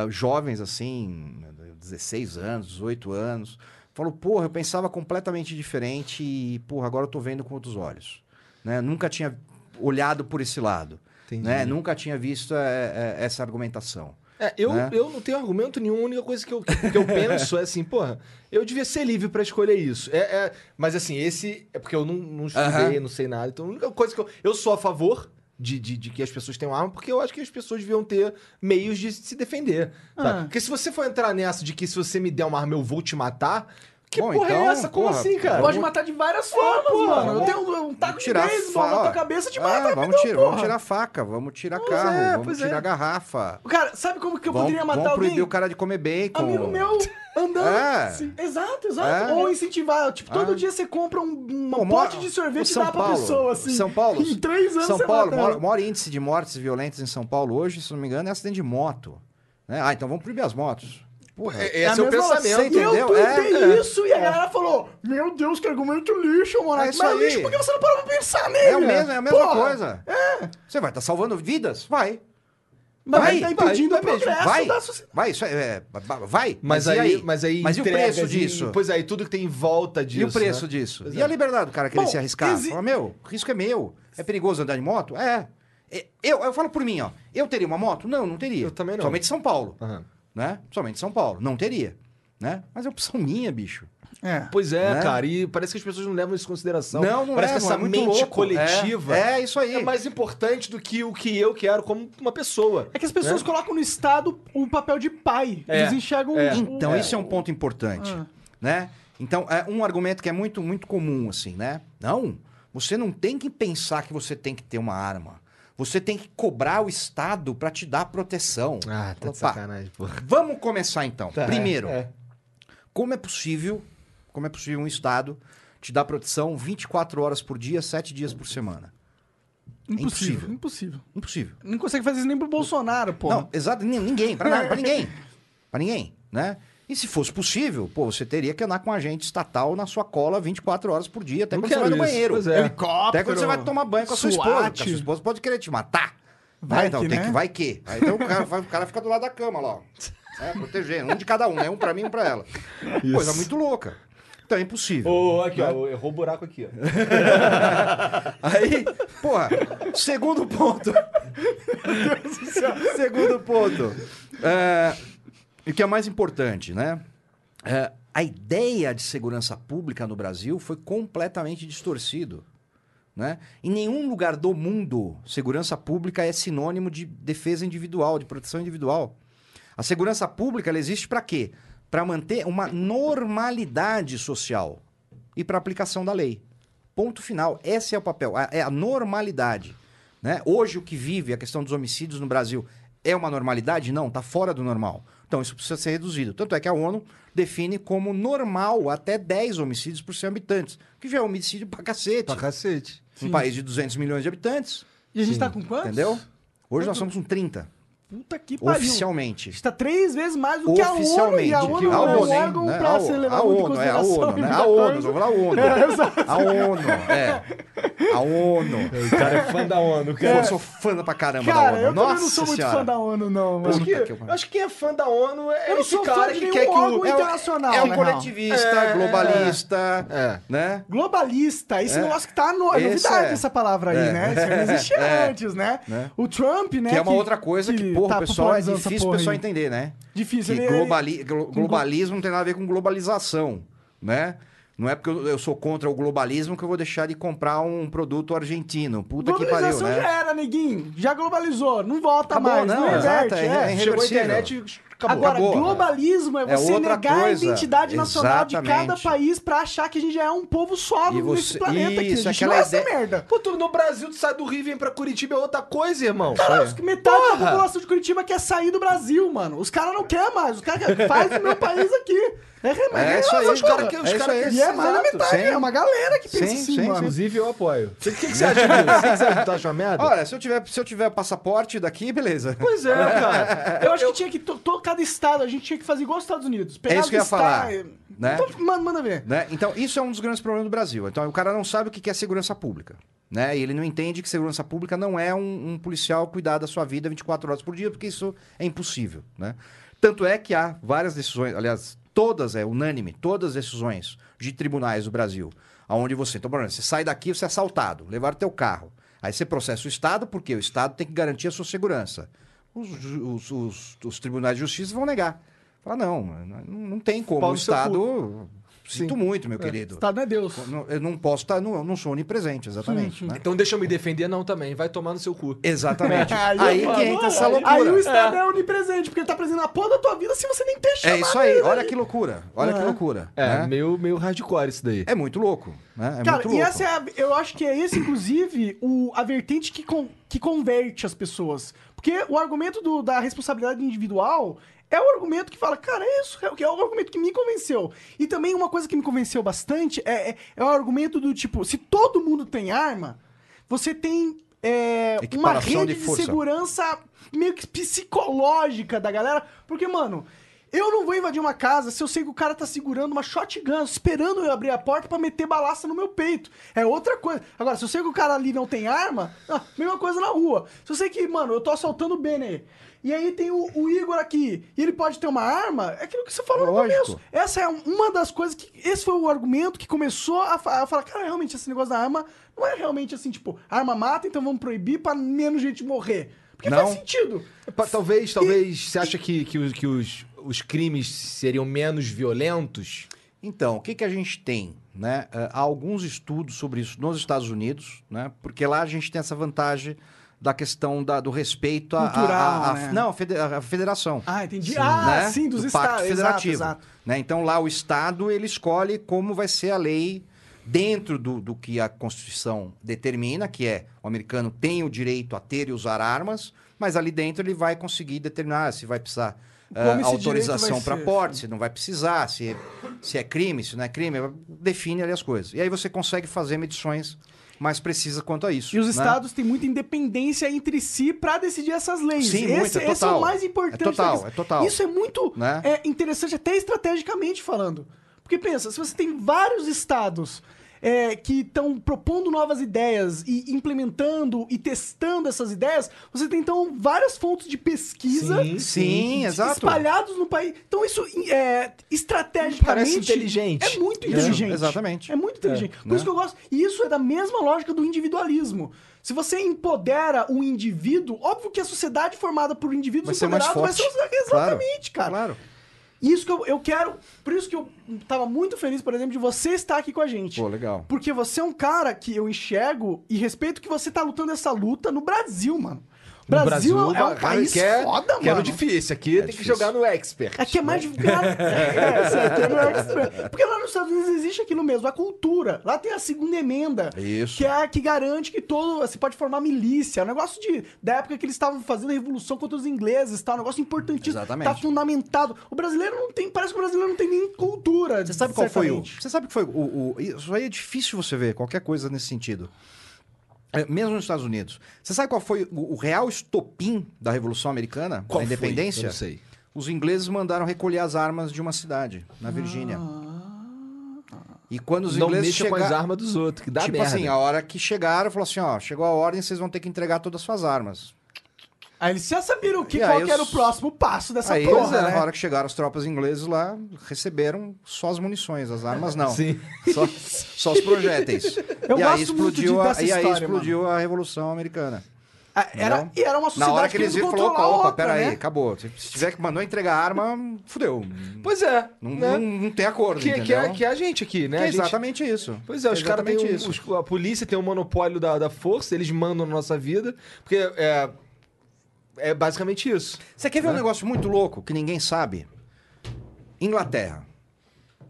S3: jovens, assim, 16 anos, 18 anos, falam, porra, eu pensava completamente diferente e, porra, agora eu tô vendo com outros olhos, né? Nunca tinha olhado por esse lado,
S1: Entendi.
S3: né? Nunca tinha visto é, é, essa argumentação.
S1: É, eu,
S3: né?
S1: eu não tenho argumento nenhum, a única coisa que eu, que eu penso é assim, porra, eu devia ser livre pra escolher isso. É, é- mas assim, esse é porque eu não, não estudei,
S3: Aham.
S1: não sei nada. Então a única coisa que eu. Eu sou a favor de, de, de que as pessoas tenham arma, porque eu acho que as pessoas deviam ter meios de se defender.
S2: Ah.
S1: Porque se você for entrar nessa de que se você me der uma arma eu vou te matar, que
S3: Bom,
S1: porra é
S3: então,
S1: essa? Como
S3: porra,
S1: assim, cara?
S2: Pode matar de várias formas,
S1: porra,
S2: mano. Eu
S1: vamos-
S2: tenho um, taco de
S3: tirar
S2: beisebol na tua cabeça te
S3: ah,
S2: mata
S3: vamos,
S2: rapidão,
S3: tirar,
S2: porra.
S3: vamos tirar faca, vamos tirar
S1: Pois
S3: carro,
S1: é,
S3: vamos tirar
S1: é.
S3: garrafa.
S2: Cara, sabe como que eu
S3: vamos,
S2: poderia matar
S3: vamos
S2: alguém?
S3: proibir o cara de comer bacon.
S2: Amigo meu andando.
S3: É.
S2: Sim, Exato, exato.
S3: É.
S2: Ou incentivar. Tipo, todo
S3: Ah.
S2: dia você compra um, um
S3: Pô,
S2: pote de sorvete
S3: o
S2: e
S3: São
S2: dá pra
S3: Paulo,
S2: pessoa, assim.
S3: São Paulo.
S2: Em três anos
S3: São Paulo, maior,
S2: ela.
S3: maior índice de mortes violentas em São Paulo hoje, se não me engano, é acidente de moto. Né? Ah, então vamos proibir as motos. Porra.
S1: É- Esse é,
S2: a
S1: o
S2: mesma-
S1: pensamento.
S3: Entendeu?
S2: Eu tuitei
S3: É, é.
S2: isso e a galera falou: Meu Deus, que argumento lixo, mano.
S3: É isso
S2: Mas
S3: aí.
S2: lixo porque você não parou pra pensar nele.
S3: É, o mesmo, é a mesma
S2: Porra,
S3: coisa. Você vai estar salvando vidas? Vai.
S2: Mas
S3: Vai,
S2: tá impedindo
S1: vai,
S2: o progresso
S3: Vai.
S2: da sociedade.
S3: Vai, isso é, é, vai.
S1: Mas,
S3: e
S1: aí, mas aí
S3: Mas e o preço
S1: entregas e-
S3: disso?
S1: pois aí, tudo que tem em volta disso.
S3: E o preço
S1: né?
S3: disso?
S1: Pois
S3: E
S1: é.
S3: a liberdade do cara querer
S2: Bom,
S3: se arriscar?
S2: exi-
S3: Fala, meu, o risco é meu. É perigoso andar de moto? É. É, Eu, eu falo por mim, ó. Eu teria uma moto? Não, não teria.
S1: Eu também não.
S3: Somente São Paulo.
S1: Aham.
S3: Né? Somente São Paulo. Não teria. Né? Mas é opção minha, bicho.
S2: É.
S1: Pois é,
S3: Né?
S1: cara, e parece que as pessoas não levam isso em consideração.
S3: Não, não
S1: Parece
S3: levam,
S1: que
S3: é
S1: essa
S3: muito
S1: mente
S3: louco.
S1: coletiva
S3: É, é isso aí.
S1: é mais importante do que o que eu quero como uma pessoa.
S2: É que as pessoas
S1: É.
S2: colocam no Estado o papel de pai.
S1: É.
S2: Eles enxergam
S1: É.
S2: o-
S3: Então, isso é um ponto importante,
S2: Ah.
S3: né? Então, é um argumento que é muito, muito comum, assim, né? Não, você não tem que pensar que você tem que ter uma arma. Você tem que cobrar o Estado para te dar proteção.
S1: Ah, tá de
S3: Opa,
S1: sacanagem, porra.
S3: Vamos começar, então.
S1: Tá,
S3: Primeiro,
S1: é.
S3: como é possível, como é possível um Estado te dar proteção 24 horas por dia, 7 dias por semana?
S2: Impossível,
S3: impossível.
S2: impossível.
S3: Impossível.
S2: Não consegue fazer isso nem pro Bolsonaro, pô.
S3: Não, exato, ni- ninguém, pra nada, pra ninguém. Pra ninguém, né? E se fosse possível, pô, você teria que andar com um agente estatal na sua cola 24 horas por dia, até
S1: Não
S3: quando você vai no
S1: isso.
S3: banheiro.
S1: Pois é.
S2: Helicóptero.
S3: Até quando você vai tomar banho com a sua
S2: SWAT.
S3: esposa. porque A sua esposa pode querer te matar.
S2: Vai
S3: então,
S2: que,
S3: tem
S2: né?
S3: que vai que. Aí então o cara, vai- o cara fica do lado da cama lá, ó. É, protegendo. Um de cada um, né? Um pra mim, um pra ela. Coisa muito louca. Então é impossível.
S1: Ô, aqui, ó, errou o buraco aqui, ó.
S3: Aí, porra, segundo ponto. segundo ponto. É, e o que é mais importante, né? É, a ideia de segurança pública no Brasil foi completamente distorcido. Né? Em nenhum lugar do mundo, segurança pública é sinônimo de defesa individual, de proteção individual. A segurança pública ela existe para quê? Para manter uma normalidade social e para aplicação da lei. Ponto final. Esse é o papel. É a normalidade. Né? Hoje, o que vive a questão dos homicídios no Brasil é uma normalidade? Não, está fora do normal. Então, isso precisa ser reduzido. Tanto é que a ONU define como normal até 10 homicídios por 100 habitantes, que já é homicídio pra cacete.
S1: Pra cacete.
S3: Um país de 200 milhões de habitantes,
S2: E a gente tá com quantos?
S3: entendeu? Hoje nós somos com 30,
S2: Puta que pariu.
S3: oficialmente.
S2: Está três vezes mais do que a ONU.
S3: Oficialmente.
S2: E a ONU não é um órgão
S3: né?
S2: pra
S3: a,
S2: ser
S3: O-
S2: levado
S3: a
S2: em
S3: ONU, é a
S2: consideração.
S3: ONU, né? A ONU, vamos falar a ONU. A ONU, é. A ONU.
S1: O cara é fã da ONU,
S3: Eu
S1: cara.
S3: sou fã pra caramba
S2: Cara,
S3: da ONU.
S2: eu
S3: Nossa
S2: não sou muito
S3: senhora.
S2: fã da ONU, não. Mas...
S1: Acho que, acho que quem é fã da ONU é
S2: Eu
S1: esse cara que quer que o...
S3: É um-
S2: internacional,
S3: É um coletivista,
S1: É.
S3: globalista,
S1: É.
S3: né?
S2: Globalista, esse
S3: É.
S2: negócio que tá no, é novidade
S3: é.
S2: essa palavra aí,
S3: É.
S2: né? Isso não existia
S3: É.
S2: antes, né?
S3: Né?
S2: O Trump, né?
S3: Que é uma outra coisa que, porra,
S2: tá
S3: pessoal é difícil o pessoal entender, né?
S2: Difícil.
S3: Que
S2: ele-
S3: globali- glo- globalismo não tem nada a ver com globalização, né? Não é porque eu, eu sou contra o globalismo que eu vou deixar de comprar um produto argentino. Puta que pariu,
S2: Globalização
S3: né?
S2: já era, neguinho. Já globalizou. Não volta
S3: Acabou,
S2: mais.
S3: não,
S2: Não,
S3: exato, é-
S2: é.
S3: é
S1: Chegou a internet acabou.
S2: Agora,
S3: acabou.
S2: globalismo é
S3: É
S2: você
S3: outra
S2: negar a
S3: coisa.
S2: identidade nacional de cada
S3: Exatamente.
S2: país pra achar que a gente já é um povo só
S3: E
S2: nesse
S3: você-
S2: planeta aqui. A
S3: isso,
S2: gente
S3: aquela
S2: não é essa
S3: ideia-
S2: merda.
S1: Pô, tu, no Brasil, tu sai do Rio e vem pra Curitiba é outra coisa, irmão.
S2: Cara, os- metade da
S1: Porra!
S2: população de Curitiba quer sair do Brasil, mano. Os caras não querem mais. Os caras querem faz o meu país aqui. É,
S3: É isso aí,
S2: os caras
S3: porra.
S2: que
S3: É isso aí.
S2: E é mais da metade.
S3: Sim.
S2: É uma galera que pensa
S3: Sim,
S2: assim,
S3: sim,
S2: mano.
S1: Inclusive, eu apoio. O que, que, que você acha disso? O que, que você acha? Uma merda?
S3: Olha, se eu tiver, se eu tiver passaporte daqui, beleza.
S1: Pois é, cara.
S2: Eu acho que tinha que. to- to- cada estado, a gente tinha que fazer igual os Estados Unidos. Pegar
S3: É isso que eu ia falar, né?
S2: Então, manda, manda ver.
S3: Né? Então, isso é um dos grandes problemas do Brasil. Então, o cara não sabe o que é segurança pública. Né? E ele não entende que segurança pública não é um, um policial cuidar da sua vida 24 horas por dia, porque isso é impossível. Né? Tanto é que há várias decisões, aliás, todas, é unânime, todas as decisões de tribunais do Brasil, aonde você, então, por exemplo, você sai daqui, você é assaltado, levaram teu carro. Aí você processa o Estado, porque o Estado tem que garantir a sua segurança. Os, os- os- os tribunais de justiça vão negar. Fala, não, não, não tem como o Estado. Sinto muito, meu querido.
S2: Estado não é Deus.
S3: Não- Eu não posso estar, não, eu não sou onipresente, exatamente. né?
S1: Então deixa eu me defender, não, também. Vai tomar no seu cu.
S3: Exatamente.
S2: Aí,
S3: aí que entra essa loucura.
S2: Aí o Estado é. onipresente, porque ele tá presente na porra da tua vida se você nem tem
S3: É isso aí, olha que loucura. Olha que
S2: É.
S3: loucura.
S1: É,
S3: né?
S1: meio, meio hardcore isso daí.
S3: É muito louco. Né? É
S2: Cara,
S3: muito
S2: e
S3: louco.
S2: essa é a, eu acho que é esse, inclusive, o, a vertente que, con- que converte as pessoas. Porque o argumento do- da responsabilidade individual é o argumento que fala, cara, é isso, é, o que- é o argumento que me convenceu. E também uma coisa que me convenceu bastante é, é, é o argumento do tipo, se todo mundo tem arma, você tem é, uma rede
S3: de
S2: de, segurança meio que psicológica da galera. Porque, mano, eu não vou invadir uma casa se eu sei que o cara tá segurando uma shotgun, esperando eu abrir a porta pra meter balaça no meu peito. É outra coisa. Agora, se eu sei que o cara ali não tem arma, ah, mesma coisa na rua. Se eu sei que, mano, eu tô assaltando o Benny. E aí tem o, o Igor aqui, e ele pode ter uma arma, é aquilo que você falou
S3: Lógico.
S2: no começo. Essa é uma das coisas que. Esse foi o argumento que começou a, a falar, cara, realmente, esse negócio da arma não é realmente assim, tipo, arma mata, então vamos proibir pra menos gente morrer. Porque
S3: Não.
S2: faz sentido.
S1: Talvez, talvez, você acha que, que, os, que os, os crimes seriam menos violentos?
S3: Então, o que, que a gente tem? Né? Eh, Há alguns estudos sobre isso nos Estados Unidos, né? porque lá a gente tem essa vantagem da questão da- do respeito à-
S2: Cultural,
S3: à- à-
S2: né?
S3: não, à fede- à federação.
S2: Ah, entendi. ah,
S3: né?
S2: sim, dos
S3: do
S2: estados.
S3: Pacto
S2: Exato,
S3: Federativo.
S2: exato.
S3: né? Então lá o Estado ele escolhe como vai ser a lei dentro do, do que a Constituição determina, que é o americano tem o direito a ter e usar armas, mas ali dentro ele vai conseguir determinar se vai precisar
S2: esse
S3: autorização para porte, se não vai precisar, se, se é crime, se não é crime, define ali as coisas. E aí você consegue fazer medições mais precisa quanto a isso.
S2: E os
S3: né?
S2: estados têm muita independência entre si pra decidir essas leis.
S3: Sim,
S2: esse,
S3: muito, é
S2: esse é o mais importante.
S3: É total, é total.
S2: Isso é muito
S3: Né?
S2: é, interessante, até estrategicamente falando. Porque pensa, se você tem vários estados é, que estão propondo novas ideias e implementando e testando essas ideias, você tem então várias fontes de pesquisa
S1: Sim,
S3: Sim, exato.
S2: espalhados no país. Então isso é, estrategicamente
S1: Parece inteligente.
S2: é muito
S3: Isso,
S2: inteligente.
S3: exatamente.
S2: É muito inteligente. Por
S3: né?
S2: isso que eu gosto. E isso é da mesma lógica do individualismo. Se você empodera um indivíduo, óbvio que a sociedade formada por indivíduos
S3: Vai ser mais
S2: empoderados vai
S3: forte.
S2: ser exatamente, cara.
S3: Claro.
S2: Isso que eu, eu quero. Por isso que eu tava muito feliz, por exemplo, de você estar aqui com a gente.
S3: Pô, legal.
S2: Porque você é um cara que eu enxergo e respeito que você tá lutando essa luta no Brasil, mano.
S1: No
S2: Brasil, é um
S1: cara,
S2: país
S1: quer,
S2: foda,
S1: quero
S2: mano.
S1: difícil. Aqui tem que
S3: difícil.
S1: jogar no expert.
S2: Aqui é mais difícil. É, aqui é no extra. Porque lá nos Estados Unidos existe aquilo mesmo, a cultura. Lá tem a segunda emenda.
S3: Isso.
S2: Que é a que garante que todo. Você pode formar milícia. É um negócio de. Da época que eles estavam fazendo a revolução contra os ingleses, tá? Um negócio importantíssimo.
S3: Exatamente.
S2: Tá fundamentado. O brasileiro não tem. Parece que o brasileiro não tem nem cultura.
S3: Você sabe qual foi o.
S2: certamente.
S3: Você sabe que foi o, o- Isso aí é difícil você ver, qualquer coisa nesse sentido. É, mesmo nos Estados Unidos. Você sabe qual foi o, o real estopim da Revolução Americana,
S1: Qual
S3: da
S1: foi?
S3: independência?
S1: Eu não sei.
S3: Os ingleses mandaram recolher as armas de uma cidade, na Virgínia. E quando os
S1: Não
S3: ingleses
S1: mexa com as armas dos outros, que dá
S3: Tipo
S1: merda.
S3: assim, a hora que chegaram, falou assim: ó, chegou a ordem, vocês vão ter que entregar todas as suas armas.
S2: Aí eles já sabiram o que, qual que era o próximo passo dessa
S3: Aí,
S2: porra,
S3: na
S2: né?
S3: hora que chegaram as tropas ingleses lá, receberam só as munições, as armas não.
S1: Sim.
S3: Só, só os projéteis.
S2: Eu
S3: e aí explodiu, a, e aí
S2: história,
S3: explodiu a Revolução Americana.
S2: Ah, Era, e era uma
S3: Na
S2: sociedade
S3: hora que eles
S2: querendo
S3: viram, falou, opa,
S2: outra,
S3: peraí,
S2: né?
S3: acabou. Se tiver que mandou entregar a arma, fudeu.
S1: Pois é.
S3: Não,
S1: né?
S3: não, não tem acordo,
S1: que,
S3: entendeu?
S1: que, é, que é a gente aqui, né?
S3: Que é
S1: A gente-
S3: exatamente isso.
S1: Pois é, os caras têm
S3: Exatamente
S1: um, os- a polícia tem um monopólio da, da força, eles mandam na nossa vida, porque é, é basicamente isso.
S3: Você quer ver
S1: Né?
S3: um negócio muito louco que ninguém sabe? Inglaterra.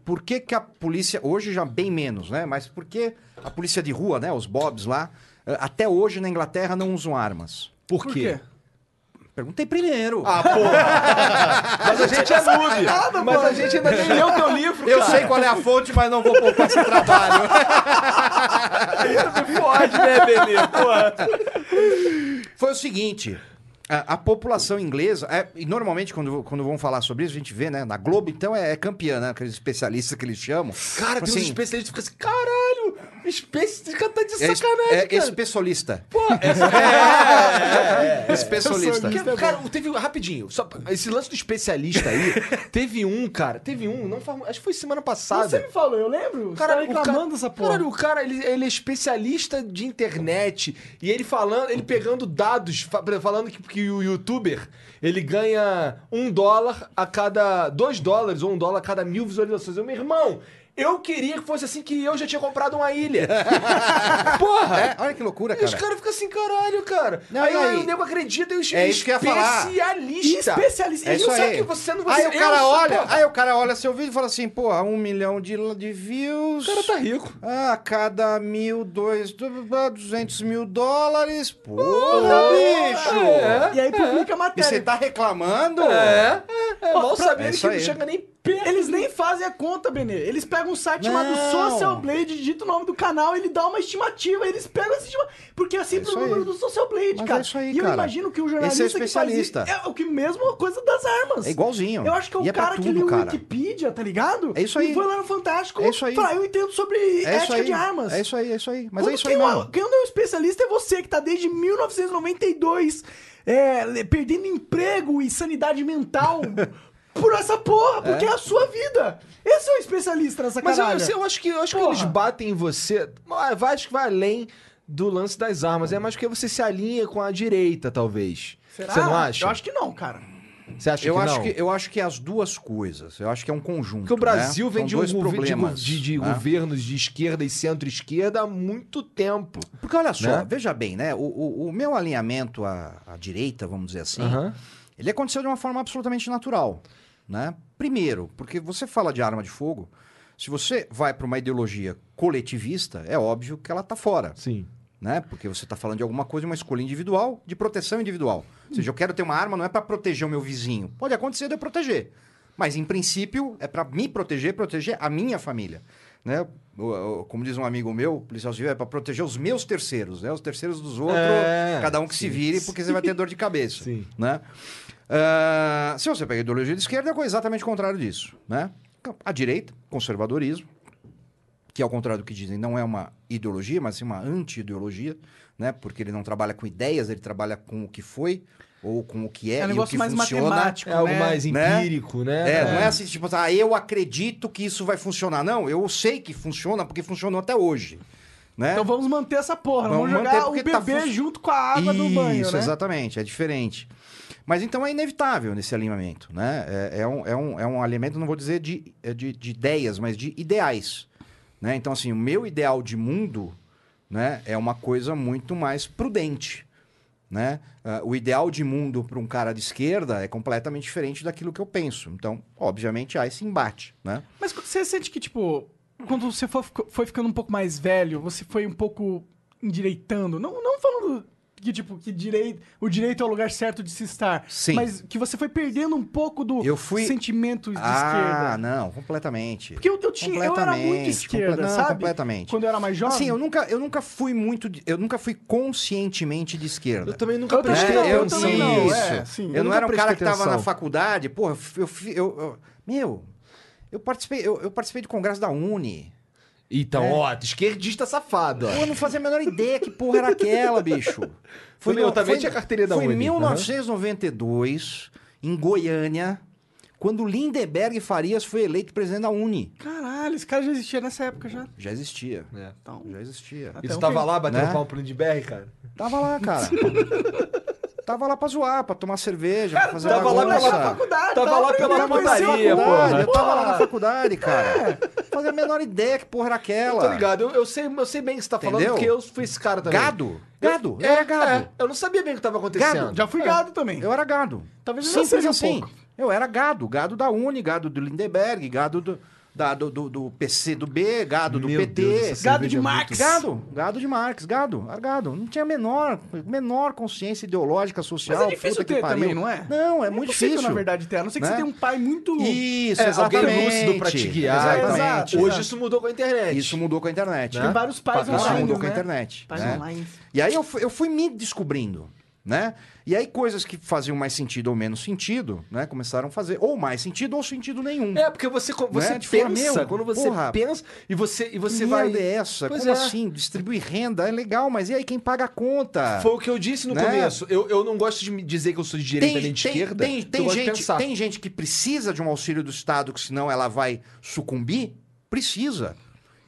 S3: Por que, que a polícia, hoje já bem menos, né? Mas por que a polícia de rua, né? Os bobs lá, eh, até hoje na Inglaterra não usam armas?
S1: Por,
S2: Por
S1: quê?
S2: quê?
S3: Perguntei primeiro.
S1: Ah, porra! mas a gente é noob! mas a gente ainda nem leu teu livro,
S3: Eu
S1: cara.
S3: sei qual é a fonte, mas não vou poupar esse trabalho.
S1: Pode, né, Benê? Porra.
S3: Foi o seguinte. A, a população inglesa, é, e normalmente quando, quando vão falar sobre isso, a gente vê, né? Na Globo, então, é, é campeã, né? Aqueles especialistas que eles chamam.
S1: Cara,
S3: Tipo
S1: tem uns
S3: assim,
S1: especialistas que ficam assim, caralho, especialista tá de
S3: É,
S1: sacanagem,
S3: é
S1: cara.
S3: especialista.
S1: Pô,
S3: É, especialista.
S1: Que- cara, teve rapidinho, só esse lance do especialista aí, teve um, cara, teve um, não faz- acho que foi semana passada.
S2: Você me falou, eu lembro. Você
S1: Cara,
S2: tá
S1: o
S2: reclamando
S1: cara,
S2: dessa porra.
S1: Caralho, o cara, ele, ele é especialista de internet. E ele falando, ele pegando dados, fa- falando que, que o youtuber, ele ganha um dólar a cada. dois dólares ou um dólar a cada mil visualizações. Eu, meu irmão, eu queria que fosse assim que eu já tinha comprado uma ilha. Porra!
S3: É, olha que loucura,
S1: E os
S3: cara.
S1: caras ficam assim, caralho, cara.
S3: Não,
S1: aí,
S3: e aí?
S1: aí o nego acredita e os
S3: É isso que eu ia falar.
S1: especialista.
S2: Especialista.
S3: É
S2: E
S3: isso
S2: eu-
S1: Só
S3: aí.
S1: que você não
S3: Aí
S1: você-
S3: o cara
S1: eu-
S3: olha,
S1: porra,
S3: aí o cara olha seu vídeo e fala assim, porra, um milhão de, de views.
S1: O cara tá rico.
S3: Ah, cada mil, dois, du- duzentos mil dólares. Porra, bicho!
S1: É.
S2: E aí publica a
S3: E
S2: matéria.
S3: você tá reclamando?
S1: É, é, é mal
S3: é
S1: que
S3: isso
S1: não
S3: aí.
S1: chega nem perto.
S2: Eles nem fazem a conta, Benê. Eles pegam um site chamado
S3: Não.
S2: Social Blade, digita o nome do canal, ele dá uma estimativa, eles pegam essa estimativa. Porque é assim pro
S3: isso
S2: número
S3: aí.
S2: do Social Blade,
S3: Mas
S2: cara.
S3: é isso aí,
S2: e eu
S3: cara.
S2: imagino que o
S3: Esse
S2: jornalista
S3: é
S2: que faz
S3: especialista.
S2: isso é o que mesmo coisa das armas.
S3: É igualzinho.
S2: Eu acho que é o
S3: E é
S2: cara que
S3: tudo,
S2: leu o
S3: cara.
S2: Wikipedia, tá ligado?
S3: É isso aí.
S2: E foi lá no Fantástico
S3: É isso aí.
S2: falar, eu entendo sobre
S3: É
S2: ética
S3: aí.
S2: de armas.
S3: É isso aí, é isso aí. Mas
S2: Quando
S3: é isso aí mesmo.
S2: Quem não é um especialista é você, que tá desde 1992 é, perdendo emprego e sanidade mental por essa porra, porque é. a sua vida. Esse é o especialista nessa
S1: Mas eu,
S2: caralho.
S1: eu acho que, eu acho que eles batem em você. Ah, vai- Acho que vai além do lance das armas. É mais porque você se alinha com a direita, talvez.
S2: Será?
S1: Você não acha?
S2: Eu acho que não, cara.
S1: Você acha
S3: Eu
S1: que
S3: acho
S1: não?
S3: que, eu acho que é as duas coisas. Eu acho que é um conjunto.
S1: Porque o Brasil
S3: né?
S1: vem de, um gover- de, de- de
S3: né?
S1: governos de esquerda e centro-esquerda há muito tempo.
S3: Porque olha só,
S1: Né?
S3: veja bem, né? O, o- o meu alinhamento à, à direita, vamos dizer assim,
S1: Aham.
S3: ele aconteceu de uma forma absolutamente natural. Né? Primeiro, porque você fala de arma de fogo, se você vai para uma ideologia coletivista, é óbvio que ela está fora.
S1: Sim.
S3: Né? Porque você está falando de alguma coisa, uma escolha individual, de proteção individual. Ou seja, eu quero ter uma arma, não é para proteger o meu vizinho. Pode acontecer de eu proteger. Mas, em princípio, é para me proteger, proteger a minha família. Né? como diz um amigo meu, policial civil, é para proteger os meus terceiros, né? Os terceiros dos outros,
S1: É,
S3: cada um que se
S1: sim.
S3: vire, porque você vai ter dor de cabeça.
S1: Sim.
S3: Né? Ah, se você pega a ideologia de esquerda, é exatamente o contrário disso. Né? A direita, conservadorismo, que ao contrário do que dizem, não é uma ideologia, mas sim uma anti-ideologia, né? Porque ele não trabalha com ideias, ele trabalha com o que foi ou com o que é,
S2: É um
S3: e o
S2: negócio
S3: que
S2: mais
S3: funciona.
S2: matemático,
S1: É algo
S2: né?
S1: mais
S3: Né?
S1: empírico, né?
S3: É, não é assim, tipo, ah, eu acredito que isso vai funcionar. Não, eu sei que funciona porque funcionou até hoje. Né?
S2: Então vamos manter essa porra.
S3: Vamos
S2: Vamos, jogar o
S3: tá
S2: bebê
S3: fun-
S2: junto com a água do banho,
S3: Isso,
S2: né?
S3: exatamente, é diferente. Mas então é inevitável nesse alinhamento, né? É, é um, é, um, é um alinhamento, não vou dizer de, é de, de ideias, mas de ideais. Né? Então, assim, o meu ideal de mundo né, é uma coisa muito mais prudente. Né? Ah, o ideal de mundo para um cara de esquerda é completamente diferente daquilo que eu penso. Então, obviamente, há esse embate. Né?
S2: Mas você sente que, tipo, quando você foi ficando um pouco mais velho, você foi um pouco endireitando? Não, não falando que, tipo, que direito, o direito é o lugar certo de se estar.
S3: Sim.
S2: Mas que você foi perdendo um pouco do
S3: Eu fui-
S2: sentimento de
S3: ah,
S2: esquerda.
S3: não, completamente.
S2: Porque eu, eu, tinha, eu era muito esquerda,
S3: comple- não,
S2: sabe?
S3: completamente.
S2: Quando eu era mais jovem.
S3: Assim, eu nunca, eu nunca fui muito. de- Eu nunca fui conscientemente de esquerda.
S1: Eu também nunca
S2: Eu
S1: prestei
S2: não, eu também não, é, sim.
S3: Eu,
S1: Eu
S3: não
S1: nunca
S3: era um cara que
S1: prestei
S3: tava na faculdade, porra, eu, eu, eu- eu- meu, eu participei, eu, eu participei de congresso da Uni.
S1: Então, ó, esquerdista safado, ó.
S3: Pô, eu não fazia a menor ideia que porra era aquela, bicho.
S1: Também, eu também tinha carteirinha da
S3: Foi em 1992, em Goiânia, quando o Lindeberg Farias foi eleito presidente da Uni.
S2: Caralho, esse cara já existia nessa época já.
S3: Já existia.
S1: É.
S2: Então,
S3: Já existia.
S2: Até
S1: Isso
S2: um
S1: tava
S2: que-
S1: lá batendo
S3: Né?
S1: palmo pro Lindbergh, cara?
S3: Tava lá, cara. tava lá pra zoar, pra tomar cerveja, pra fazer
S1: tava lá
S3: bagunça.
S1: pela
S2: faculdade,
S1: Tava lá pela
S2: brincando, conheceu a
S1: putaria,
S2: faculdade,
S1: porra.
S3: Faculdade, eu tava lá na faculdade, cara. Fazia a menor ideia que porra era aquela.
S1: Tô ligado, eu, eu sei, eu sei bem o que você tá falando,
S3: Entendeu?
S1: porque eu fui esse cara também.
S3: Gado. Gado. Eu,
S1: É,
S3: era gado.
S1: é, eu não sabia bem o que tava acontecendo.
S2: Já fui gado também.
S3: Eu era gado.
S2: Talvez eu
S3: Simples
S2: seja um
S3: assim.
S2: pouco.
S3: Eu era gado. Gado da Uni, gado do Lindeberg, gado do, da- do, do, do PC do B, gado do
S1: Meu
S3: PT.
S1: Deus,
S2: Gado de
S1: é
S2: Marx.
S1: muito-
S3: Gado, gado de Marx, gado, era gado. Não tinha a menor, menor consciência ideológica, social.
S2: Mas é difícil
S3: puta que
S2: ter
S3: pariu.
S2: também, não é?
S3: Não, é, muito
S2: impossível,
S3: difícil.
S2: na verdade, ter. A não ser que
S3: né?
S2: você tenha um pai muito...
S3: Isso,
S1: É, alguém
S3: exatamente.
S1: lúcido pra te guiar.
S3: Exatamente.
S1: Hoje isso mudou com a internet.
S3: Isso mudou com a internet.
S2: Tem vários pais
S1: Pra
S3: Isso
S2: online,
S3: mudou com a
S2: né?
S3: internet.
S2: Pais
S3: né?
S2: online.
S3: E aí eu fui, eu fui me descobrindo, né? E aí coisas que faziam mais sentido ou menos sentido, né? Começaram a fazer ou mais sentido ou sentido nenhum.
S1: É, porque você, você
S3: Né? Falar,
S1: pensa, quando você
S3: porra,
S1: pensa e você, e você vai...
S3: é essa?
S1: Pois
S3: Como
S1: é.
S3: assim? Distribuir renda é legal, mas e aí quem paga a conta?
S1: Foi o que eu disse no
S3: Né?
S1: começo. Eu, eu não gosto de dizer que eu sou de direita nem de esquerda.
S3: Tem,
S1: eu
S3: tem
S1: de
S3: gente, tem gente que precisa de um auxílio do Estado, que senão ela vai sucumbir? Precisa.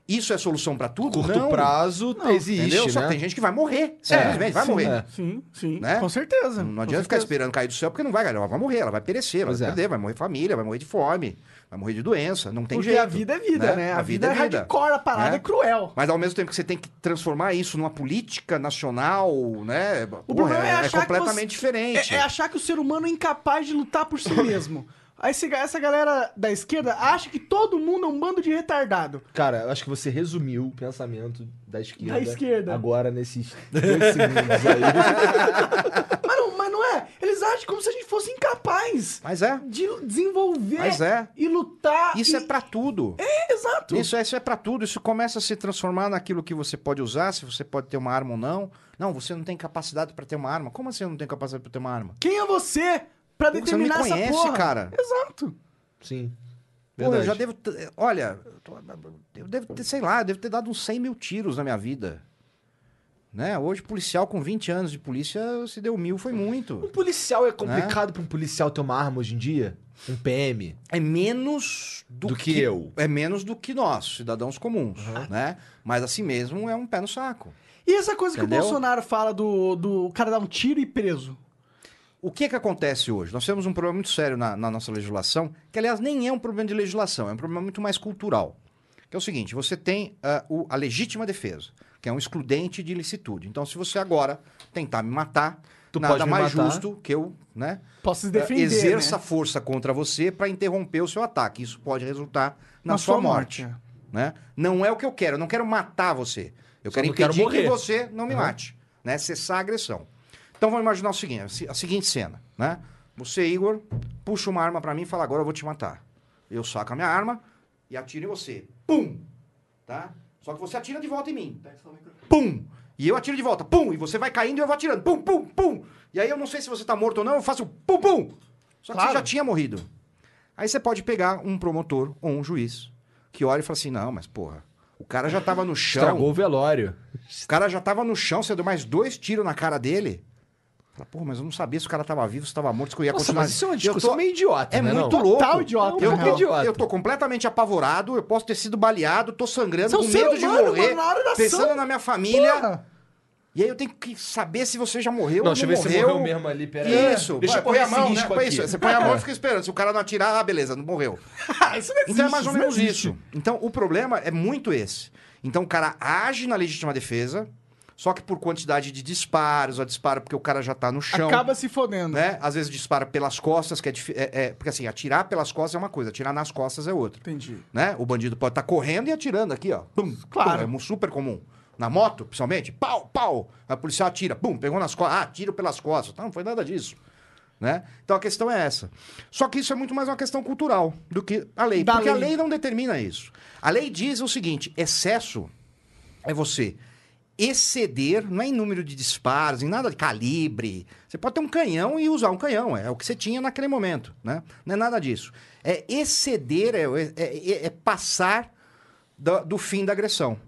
S3: Isso é solução para tudo?
S1: Curto
S3: não.
S1: prazo existe,
S3: Entendeu? Só
S1: né?
S3: que tem gente que vai morrer. Simplesmente vai
S2: sim,
S3: morrer.
S1: é.
S2: Sim, sim.
S3: Né?
S2: Com certeza.
S3: Não
S2: com
S3: adianta ficar
S2: certeza.
S3: esperando cair do céu, porque não vai, ela vai morrer, ela vai perecer, ela
S1: Pois
S3: vai
S1: é.
S3: perder, vai morrer família, vai morrer de fome, vai morrer de doença, não tem
S2: Porque
S3: jeito.
S2: a vida é vida, né? A, vida, é hardcore, a parada
S3: né?
S2: é cruel.
S3: Mas ao mesmo tempo que você tem que transformar isso numa política nacional, né?
S2: O problema é,
S3: é,
S2: achar
S3: completamente
S2: que você-
S3: diferente.
S2: É, é achar que o ser humano é incapaz de lutar por si mesmo. Aí essa galera da esquerda acha que todo mundo é um bando de retardado.
S1: Cara, eu acho que você resumiu o pensamento da esquerda.
S2: Da esquerda.
S1: Agora, nesses dois segundos aí.
S2: Mas não, mas não é. Eles acham como se a gente fosse incapaz
S3: Mas é.
S2: de desenvolver
S3: Mas é.
S2: e lutar.
S3: Isso
S2: e...
S3: é pra tudo.
S2: É, exato.
S3: Isso, é- isso é pra tudo. Isso começa a se transformar naquilo que você pode usar, se você pode ter uma arma ou não. Não, você não tem capacidade pra ter uma arma. Como assim eu não tenho capacidade pra ter uma arma?
S2: Quem é você pra
S3: Pô, você não me
S2: determinar essa
S3: conhece,
S2: porra?
S3: cara.
S2: Exato.
S1: Sim.
S3: Pô, eu já devo. ter- Olha, eu devo ter, sei lá, eu devo ter dado uns 100 mil tiros na minha vida. Né? Hoje, policial com 20 anos de polícia, se deu mil, foi
S1: Um
S3: muito.
S1: policial é complicado pra um policial ter uma arma hoje em dia? Um PM?
S3: É menos do,
S1: Do que eu.
S3: É menos do que nós, cidadãos comuns, né? Mas assim mesmo é um pé no saco.
S2: E essa coisa que
S3: Entendeu?
S2: o Bolsonaro fala do, do cara dar um tiro e preso?
S3: O que que acontece hoje? Nós temos um problema muito sério na, na nossa legislação, que aliás nem é um problema de legislação, é um problema muito mais cultural. Que é o seguinte, você tem ah, o- a legítima defesa, que é um excludente de ilicitude. Então, se você agora tentar me matar,
S1: Tu
S3: nada mais
S1: matar.
S3: justo que eu, né,
S2: Posso se
S3: ah,
S2: defender,
S3: exerça
S2: né?
S3: força contra você para interromper o seu ataque. Isso pode resultar na,
S2: Na
S3: sua, morte.
S2: morte,
S3: Né? Não é o que eu quero, eu não quero matar você. Eu
S1: Só
S3: quero
S1: não quero
S3: impedir que você não me mate, né? Cessar a agressão. Então vamos imaginar o seguinte, a seguinte cena, né? Você, Igor, puxa uma arma pra mim e fala, agora eu vou te matar. Eu saco a minha arma e atiro em você. Pum! tá? Só que você atira de volta em mim. Pum! E eu atiro de volta, pum! E você vai caindo e eu vou atirando, pum, pum, pum! E aí eu não sei se você tá morto ou não, eu faço pum, pum! Só que
S2: Claro.
S3: você já tinha morrido. Aí você pode pegar um promotor ou um juiz que olha e fala assim: não, mas porra, o cara já tava no chão.
S1: Estragou o velório.
S3: O cara já tava no chão, você deu mais dois tiros na cara dele. Fala, porra, mas eu não sabia se o cara tava vivo, se tava morto, se eu ia
S1: Nossa,
S3: continuar.
S1: mas isso é uma
S3: Eu
S1: discussão
S3: tô-
S1: meio idiota,
S3: É
S1: né,
S3: muito
S1: não?
S3: louco.
S2: Total idiota,
S3: Eu, tô,
S2: real.
S1: idiota.
S3: eu tô completamente apavorado, eu posso ter sido baleado, tô sangrando,
S2: Você é
S3: com medo de
S2: humano,
S3: morrer,
S2: mano, na
S3: pensando
S2: ação.
S3: na minha família.
S2: Porra.
S3: E aí eu tenho que saber se você já morreu
S1: Não,
S3: ou
S1: deixa
S3: não
S1: eu ver se
S3: morreu.
S1: morreu mesmo ali, peraí.
S3: Isso.
S1: Deixa eu
S3: põe a mão,
S1: risco
S3: né? Põe isso. Você põe a mão e fica esperando. Se o cara não atirar, ah, beleza, não morreu.
S2: Isso não existe.
S3: Então é mais ou
S2: isso não
S3: menos
S2: existe.
S3: isso. Então o problema é muito esse. Então o cara age na legítima defesa, só que por quantidade de disparos, a disparo porque o cara já tá no chão.
S2: Acaba se fodendo.
S3: Né? Às vezes dispara pelas costas, que é, é- é- Porque assim, atirar pelas costas é uma coisa, atirar nas costas é outra.
S2: Entendi.
S3: Né? O bandido pode estar correndo e atirando aqui, ó. Pum,
S2: Claro.
S3: pum, é super comum. Na moto, principalmente, pau, pau. A policial atira, pum, pegou nas costas. Ah, tiro pelas costas. Não, não foi nada disso. Né? Então a questão é essa. Só que isso é muito mais uma questão cultural do que a lei.
S2: Da
S3: porque a
S2: lei.
S3: lei não determina isso. A lei diz o seguinte: excesso é você exceder, não é em número de disparos, em nada de calibre. Você pode ter um canhão e usar um canhão, é o que você tinha naquele momento, né? Não é nada disso. É exceder, é, é- é- é passar do, do fim da agressão.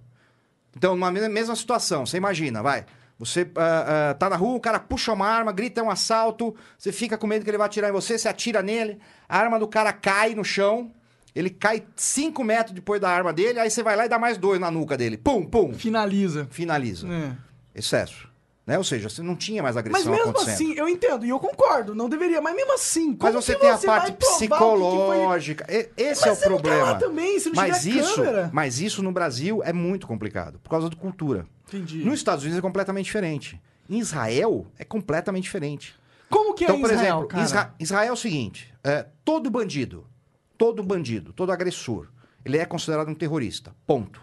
S3: Então, numa me- mesma situação, você imagina, vai. Você ah, ah, tá na rua, o cara puxa uma arma, grita é um assalto, você fica com medo que ele vai atirar em você, você atira nele, a arma do cara cai no chão, ele cai 5 metros depois da arma dele, aí você vai lá e dá mais dois na nuca dele. Pum, pum.
S2: Finaliza.
S3: Finaliza.
S2: É.
S3: Excesso. Né? Ou seja, você não tinha mais agressão
S2: Mas mesmo assim, eu entendo, e eu concordo, não deveria, mas mesmo assim,
S3: Mas você tem a
S2: vai
S3: parte
S2: foi-
S3: psicológica. E- Esse
S2: Mas
S3: é o
S2: você tá
S3: problema.
S2: lá também,
S3: mas isso, mas isso no Brasil é muito complicado, por causa da cultura.
S2: Entendi.
S3: Nos Estados Unidos é completamente diferente. Em Israel é completamente diferente.
S2: Como que é
S3: então, por
S2: Israel,
S3: exemplo? Isra- Israel é o seguinte: é, todo bandido, todo bandido, todo agressor, ele é considerado um terrorista. Ponto.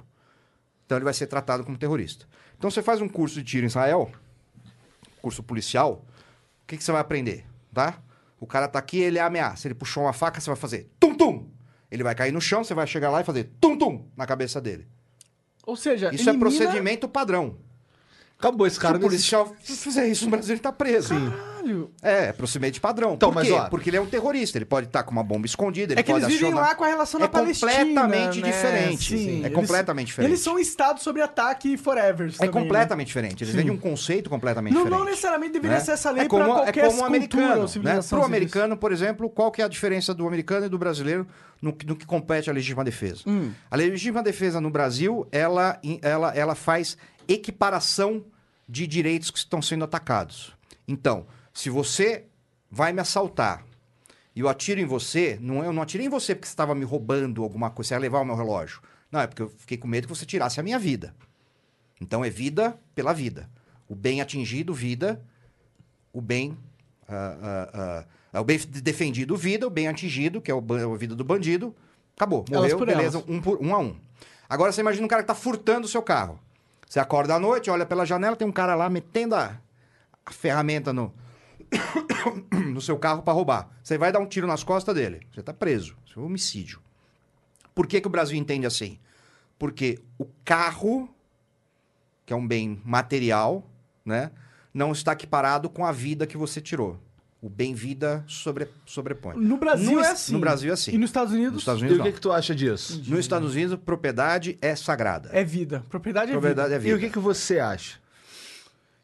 S3: Então ele vai ser tratado como terrorista. Então você faz um curso de tiro em Israel, curso policial, o que, que você vai aprender? Tá? O cara tá aqui, ele ameaça. Ele puxou uma faca, você vai fazer tum-tum. Ele vai cair no chão, você vai chegar lá e fazer tum-tum na cabeça dele.
S2: Ou seja,
S3: Isso é
S2: elimina-
S3: procedimento padrão.
S1: Acabou esse cara
S3: Se o policial fizer isso no Brasil, ele tá preso.
S2: Caralho.
S3: É, é procedimento padrão.
S1: Então,
S3: Por
S1: mas,
S3: quê?
S1: ó-
S3: Porque ele é um terrorista. Ele pode estar com uma bomba escondida, ele
S2: É que
S3: pode
S2: eles vivem
S3: acionar...
S2: lá com a relação
S3: É
S2: na Palestina.
S3: completamente
S2: né?
S3: diferente.
S2: Sim,
S3: É
S2: eles-
S3: completamente diferente.
S2: Eles são um estado sobre ataque forever.
S3: É
S2: também, né?
S3: completamente diferente. Eles vêm de um conceito completamente
S2: Não,
S3: diferente.
S2: não necessariamente deveria
S3: né?
S2: ser essa lei
S3: é como,
S2: pra qualquer
S3: é como o
S2: cultura
S3: americano, né? Pro
S2: diz.
S3: americano, por exemplo, qual que é a diferença do americano e do brasileiro no, que- no que compete à legítima defesa?
S2: Hum.
S3: A legítima defesa no Brasil, ela, ela, ela faz equiparação de direitos que estão sendo atacados. Então, se você vai me assaltar e eu atiro em você, não, eu não atirei em você porque você estava me roubando alguma coisa, você ia levar o meu relógio. Não, é porque eu fiquei com medo que você tirasse a minha vida. Então é vida pela vida. O bem atingido, vida. O bem. ah, ah, ah, o bem defendido, vida. O bem atingido, que é a vida do bandido. Acabou. Morreu, beleza.
S2: elas.
S3: Um, por, um a um. Agora você imagina um cara que tá furtando o seu carro. Você acorda à noite, olha pela janela, tem um cara lá metendo a, a ferramenta no, no seu carro para roubar. Você vai dar um tiro nas costas dele. Você tá preso. Isso é um homicídio. Por que, que o Brasil entende assim? Porque o carro, que é um bem material, né, não está equiparado com a vida que você tirou. O bem-vida sobre, sobrepõe.
S2: No Brasil
S3: No
S2: é
S3: es-
S2: assim.
S3: no Brasil é assim.
S2: E nos Estados Unidos
S3: Nos Estados
S1: E
S3: Unidos
S1: o que, que tu acha disso?
S3: Nos Estados Unidos, propriedade é sagrada.
S2: é vida. Propriedade é
S3: propriedade
S2: vida.
S3: é vida.
S1: E o que, que você acha?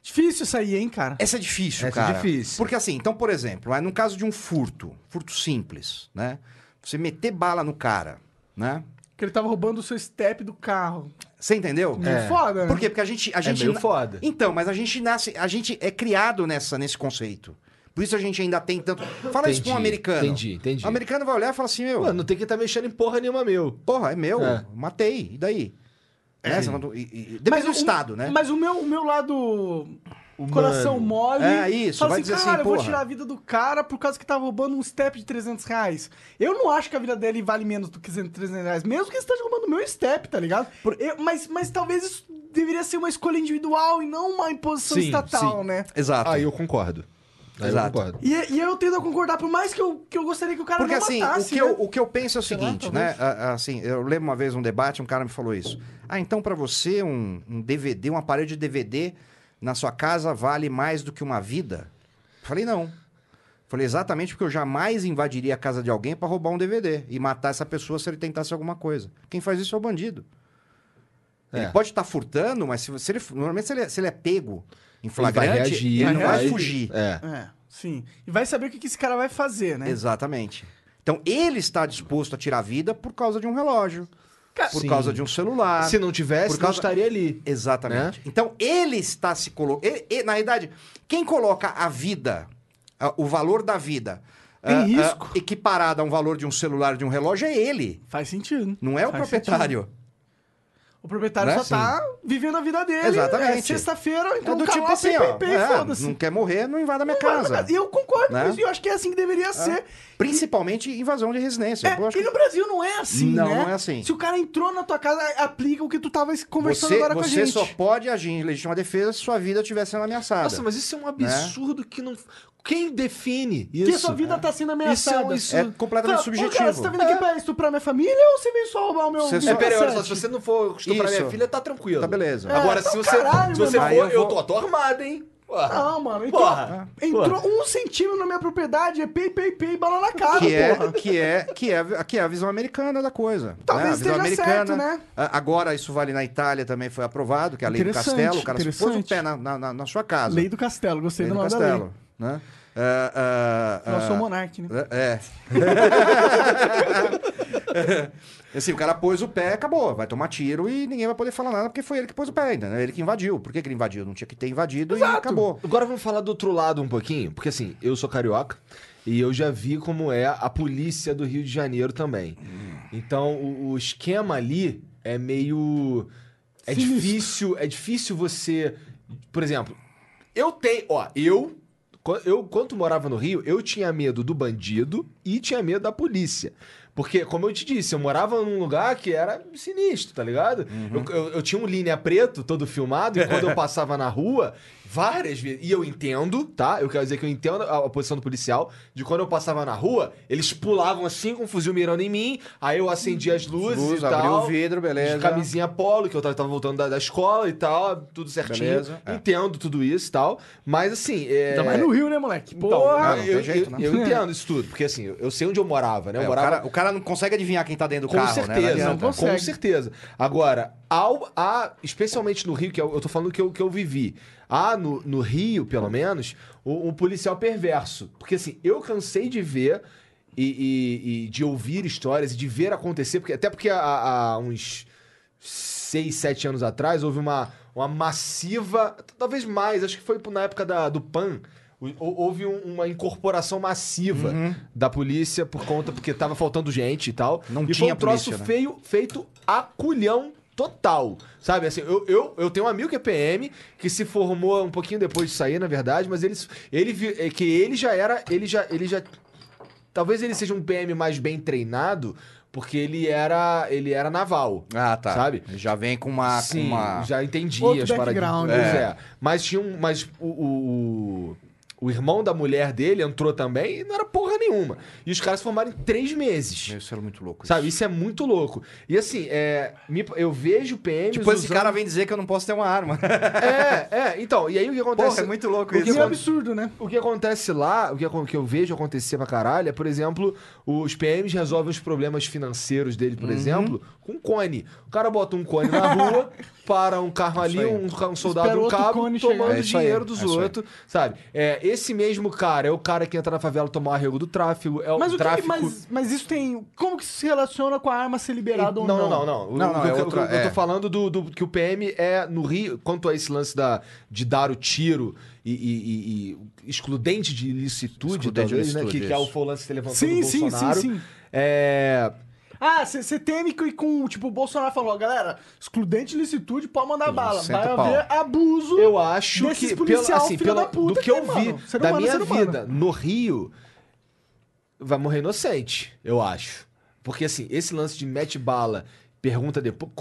S2: Difícil isso aí, hein, cara?
S3: Essa é difícil,
S1: Essa é
S3: cara.
S1: difícil.
S3: Porque assim, então, por exemplo, é no caso de um furto, furto simples, né? Você meter bala no cara, né?
S2: Que ele tava roubando o seu step do carro.
S3: Você entendeu?
S2: Meio
S1: É.
S2: foda, né?
S3: Por quê? Porque a gente, a
S1: É
S3: gente
S1: meio
S3: na-
S1: foda.
S3: Então, mas a gente nasce, a gente é criado nessa nesse conceito. Por isso a gente ainda tem tanto. Fala isso pra um
S1: Entendi,
S3: americano.
S1: entendi, entendi.
S3: O americano vai olhar e falar assim, meu,
S1: Mano, não tem que estar mexendo em porra nenhuma meu.
S3: porra, é meu,
S1: É.
S3: matei, e daí? Né? Você não- e- e- Depende do
S2: o-
S3: estado, né?
S2: Mas o meu, o meu lado coração
S1: Humano.
S2: mole.
S3: É, isso,
S2: Fala
S3: vai
S2: assim,
S3: dizer assim,
S2: cara, eu vou tirar a vida do cara por causa que tava roubando um step de 300 reais. Eu não acho que a vida dele vale menos do que 300 reais, mesmo que ele esteja roubando o meu step, tá ligado? Eu- mas, mas talvez isso deveria ser uma escolha individual e não uma imposição
S1: Sim,
S2: estatal,
S1: sim.
S2: né?
S3: Exato.
S1: Aí eu concordo. Aí
S3: Exato.
S1: eu concordo.
S2: E, e eu tendo a concordar, por mais que eu, que eu gostaria que o cara
S3: Porque
S2: não
S3: assim,
S2: matasse,
S3: o, que
S2: né?
S3: eu, o que eu penso é o
S2: Sei lá,
S3: seguinte,
S2: talvez.
S3: né? Assim, eu lembro uma vez um debate, um cara me falou isso. Ah, então pra você um, um DVD, um aparelho de DVD na sua casa vale mais do que uma vida? Falei, não. Falei, exatamente porque eu jamais invadiria a casa de alguém pra roubar um DVD e matar essa pessoa se ele tentasse alguma coisa. Quem faz isso é o bandido. Ele
S1: É.
S3: pode estar furtando, mas se, você, ele, normalmente se ele, é- se ele é pego em
S1: Ele vai
S3: flagrante,
S1: reagir,
S3: ele não vai
S1: vai-
S3: fugir.
S1: É.
S2: É, sim. E vai saber o que que esse cara vai fazer, né?
S3: Exatamente. Então, ele está disposto a tirar a vida por causa de um relógio, por
S1: Sim.
S3: causa de um celular.
S1: Se não tivesse,
S3: Por
S1: não
S3: causa-
S1: estaria ali.
S3: Exatamente.
S1: Né?
S3: Então, ele está se colocando. Na realidade, quem coloca a vida, a- o valor da vida,
S2: Em
S3: ah,
S2: risco.
S3: ah, equiparado a um valor de um celular, de um relógio, é ele.
S2: Faz sentido.
S3: Não é o
S2: Faz
S3: proprietário.
S2: O proprietário
S3: Né?
S2: só tá vivendo a vida dele.
S3: Exatamente.
S2: É sexta-feira, então
S3: é do tipo
S2: lá,
S3: assim,
S2: pei,
S3: ó.
S2: pei, pei,
S3: é,
S2: foda-se.
S3: não quer morrer, não invada a minha
S2: Não
S3: casa.
S2: mas Eu concordo
S3: Né?
S2: com isso. Eu acho que é assim que deveria ser.
S3: Principalmente invasão de residência.
S2: É,
S3: acho
S2: e
S3: que-
S2: no Brasil não é assim,
S3: Não,
S2: né?
S3: não é assim.
S2: Se o cara entrou na tua casa, aplica o que tu tava conversando
S3: Você,
S2: agora com a
S3: você
S2: gente.
S3: só pode agir em legítima defesa se sua vida estiver sendo ameaçada.
S1: Nossa, mas isso é um absurdo que não. Quem define isso?
S2: Que a sua vida tá sendo ameaçada.
S1: Isso
S3: É completamente
S2: Fala,
S3: subjetivo.
S2: Cara, você tá vindo aqui pra estuprar minha família ou você veio só roubar o meu
S3: Você
S1: É, só,
S2: cassete?
S1: se você não for estuprar
S3: Isso.
S1: minha filha, tá tranquilo.
S3: Tá beleza.
S2: É,
S1: Agora,
S2: então
S1: se você,
S2: caralho,
S1: se você for, eu,
S3: Eu
S1: tô,
S3: vou-
S1: tô armado, hein? Porra.
S2: Não, mano. Entrou,
S1: Porra,
S2: entrou um centímetro na minha propriedade, é pei, pei, pei, bala na cara,
S3: que é,
S2: porra.
S3: que é que é que é a visão americana da coisa.
S2: Talvez
S3: né? A visão
S2: esteja certo, né?
S3: Agora isso vale na Itália também foi aprovado, que é a lei do castelo. O cara pôs o pé na, na, na- sua casa.
S2: Lei do castelo, gostei
S3: Lei
S2: do
S3: do
S2: nome da lei.
S3: castelo, né? Ah, ah,
S2: Nós
S3: ah,
S2: somos monarque, né?
S3: É. assim, o cara pôs o pé, acabou. Vai tomar tiro e ninguém vai poder falar nada porque foi ele que pôs o pé ainda, né? Ele que invadiu. Por que, que ele invadiu? Não tinha que ter invadido e acabou.
S1: Agora vamos falar do outro lado um pouquinho, porque assim, eu sou carioca e eu já vi como é a polícia do Rio de Janeiro também. Então, o, o esquema ali é meio é
S2: Sinistro.
S1: difícil, é difícil você, por exemplo, eu tenho, ó, eu Eu, quando morava no Rio, eu tinha medo do bandido e tinha medo da polícia. Porque, como eu te disse, eu morava num lugar que era sinistro, tá ligado? Eu, eu- eu tinha um linha preto todo filmado e quando eu passava na rua, várias vezes. E eu entendo, tá? Eu quero dizer que eu entendo a, a posição do policial, de quando eu passava na rua, eles pulavam assim com um fuzil mirando em mim, aí eu acendia as luzes
S3: Luz,
S1: e
S3: abriu
S1: tal.
S3: o vidro, beleza.
S1: De camisinha polo, que eu tava, tava voltando da, da escola e tal, tudo certinho.
S3: Beleza, é.
S1: Entendo tudo isso e tal. Mas assim. É...
S2: Ainda mais no Rio, né, moleque?
S1: Então,
S2: Porra!
S3: Ah, não
S1: eu,
S3: tem jeito,
S1: eu-
S3: né?
S1: eu entendo isso tudo, porque assim, eu, eu sei onde eu morava, né? Eu
S3: É, o,
S1: morava
S3: cara, o cara não consegue adivinhar quem tá dentro do
S1: com
S3: carro, né?
S1: certeza,
S3: Não adianta.
S2: Não consegue.
S1: com certeza. Agora, ao, a, especialmente no Rio, que eu, eu tô falando que eu, que eu vivi, há no, no Rio, pelo menos, um, um policial perverso. Porque assim, eu cansei de ver e, e- e de ouvir histórias e de ver acontecer, porque, até porque há, há uns seis, sete anos atrás houve uma, uma massiva, talvez mais, acho que foi na época da, do PAN. Houve um- uma incorporação massiva
S3: Uhum.
S1: da polícia por conta, porque tava faltando gente e tal.
S3: Não
S1: e foi
S3: tinha
S1: um troço
S3: polícia, né?
S1: feio, feito a culhão total. Sabe, assim, eu, eu, eu tenho um amigo que é PM, que se formou um pouquinho depois de sair, na verdade, mas ele, ele é que ele já era, ele já, ele já talvez ele seja um PM mais bem treinado, porque ele era, ele era naval.
S3: Ah, tá.
S1: Sabe?
S3: Já vem com uma. com
S1: Sim,
S3: uma...
S1: já entendi
S2: Outro
S1: as paradas.
S3: É.
S1: É. Mas tinha um. Mas o, o, o, o irmão da mulher dele entrou também e não era porra nenhuma. E os caras se formaram em três meses.
S3: Isso era muito louco.
S1: Sabe? Isso é muito louco. E assim, é, me- eu vejo PMs.
S3: Depois esse cara vem dizer que eu não posso ter uma arma.
S1: É, é. Então, e aí o que acontece.
S3: Porra, é muito louco
S1: o que
S3: isso.
S2: Isso é um absurdo, né?
S1: o que acontece lá, o que, acon- que eu vejo acontecer pra caralho é, por exemplo, os PMs resolvem os problemas financeiros dele,
S3: Uhum.
S1: por exemplo, com cone. O cara bota um cone na rua, para um carro ali,
S3: aí.
S1: um, ca- um soldado
S2: Espera
S1: um
S2: outro
S1: cabo,
S2: cone chegar.
S1: tomando
S3: É isso aí,
S1: dinheiro dos
S3: é isso aí.
S1: outros, sabe? É, esse mesmo cara é o cara que entra na favela tomar arrego do tráfico, é o
S2: Mas, o que,
S1: tráfico...
S2: mas, mas isso tem. Como que isso se relaciona com a arma ser liberada ou
S1: não,
S2: não?
S1: não, não, não. O-
S3: Não,
S1: o
S3: não,
S1: que
S3: é
S1: eu- eu-
S3: outra-
S1: eu tô
S3: é.
S1: falando do, do- que o PM é no Rio, quanto a esse lance da, de dar o tiro e, e- e- e excludente de ilicitude,
S3: Excludente de
S1: talvez, né? Que,
S3: ilicitude,
S1: que é o lance que você levantou
S2: Sim,
S1: do
S2: sim,
S1: Bolsonaro.
S2: sim, sim.
S1: É...
S2: Ah, você teme que com, tipo, o Bolsonaro falou, galera, excludente de licitude, pode mandar bala. Vai
S3: pau.
S2: haver abuso.
S1: Eu acho
S2: Desses
S1: que,
S2: policial,
S1: pela, assim,
S2: filho
S1: pela,
S2: da puta
S1: do que eu
S2: que,
S1: vi
S2: mano, ser
S1: da
S2: humano é
S1: minha vida no Rio, vai morrer inocente, eu acho. Porque, assim, esse lance de mete bala, pergunta depois...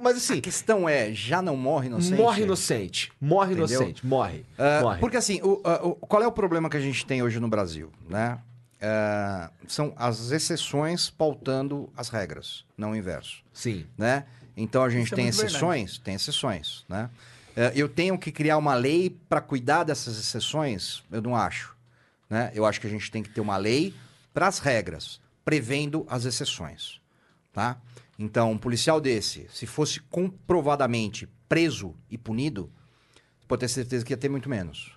S1: Mas, assim,
S3: A questão é, já não morre inocente?
S1: morre inocente. Morre
S3: Entendeu?
S1: inocente, morre.
S3: Ah,
S1: morre.
S3: Porque assim, o- o- qual é o problema que a gente tem hoje no Brasil, né? Ah, são as exceções pautando as regras, não o inverso,
S1: Sim.
S3: né? Então a gente
S2: Isso é
S3: tem
S2: muito
S3: exceções? Tem exceções, né? Eh, Eu tenho que criar uma lei para cuidar dessas exceções? Eu não acho. Né? Eu acho que a gente tem que ter uma lei para as regras, prevendo as exceções. Tá? Então, um policial desse, se fosse comprovadamente preso e punido, pode ter certeza que ia ter muito menos.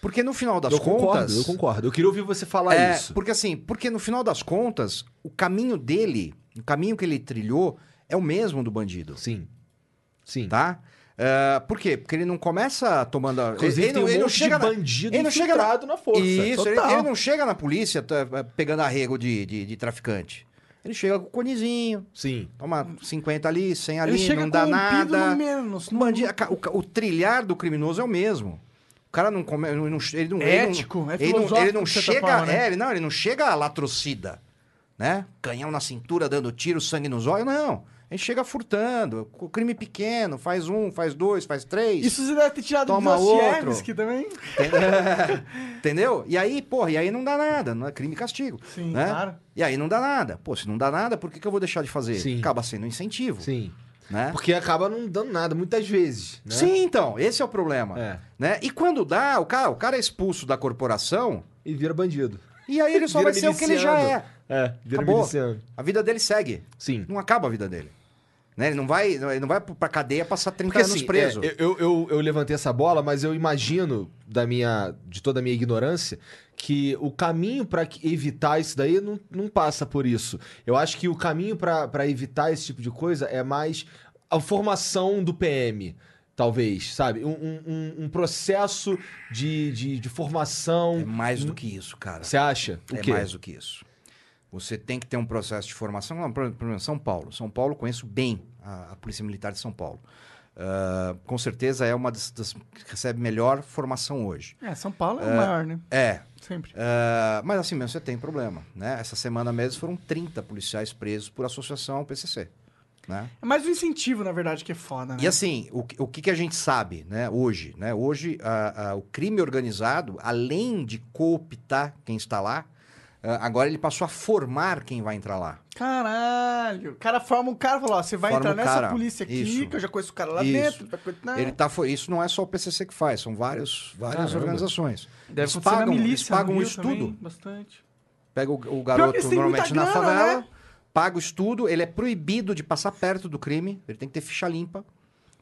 S3: Porque no final das
S1: eu
S3: contas.
S1: concordo, eu concordo. Eu queria ouvir você falar
S3: É,
S1: isso.
S3: porque assim, porque no final das contas, o caminho dele, o caminho que ele trilhou é o mesmo do bandido,
S1: Sim. Sim.
S3: tá? É, por quê? Porque ele não começa tomando... a-
S1: Inclusive, tem um
S3: não
S1: monte de
S3: chega na-
S1: bandido
S3: ele não chega na-
S1: na força.
S3: Isso, ele,
S1: Total.
S3: ele não chega na polícia tá, pegando arrego de, de, de traficante. Ele chega com o conezinho,
S1: Sim.
S3: toma 50 ali, 100 ali,
S2: Ele chega
S3: não dá nada.
S2: no menos.
S3: O, bandido- o, o trilhar do criminoso é o mesmo. O cara não come, não, não- ele não,
S2: Ético,
S3: ele não,
S2: é
S3: ele não, ele não chega,
S2: forma, né?
S3: é, ele não, ele não chega latrocida, né? Canhão na cintura, dando tiro, sangue nos olhos, não. Ele chega furtando, crime pequeno, faz um, faz dois, faz três.
S2: Isso você deve ter tirado
S3: Toma
S2: do
S3: outro.
S2: Dostoiévski também.
S3: Entendeu? E aí, porra, e aí não dá nada, não é crime e castigo.
S2: Sim,
S3: né?
S2: claro.
S3: E aí não dá nada. Pô, se não dá nada, por que, que eu vou deixar de fazer?
S1: Sim.
S3: Acaba sendo um incentivo.
S1: Sim.
S3: Né?
S1: Porque acaba não dando nada, muitas vezes. Né?
S3: Sim, então, esse é o problema.
S1: É.
S3: Né? E quando dá, o cara, o cara é expulso da corporação,
S1: E vira bandido.
S3: e aí ele só
S1: Vira
S3: vai ser o que ele já é.
S1: É, vira
S3: Acabou.
S1: miliciano.
S3: A vida dele segue.
S1: Sim.
S3: Não acaba a vida dele. Né? Ele não vai, ele não vai pra cadeia passar 30
S1: Porque
S3: anos
S1: assim,
S3: preso.
S1: é, eu, eu, eu levantei essa bola, mas eu imagino, da minha, de toda a minha ignorância, que o caminho pra que- evitar isso daí não, não passa por isso. Eu acho que o caminho pra pra evitar esse tipo de coisa é mais a formação do PM. Talvez, sabe? Um, um- um, um processo de, de, de formação.
S3: É mais do que isso, cara.
S1: Você acha? O
S3: é
S1: quê?
S3: mais do que isso. Você tem que ter um processo de formação. Não, por exemplo, São Paulo. São Paulo, conheço bem a, a Polícia Militar de São Paulo. Ah, com certeza é uma das, das que recebe melhor formação hoje.
S2: É, São Paulo é, o maior, né?
S3: É.
S2: Sempre.
S3: ah, mas assim mesmo você tem problema. Né? Essa semana mesmo foram 30 policiais presos por associação ao PCC. Né?
S2: É mais um incentivo, na verdade, que é foda, né?
S3: E assim, o, que- o que, que a gente sabe né, hoje? Né? Hoje, a- a- o crime organizado, além de cooptar quem está lá, ah, agora ele passou a formar quem vai entrar lá.
S2: Caralho. O cara forma um cara e fala, ó, você vai
S3: Forma
S2: entrar nessa
S3: cara.
S2: polícia aqui,
S3: Isso.
S2: que eu já conheço o cara lá
S3: Isso.
S2: dentro. Vai... Não.
S3: Ele tá, isso não é só o PCC que faz, são vários, várias
S1: Caramba.
S3: organizações.
S2: Deve
S3: eles pagam,
S2: na
S3: eles
S2: milícia,
S3: pagam um estudo.
S2: também, bastante.
S3: Pega o, o garoto normalmente na
S2: grana,
S3: favela,
S2: né?
S3: paga o estudo, ele é proibido de passar perto do crime, ele tem que ter ficha limpa,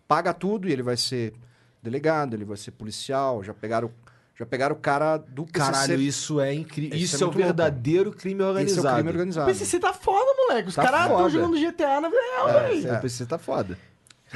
S3: paga tudo e ele vai ser delegado, ele vai ser policial, já pegaram, já pegaram o cara do PCC.
S1: Caralho, isso é incrível.
S3: Isso
S1: Isso,
S3: é
S1: é o
S3: muito louco.
S1: verdadeiro crime organizado.
S3: é o crime
S2: O
S3: organizado.
S2: PCC tá foda, moleque. Os
S1: Tá
S2: caras estão jogando GTA na vida real,
S1: É,
S2: velho.
S1: é, o PC tá foda.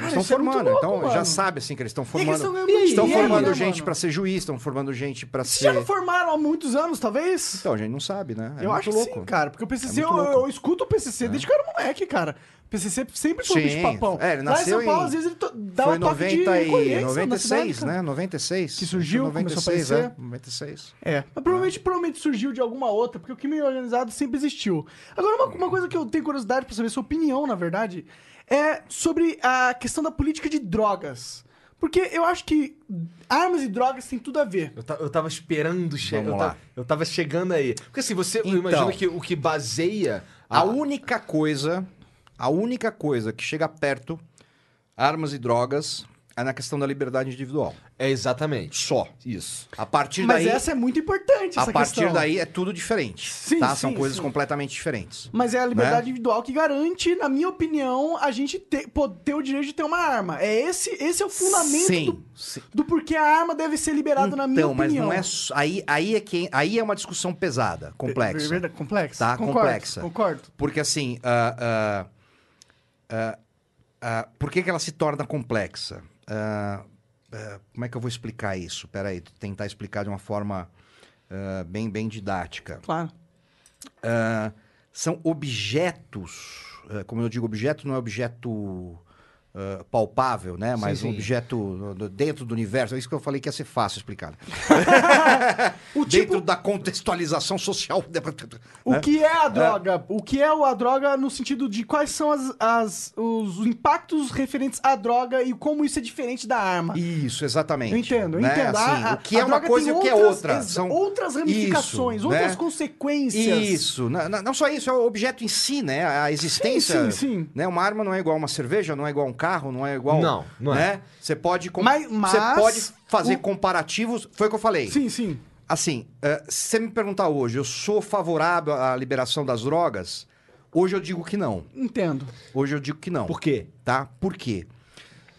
S3: Eles estão
S2: é
S3: formando,
S2: louco,
S3: então já sabe assim que eles estão
S2: é que eles
S3: formando.
S2: estão dinheiro,
S3: formando
S2: né,
S3: gente pra ser juiz, estão formando gente pra
S2: Vocês
S3: ser.
S2: já não formaram há muitos anos, talvez?
S3: Então, a gente não sabe, né? É
S2: eu acho
S3: louco.
S2: sim, cara. Porque o PCC,
S3: É
S2: eu, eu escuto o PCC desde que eu era moleque, cara. O PCC sempre foi um bicho papão.
S3: É, ele
S2: Lá em São
S3: nasceu
S2: Paulo,
S3: em-
S2: às vezes, ele dava
S3: Foi em
S2: toque de
S3: 90 e
S2: recolhência na
S3: 96,
S2: cidade,
S3: né? 96.
S2: Que surgiu,
S3: Acho
S2: começou a
S3: 96,
S2: aparecer.
S3: é. 96.
S2: É, mas provavelmente, provavelmente surgiu de alguma outra, porque o crime organizado sempre existiu. Agora, uma, uma coisa que eu tenho curiosidade pra saber, sua opinião, na verdade, é sobre a questão da política de drogas. Porque eu acho que armas e drogas têm tudo a ver.
S1: Eu, ta- eu tava esperando chegar. Eu, ta- eu tava chegando aí. Porque assim, você
S3: Então.
S1: imagina que o que baseia
S3: A única coisa, a única coisa que chega perto armas e drogas é na questão da liberdade individual.
S1: É exatamente.
S3: Só.
S1: Isso.
S3: A partir
S2: Mas
S3: daí,
S2: essa é muito importante,
S3: a partir
S2: questão.
S3: daí é tudo diferente.
S2: Sim,
S3: tá?
S2: sim,
S3: São coisas
S2: sim.
S3: completamente diferentes.
S2: Mas é a liberdade
S3: Né?
S2: individual que garante, na minha opinião, a gente ter, pô, ter o direito de ter uma arma. É esse, esse é o fundamento
S3: Sim,
S2: do,
S3: sim.
S2: do porquê a arma deve ser liberada, na minha
S3: Então, mas
S2: opinião.
S3: não é aí aí é que aí é uma discussão pesada, complexa.
S2: Verdade, complexa.
S3: Tá,
S2: Concordo,
S3: complexa.
S2: Concordo.
S3: Porque assim, ah, ah, ah, por que, que ela se torna complexa? Ah, como é que eu vou explicar isso? Peraí, tentar explicar de uma forma ah, bem, bem didática.
S2: Claro.
S3: São objetos, como eu digo, objeto não é objeto ah, palpável, né? Mas um
S1: sim.
S3: objeto no- no- dentro do universo. É isso que eu falei que ia ser fácil explicar. né?
S2: O
S3: dentro
S2: tipo-
S3: da contextualização social.
S2: O
S3: né?
S2: que é a droga? O que é a droga no sentido de quais são as, as- os impactos referentes à droga e como isso é diferente da arma?
S3: Isso, exatamente.
S2: Eu entendo, eu
S3: né?
S2: entendo.
S3: Assim,
S2: a-
S3: o que é uma coisa e o que é outra. São
S2: outras ramificações,
S3: Isso,
S2: outras
S3: né?
S2: consequências.
S3: Isso, não, não- só isso, é o objeto em si, né? A existência.
S2: sim, sim.
S3: Né? Uma arma não é igual a uma cerveja, não é igual a um carro, não é igual.
S1: Não, não é.
S3: né? Você pode, com-
S2: Mas-
S3: você
S2: mas
S3: pode fazer
S2: o-
S3: comparativos. Foi o que eu falei.
S2: Sim, sim.
S3: Assim, eh, se você me perguntar hoje, eu sou favorável à liberação das drogas? Hoje eu digo que não.
S2: Entendo.
S3: Hoje eu digo que não.
S1: Por quê?
S3: Tá? Por quê?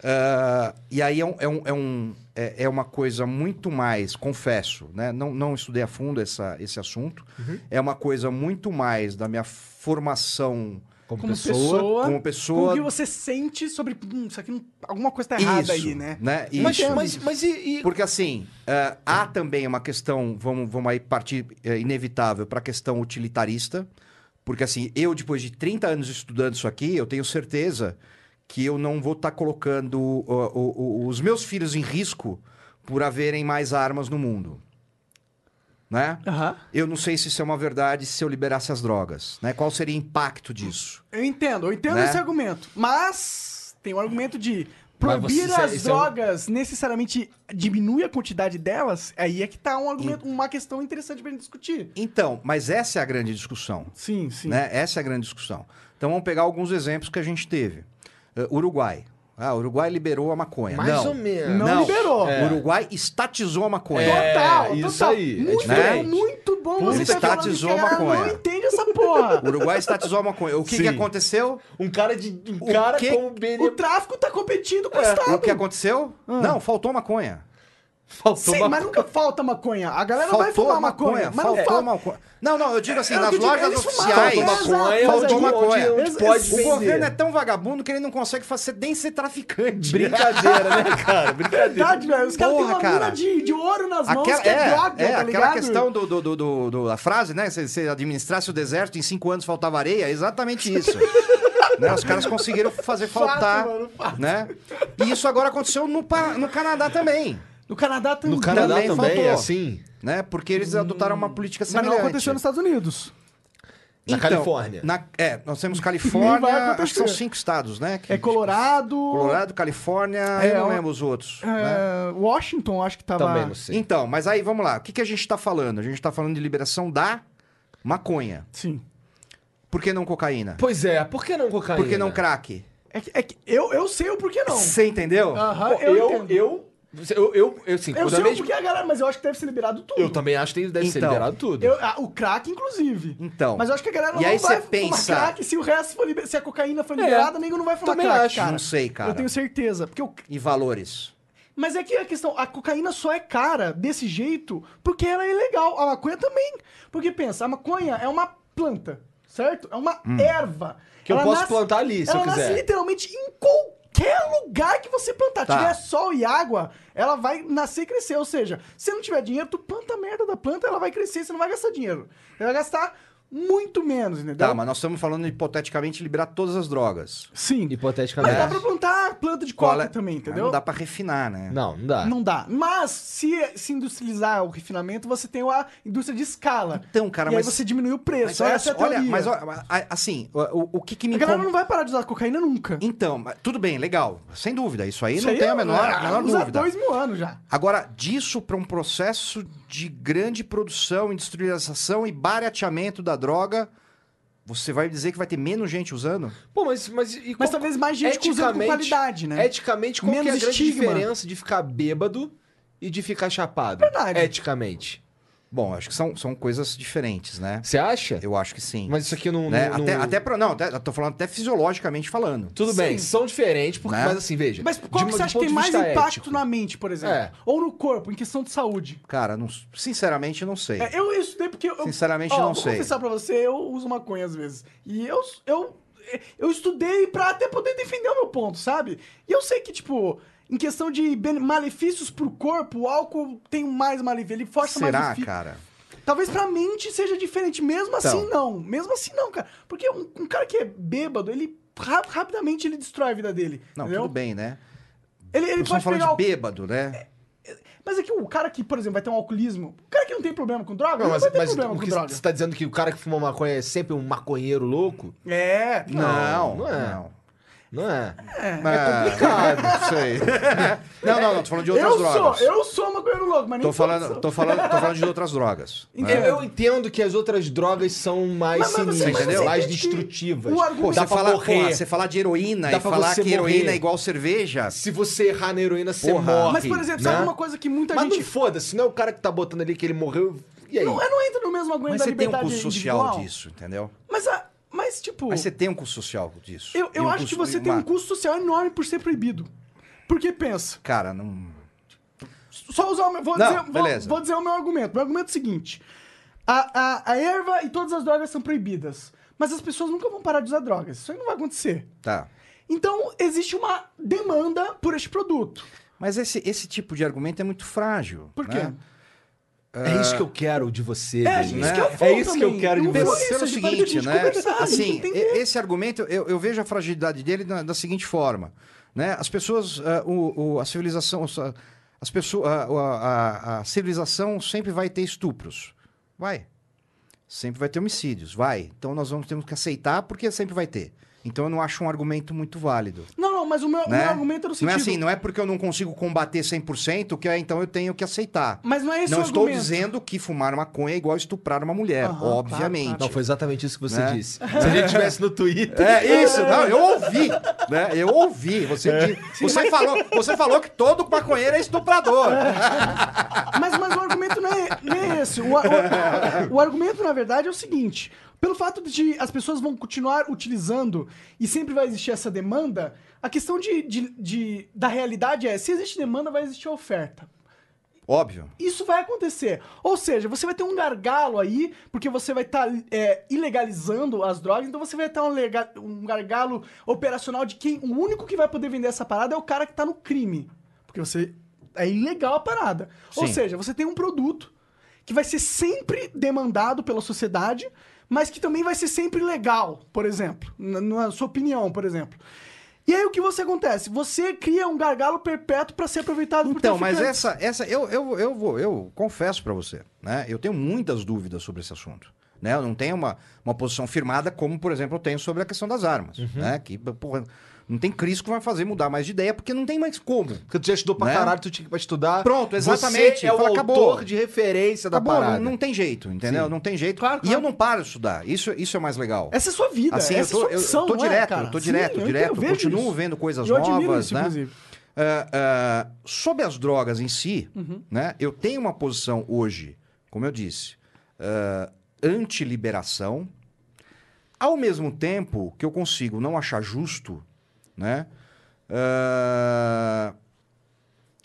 S3: Ah, e aí é, um, é, um- é um- é- é uma coisa muito mais, confesso, né? Não, não estudei a fundo essa, esse assunto.
S2: Uhum.
S3: É uma coisa muito mais da minha formação
S1: Como,
S2: Como
S1: pessoa.
S2: pessoa,
S3: como pessoa.
S2: Com o que você sente sobre. Hum, isso aqui não- alguma coisa tá errada
S3: Isso,
S2: aí, né?
S3: Isso.
S1: Mas, mas, mas e, e-
S3: Porque assim, eh, há também uma questão, vamos, vamos aí partir eh, inevitável para a questão utilitarista, porque assim, eu depois de 30 anos estudando isso aqui, eu tenho certeza que eu não vou estar colocando ó, o- o- os meus filhos em risco por haverem mais armas no mundo. Né?
S2: Aham.
S3: Eu não sei se isso é uma verdade se eu liberasse as drogas, né? Qual seria o impacto disso?
S2: Eu entendo, eu entendo
S3: Né?
S2: esse argumento. Mas tem o argumento de proibir
S1: você-
S2: as
S1: isso é um-
S2: drogas necessariamente diminui a quantidade delas. Aí é que tá um argumento, uma questão interessante pra gente discutir.
S3: Então, mas essa é a grande discussão.
S2: Sim, sim.
S3: né? Essa é a grande discussão. Então vamos pegar alguns exemplos que a gente teve. Uh, Uruguai. Ah, o Uruguai liberou a maconha.
S1: Mais
S3: não.
S1: ou menos.
S2: Não liberou.
S3: O Uruguai estatizou a maconha.
S1: É,
S2: Total,
S1: isso
S2: total.
S1: aí, é
S2: Muito,
S1: diferente.
S2: muito bom você tá
S3: estatizou
S2: que a
S3: maconha.
S2: não entende essa porra.
S3: O Uruguai estatizou a maconha. O que,
S1: Sim.
S3: que aconteceu?
S1: Um cara de. Um
S3: O
S1: cara
S3: que-
S1: com o bene...
S2: o tráfico tá competindo com o
S1: É,
S2: Estado.
S3: O que aconteceu? Não, faltou maconha.
S1: Faltou
S2: Sim,
S1: uma-
S2: mas nunca falta maconha. A galera não vai
S3: Faltou
S2: fumar maconha. mas não
S3: faltou
S2: falta.
S3: maconha. Não, não, eu digo assim,
S2: É
S3: nas lojas oficiais.
S2: exato,
S1: maconha,
S2: mas
S3: faltou maconha.
S1: onde pode
S3: O
S1: vender.
S3: governo é tão vagabundo que ele não consegue fazer, nem ser traficante.
S1: Brincadeira, né, cara? Brincadeira.
S2: Verdade, velho. Os caras têm
S3: Porra,
S2: uma
S3: cara.
S2: mina de, de ouro nas mãos
S3: Aquela,
S2: que é,
S3: é,
S2: droga,
S3: é,
S2: tá
S3: aquela
S2: ligado?
S3: questão do, do, do, do- do- da frase, né? Se você administrasse o deserto em cinco anos faltava areia, é exatamente isso. né? Os caras conseguiram fazer faltar,
S2: mano, fato.
S3: né? E isso agora aconteceu no, no Canadá também,
S2: No Canadá também.
S1: No Canadá
S3: Também
S1: também,
S3: faltou.
S1: assim.
S3: né? Porque eles adotaram uma política
S2: Mas
S3: semelhante.
S2: não aconteceu nos Estados Unidos.
S1: Na Califórnia.
S3: na- é, nós temos Califórnia, acho que são cinco estados, né? que-
S2: É Colorado.
S3: Colorado, Califórnia,
S2: É,
S3: eu não lembro os outros. né?
S2: é, Washington, acho que tava.
S1: Também não sei.
S3: Então, mas aí vamos lá. O que, que a gente está falando? A gente está falando de liberação da maconha.
S2: Sim.
S3: Por que não cocaína?
S1: Pois é, por que não cocaína?
S3: Por que não crack?
S2: É que, é que eu, eu sei o porquê não.
S3: Você entendeu?
S2: Aham,
S1: Pô,
S2: eu,
S1: eu,
S2: entendo.
S1: eu, eu, eu, eu, assim,
S2: Eu sei o
S1: mesma-
S2: porquê a galera, mas eu acho que deve ser liberado tudo.
S1: eu também acho que deve ser
S3: Então,
S1: liberado tudo.
S2: Eu- ah, o crack, inclusive.
S3: Então.
S2: Mas eu acho que a galera
S3: E
S2: não
S3: aí
S2: vai
S3: você
S2: fumar
S3: pensa-
S2: crack se o resto for liber... Se a cocaína for
S1: É,
S2: liberada, nego não vai fumar
S1: também
S2: crack,
S1: acho.
S2: cara.
S3: Não sei, cara.
S2: Eu tenho certeza. Porque o...
S3: E valores?
S2: Mas é que a questão, a cocaína só é cara desse jeito porque ela é ilegal. A maconha também. Porque pensa, a maconha é uma planta, certo? É uma erva.
S1: Que eu
S2: Ela
S1: posso plantar ali, se
S2: ela
S1: eu quiser.
S2: nasce literalmente em qualquer lugar que você plantar.
S3: Tá.
S2: Tiver sol e água, ela vai nascer e crescer. Ou seja, se não tiver dinheiro, tu planta a merda da planta, ela vai crescer, você não vai gastar dinheiro. Você vai gastar muito menos, entendeu?
S3: Tá, mas nós estamos falando hipoteticamente liberar todas as drogas.
S2: Sim.
S1: Hipoteticamente.
S2: Mas dá pra plantar planta de coca
S3: é-
S2: também,
S3: Mas
S2: entendeu?
S3: Não dá pra refinar, né?
S1: Não, não dá.
S2: Não dá. Mas, se, se industrializar o refinamento, você tem a indústria de escala.
S3: Então, cara,
S2: e
S3: mas-
S2: aí você diminui o preço.
S3: Mas olha,
S2: Essa é a
S3: olha, mas olha, a- assim, o, o que que me
S2: a galera
S3: incom-
S2: não vai parar de usar cocaína nunca.
S3: Então, mas tudo bem, legal. Sem dúvida, isso aí
S2: Isso
S3: não
S2: aí
S3: tem a
S2: é-
S3: menor,
S2: é,
S3: a menor
S2: usa
S3: dúvida.
S2: dois mil anos já.
S3: Agora, disso para um processo de grande produção, industrialização e barateamento da droga, você vai dizer que vai ter menos gente usando?
S1: Pô, mas... Mas, e
S2: Mas
S1: qual-
S2: talvez mais gente usando com qualidade, né?
S1: Eticamente, qual que é a
S2: Menos
S1: grande
S2: estigma.
S1: diferença de ficar bêbado e de ficar chapado?
S2: Verdade.
S1: Eticamente.
S3: Bom, acho que são, são coisas diferentes, né?
S1: Você acha?
S3: Eu acho que sim.
S1: Mas isso aqui não...
S3: Né?
S1: não-
S3: Até,
S1: não-
S3: até pra, não, até, eu tô falando até fisiologicamente falando.
S1: Tudo bem, são diferentes, porque,
S3: Né?
S1: mas assim, veja.
S2: Mas qual
S1: de-
S2: que você acha que tem mais impacto
S1: ético.
S2: na mente, por exemplo?
S1: É.
S2: Ou no corpo, em questão de saúde?
S3: Cara, não, sinceramente não sei.
S2: É, eu estudei porque eu.
S3: Sinceramente,
S2: ó,
S3: não
S2: vou
S3: sei.
S2: confessar pra você, eu uso maconha às vezes. E eu, eu, eu estudei pra até poder defender o meu ponto, sabe? E eu sei que, tipo, em questão de malefícios pro corpo, o álcool tem mais malefício, ele força mais
S3: Será,
S2: o fi-
S3: cara?
S2: Talvez pra mente seja diferente, mesmo
S3: Então.
S2: assim não. Mesmo assim não, cara. Porque um, um cara que é bêbado, ele ra- rapidamente ele destrói a vida dele.
S3: Não,
S2: entendeu?
S3: tudo bem, né?
S2: Ele, ele pode
S3: falando
S2: pegar
S3: de bêbado, né?
S2: Mas é que o cara que, por exemplo, vai ter um alcoolismo, o cara que não tem problema com droga,
S1: Não,
S2: não,
S1: mas,
S2: vai ter
S1: mas
S2: problema com droga.
S1: você tá dizendo que o cara que fuma maconha é sempre um maconheiro louco?
S2: É,
S3: Não,
S1: não é.
S3: Não.
S1: Não é.
S3: É complicado. Não sei. Não, não, não. Tô falando de outras
S2: eu
S3: drogas.
S2: sou, eu sou maconheiro louco, mas nem
S3: Tô falando,
S2: todos
S3: tô falando, tô falando de outras drogas.
S1: Eu,
S3: né?
S1: eu entendo que as outras drogas são mais
S2: Mas- mas você-
S1: sinistras,
S3: mas você
S1: mais destrutivas.
S3: Pô,
S1: Dá
S3: você, fala,
S1: morrer.
S3: porra, você falar de heroína
S1: Dá
S3: e falar
S1: você
S3: que heroína
S1: morrer.
S3: é igual cerveja.
S1: Se você errar na heroína, você
S3: Porra.
S1: morre.
S2: Mas, por exemplo, sabe
S1: né?
S2: uma coisa que muita
S1: Mas
S2: gente...
S1: não foda-se, não é o cara que tá botando ali que ele morreu. E aí?
S2: Não, é, não entra no mesmo argumento
S3: Mas
S2: da
S3: você tem um
S2: liberdade
S3: custo social
S2: individual.
S3: disso, entendeu?
S2: Mas, a, mas tipo...
S3: Mas você tem um custo social disso.
S2: Eu, eu
S3: um
S2: acho que
S3: custo-
S2: você tem um
S3: uma-
S2: custo social enorme por ser proibido. Porque pensa,
S3: Cara, não.
S2: só usar o meu. Vou,
S3: Não,
S2: dizer, vou- vou dizer o meu argumento. Meu argumento é o seguinte: a, a, a erva e todas as drogas são proibidas. Mas as pessoas nunca vão parar de usar drogas. Isso aí não vai acontecer.
S3: Tá.
S2: Então, existe uma demanda por este produto.
S3: Mas esse, esse tipo de argumento é muito frágil.
S2: Por quê?
S3: né?
S1: É isso que eu quero de você,
S2: É,
S1: Denis.
S2: isso que eu
S1: É
S2: falo
S1: isso que eu quero de
S2: Não
S1: você.
S3: Pelo,
S2: ter
S3: seguinte,
S2: que
S3: né? Assim, esse argumento, eu, eu vejo a fragilidade dele da, da seguinte forma. Né? As pessoas, ah, o, o- a civilização, ah, as pessoas, a, a- a civilização sempre vai ter estupros. Vai. Sempre vai ter homicídios. Vai. Então nós vamos temos que aceitar porque sempre vai ter. Então eu não acho um argumento muito válido.
S2: Não, não, mas o meu,
S3: Né?
S2: meu argumento era o sentido.
S3: Não é assim, não é porque eu não consigo combater 100% que é, então eu tenho que aceitar.
S2: Mas não é esse
S3: não
S2: o
S3: estou
S2: argumento.
S3: dizendo que fumar maconha é igual estuprar uma mulher, obviamente.
S2: claro,
S1: Não, foi exatamente isso que você
S3: Né?
S1: disse. Se a gente estivesse no Twitter.
S3: É isso, não, eu ouvi, né? Eu ouvi. Você, di- você, falou, você falou que todo maconheiro é estuprador.
S2: Mas, mas o argumento não é, não é esse. O, o- o argumento, na verdade, é o seguinte: pelo fato de as pessoas vão continuar utilizando e sempre vai existir essa demanda, a questão de, de- de- da realidade é: se existe demanda, vai existir oferta.
S3: Óbvio.
S2: Isso vai acontecer. Ou seja, você vai ter um gargalo aí, porque você vai estar ilegalizando as drogas, então você vai ter um, lega- um gargalo operacional de quem. O único que vai poder vender essa parada é o cara que tá no crime. Porque você. É ilegal a parada. Ou
S3: Sim.
S2: seja, você tem um produto que vai ser sempre demandado pela sociedade, mas que também vai ser sempre legal, por exemplo. Na, na sua opinião, por exemplo. E aí o que você acontece? Você cria um gargalo perpétuo para ser aproveitado por
S3: Então, mas essa, essa eu, eu, eu, vou, eu confesso pra você, né? Eu tenho muitas dúvidas sobre esse assunto. Né? Eu não tenho uma, uma posição firmada, como, por exemplo, eu tenho sobre a questão das armas.
S1: Uhum.
S3: Né? Que, porra, não tem Cristo que vai fazer mudar mais de ideia, porque não tem mais como.
S1: Porque tu já estudou pra
S3: Né?
S1: caralho, tu tinha que ir pra estudar.
S3: Pronto, exatamente.
S1: Você é o
S3: Fala,
S1: autor de referência da
S3: Acabou,
S1: parada.
S3: não, não tem jeito, entendeu?
S1: Sim.
S3: Não tem jeito.
S2: Claro,
S3: E
S2: claro.
S3: eu não paro de estudar. Isso, isso é mais legal.
S2: Essa é a sua vida,
S3: Assim, eu
S2: essa
S3: tô,
S2: é sua
S3: eu
S2: opção,
S3: tô
S2: não é,
S3: direto,
S2: cara?
S3: eu tô
S2: Sim,
S3: direto,
S2: eu
S3: direto.
S2: eu vejo
S3: continuo
S2: isso.
S3: vendo coisas
S2: Eu
S3: novas,
S2: isso,
S3: né?
S2: inclusive.
S3: Ah, ah, sobre as drogas em si,
S2: Uhum.
S3: né? Eu tenho uma posição hoje, como eu disse, ah, anti-liberação, ao mesmo tempo que eu consigo não achar justo, né? Ah,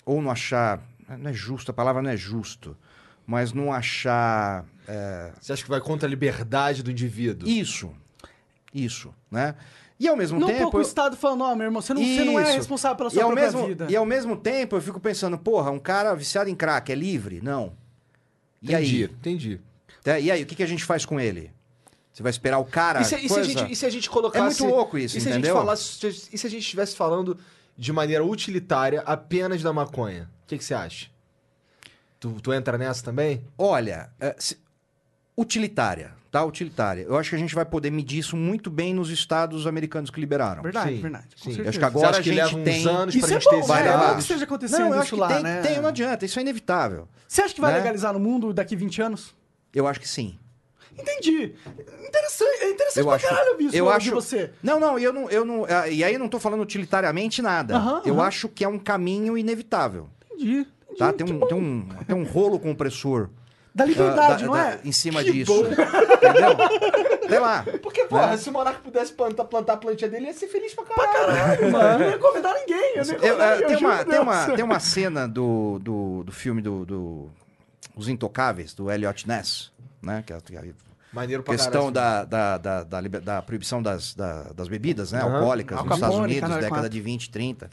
S3: ou não achar, não é justo, a palavra não é justo, mas não achar eh,
S1: Você acha que vai contra a liberdade do indivíduo?
S3: isso, isso, né? E ao mesmo
S2: Não
S3: tempo
S2: pouco o Estado falando, ó, meu irmão, você não, você não é responsável pela sua própria
S3: mesmo,
S2: vida.
S3: E ao mesmo tempo eu fico pensando, porra, um cara viciado em crack é livre? Não. E
S1: Entendi,
S3: aí?
S1: entendi.
S3: Tá, E aí, o que, que a gente faz com ele? Você vai esperar o cara.
S1: E se, e se a gente, e se a gente colocasse...
S3: É muito louco isso,
S1: e se
S3: entendeu?
S1: A gente falasse, e se a gente estivesse falando de maneira utilitária apenas da maconha? O que, que você acha? Tu, tu entra nessa também?
S3: Olha, é, se- utilitária, tá? Utilitária. Eu acho que a gente vai poder medir isso muito bem nos estados americanos que liberaram.
S2: Verdade,
S1: Sim,
S2: verdade.
S1: Sim.
S3: acho que
S1: Você
S3: agora
S1: acha
S3: a
S1: que
S3: gente
S1: leva uns
S3: tem...
S1: anos
S2: Isso
S1: pra
S2: é
S1: gente ter
S2: bom,
S1: esse
S3: vai.
S2: É bom que esteja acontecendo
S3: Não, eu
S2: isso
S3: acho que
S2: lá,
S3: tem,
S2: né?
S3: tem, não adianta. Isso é inevitável.
S2: Você acha que vai
S3: né?
S2: legalizar no mundo daqui 20 anos?
S3: Eu acho que sim.
S2: Entendi. Interessante, é interessante
S3: Eu
S2: pra
S3: acho,
S2: caralho isso
S3: eu
S2: de
S3: acho,
S2: você.
S3: Não, não, eu não, eu não, ah, e aí eu não tô falando utilitariamente nada.
S2: Aham,
S3: eu
S2: aham.
S3: acho que é um caminho inevitável,
S2: Entendi. entendi
S3: tá? Tem um,
S2: bom.
S3: tem um, tem um rolo compressor
S2: Da liberdade,
S3: da-
S2: não
S3: da-
S2: é?
S3: em cima
S2: Que
S3: disso,
S2: bom.
S3: entendeu? Sei lá.
S1: Porque, porra, se o Monarca pudesse plantar, plantar a plantinha dele, ia ser feliz pra
S2: Pra
S1: caralho.
S2: caralho, mano. Eu não ia convidar ninguém. Eu
S3: Eu, ah, tem, uma, tem, uma, tem uma cena do, do, do filme do, do Os Intocáveis, do Elliot Ness, né? Que é, que é
S1: Maneiro pra
S3: questão
S1: caralho.
S3: da, da, da, da, da proibição das, da- das bebidas né,
S1: Aham.
S3: alcoólicas
S2: Al
S3: nos Estados Unidos,
S2: Canal
S3: década
S2: 4.
S3: de 20, 30.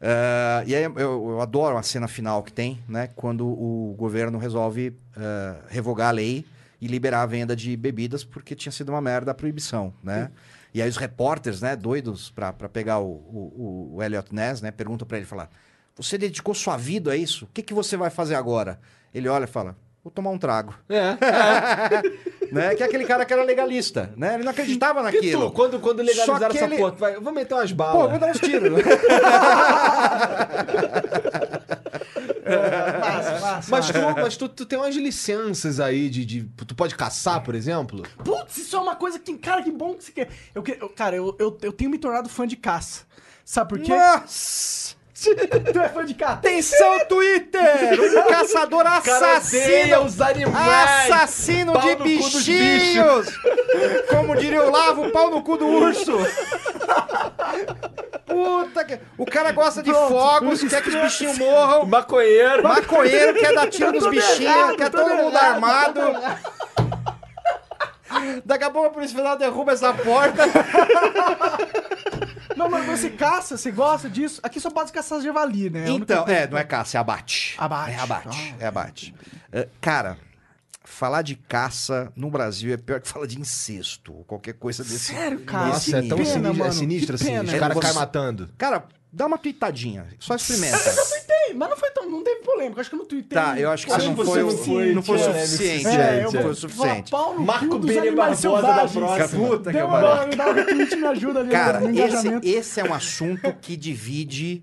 S3: Eh, e aí eu, eu adoro a cena final que tem, né? Quando o governo resolve eh, revogar a lei e liberar a venda de bebidas porque tinha sido uma merda a proibição, né? E aí os repórteres, né, doidos pra, pra pegar o, o, o Elliot Ness, né, perguntam pra ele, falar, Você dedicou sua vida a isso? O que, que você vai fazer agora? Ele olha e fala: Vou tomar um trago.
S1: É.
S3: né? Que é aquele cara que era legalista, né? Ele não acreditava naquilo.
S1: tu, quando, quando legalizaram essa
S3: ele-
S1: porra, vai, eu vou meter umas
S3: Pô,
S1: balas.
S3: vou dar uns tiros.
S2: Massa, massa.
S1: Mas, tu, mas tu, tu tem umas licenças aí de, de- Tu pode caçar, por exemplo?
S2: Putz, isso é uma coisa que. Cara, que bom que você quer. Eu, eu- cara, eu, eu, eu tenho me tornado fã de caça. Sabe por quê?
S3: Nossa!
S2: Tu é fã de?
S3: Atenção, Twitter! Um caçador assassino!
S1: os animais!
S3: Assassino
S1: Pau
S3: de
S1: no cu dos
S3: bichinhos! Como diria o Lavo, pau no cu do urso! Puta que... O cara gosta de
S2: Pronto,
S3: fogos, quer que os bichinhos morram.
S1: Maconheiro!
S3: Maconheiro quer dar tiro nos bichinhos, quer todo mundo armado. Daqui a pouco a Polícia Federal derruba essa porta.
S2: Não, mas você caça, você gosta disso? Aqui só pode caçar javali, né? Única
S3: Então, é, não é caça, é abate.
S2: Abate.
S3: É abate,
S2: Ah.
S3: é abate. É, cara, falar de caça no Brasil é pior que falar de incesto, ou qualquer coisa desse.
S2: Sério, cara?
S3: desse
S1: Nossa, é tão
S2: pena,
S1: sinistro,
S2: mano,
S1: é sinistro assim.
S2: pena.
S1: Os caras
S3: É,
S1: caem
S3: você-
S1: matando.
S3: Cara, dá uma tweetadinha, só experimenta.
S2: Tem, mas não foi tão. Não teve polêmica. Acho que no Twitter.
S3: Tá, eu acho que você não foi,
S1: não
S3: o-
S1: foi-
S3: não foi o
S1: é,
S3: suficiente.
S2: É, eu
S3: não
S2: vou
S3: foi o suficiente.
S2: falar pau no
S1: Marco Bene Barbosa da próxima.
S3: Puta que pariu.
S2: um me ajuda ali
S3: Cara,
S2: no
S3: esse, esse é um assunto que divide,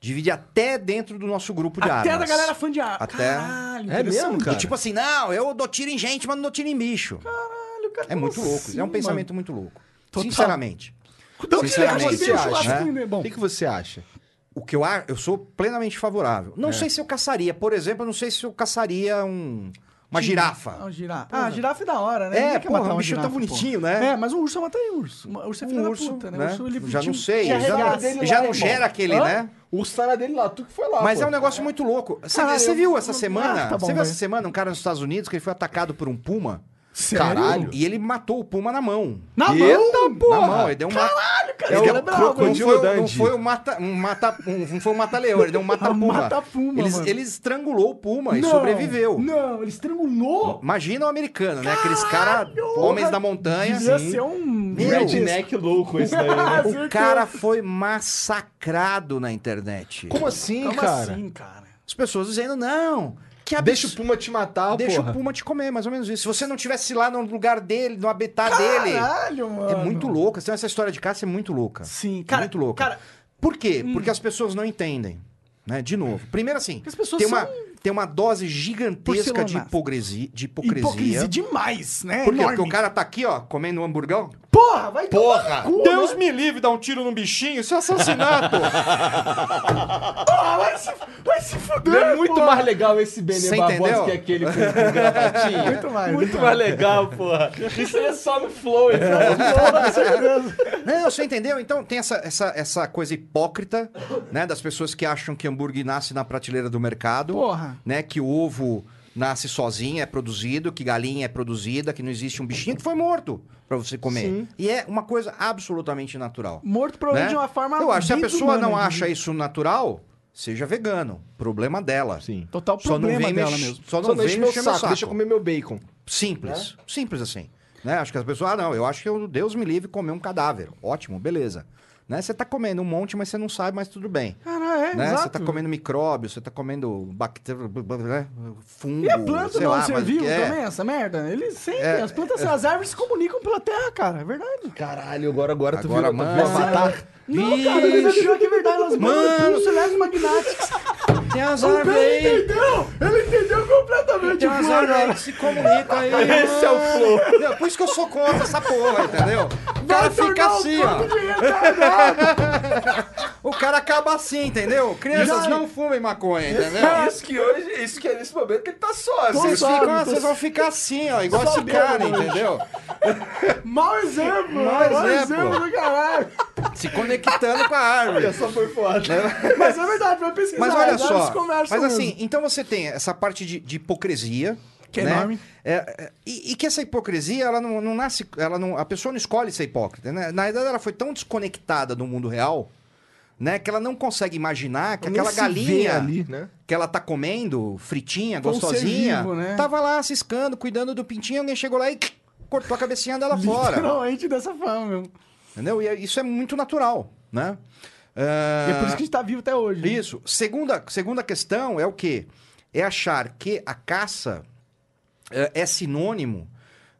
S3: divide até dentro do nosso grupo de
S2: Até
S3: armas.
S2: da galera fã de ar.
S3: Até-
S2: Caralho,
S1: É mesmo, cara?
S3: E tipo assim, não, eu dou tiro em gente, mas não dou tiro em bicho.
S2: Caralho, cara,
S3: É muito
S2: como
S3: louco.
S2: assim,
S3: é um
S2: mano?
S3: pensamento muito louco.
S2: Total.
S3: Sinceramente.
S2: Então, que
S3: Sinceramente,
S2: você acha? que, Bom,
S1: O que, que você acha?
S3: O que eu acho, eu sou plenamente favorável.
S2: É.
S3: Não sei se eu caçaria, por exemplo, eu não sei se eu caçaria um, uma girafa.
S2: Ah, girafa. Ah, girafa é da hora, né?
S3: É, porra,
S2: matar
S3: um
S2: uma
S3: bichinho tão
S2: girafa,
S3: bonitinho,
S2: pô.
S3: né?
S2: É, mas um urso eu mataria urso. Um urso é filho
S3: Um
S2: da
S3: urso,
S2: puta, né?
S3: né?
S2: O urso, ele
S3: Já
S2: te-
S3: não sei, já
S1: dele
S3: Já
S1: lá,
S3: não
S1: irmão.
S3: gera aquele,
S2: Hã?
S3: né?
S1: O urso tá na dele lá, tu que foi lá.
S3: Mas
S1: pô.
S3: é um negócio muito louco. Você,
S2: Caralho,
S3: você
S2: eu-
S3: viu essa
S2: eu-
S3: semana?
S2: Ah, tá bom,
S3: você viu essa semana um cara nos Estados Unidos que ele foi atacado por um puma?
S2: Sério?
S1: Caralho.
S3: E ele matou o puma na mão.
S2: Na
S1: Eita,
S2: mão?
S1: porra!
S3: Na mão, ele deu um mata.
S2: Caralho, cara.
S1: É
S2: cara é bravo,
S3: Não foi, não foi um mata, um mata, um, não foi um mata-leão, ele deu um mata-puma.
S2: mata-puma,
S3: ele, ele estrangulou o puma e
S2: Não,
S3: sobreviveu.
S2: Não, ele estrangulou.
S3: Imagina o americano, né? Aqueles caras, homens da montanha.
S2: Devia
S3: Sim.
S2: ser um...
S3: Meu.
S1: Redneck louco esse daí, né?
S3: O cara foi massacrado na internet.
S1: Como assim,
S2: Como
S1: cara?
S2: assim, cara?
S3: As pessoas dizendo, não, que
S1: Deixa o. Puma te matar,
S3: Deixa
S1: porra.
S3: o Puma te comer, mais ou menos isso. Se você não tivesse lá no lugar dele, no habitat dele.
S2: Caralho, mano.
S3: É muito louco. Então, essa história de caça é muito louca.
S2: Sim,
S3: É
S2: cara.
S3: muito louca.
S2: Cara,
S3: Por quê? Porque as pessoas não entendem. Né? De novo. Primeiro assim,
S2: as pessoas
S3: tem, uma,
S2: são
S3: tem uma dose gigantesca de hipocrisia. De hipocrisia.
S2: hipocrisia demais, né?
S3: Por quê?
S2: Enorme.
S3: Porque o cara tá aqui, ó, comendo um hamburgão.
S2: Porra, vai
S1: Porra!
S2: cu,
S3: Deus
S2: né?
S3: me livre, dar um tiro num bichinho, isso é assassinato.
S2: Porra, vai se, vai se fuder,
S1: Não é muito
S2: porra.
S1: mais legal esse Benê Barbosa que aquele com, com gravatinha.
S2: Muito mais,
S1: Muito
S2: muito
S1: mais legal, porra. Isso aí é só no flow, então.
S2: Certeza.
S3: Não, você entendeu? Então tem essa, essa, essa coisa hipócrita, né? Das pessoas que acham que hambúrguer nasce na prateleira do mercado.
S2: Porra.
S3: Né? Que o ovo nasce sozinho, é produzido, que galinha é produzida, que não existe um bichinho que foi morto pra você comer.
S1: Sim.
S3: E é uma coisa absolutamente natural.
S2: Morto provavelmente
S3: né?
S2: de uma forma
S3: Eu acho, se a pessoa não
S2: desumana,
S3: acha isso natural, seja vegano. Problema dela.
S1: Sim.
S2: Total
S3: Só não
S2: problema
S3: vem
S2: dela mesmo.
S3: Só não
S1: Só
S3: vem
S1: deixa meu saco,
S3: saco.
S1: deixa eu comer meu bacon.
S3: Simples. Simples assim. Né? Acho que as pessoas, ah, não, eu acho que eu, Deus me livre comer um cadáver. Ótimo, beleza. Né? Você tá comendo um monte, mas você não sabe, mas tudo bem.
S2: Cara, é,
S3: né?
S2: exato.
S3: Você tá comendo micróbio, você tá comendo bactéria, né? fungo,
S2: E a planta
S3: sei
S2: não
S3: lá, mas
S2: serviu
S3: é.
S2: também, essa merda? Eles sempre,
S3: É.
S2: as plantas, as árvores se comunicam pela terra, cara, é verdade.
S1: Caralho, agora, agora, tu
S3: Agora,
S1: viu, tu
S3: mano.
S1: viu
S2: Não, cara, mas é pior que é verdade, elas mandam
S3: Mano.
S2: pulso eletromagnéticos.
S3: Tem as
S2: O
S3: árvores aí,
S2: entendeu? Ele entendeu completamente
S3: tem
S2: o
S3: as
S2: flow
S3: árvores aí que se comunicam aí.
S1: Esse é o flow.
S3: Por isso que eu sou contra essa porra, entendeu? O cara
S2: Vai
S3: fica assim, ó. O cara acaba assim, entendeu? Crianças não fumem maconha, entendeu?
S1: Isso que hoje, isso que é nesse momento que ele tá sócio.
S3: Vocês,
S2: Sobe,
S3: ficam,
S2: tô-
S3: vocês vão ficar assim, ó, igual esse cara, entendeu?
S2: Mau exemplo,
S3: Mau exemplo.
S2: do caralho.
S3: Se conectando com a árvore.
S1: Essa foi foda.
S2: Mas é verdade, vai pesquisar.
S3: Mas olha só, mas assim,
S2: mesmo.
S3: então você tem essa parte de, de hipocrisia.
S2: Que é
S3: né?
S2: enorme.
S3: É, é, e, e que essa hipocrisia, ela não, não nasce. Ela não, a pessoa não escolhe ser hipócrita. Né? Na verdade, ela foi tão desconectada do mundo real, né? Que ela não consegue imaginar que aquela galinha
S1: ali, né?
S3: que ela tá comendo, fritinha,
S2: ser
S3: gostosinha,
S2: vivo, né?
S3: tava lá ciscando, cuidando do pintinho, alguém chegou lá e cortou a cabecinha dela fora.
S2: Literalmente dessa forma, meu.
S3: Entendeu? E é- isso é muito natural, né? Ah,
S2: E é por isso que a gente tá vivo até hoje. né?
S3: Isso. Segunda, segunda questão é o quê? É achar que a caça eh, é sinônimo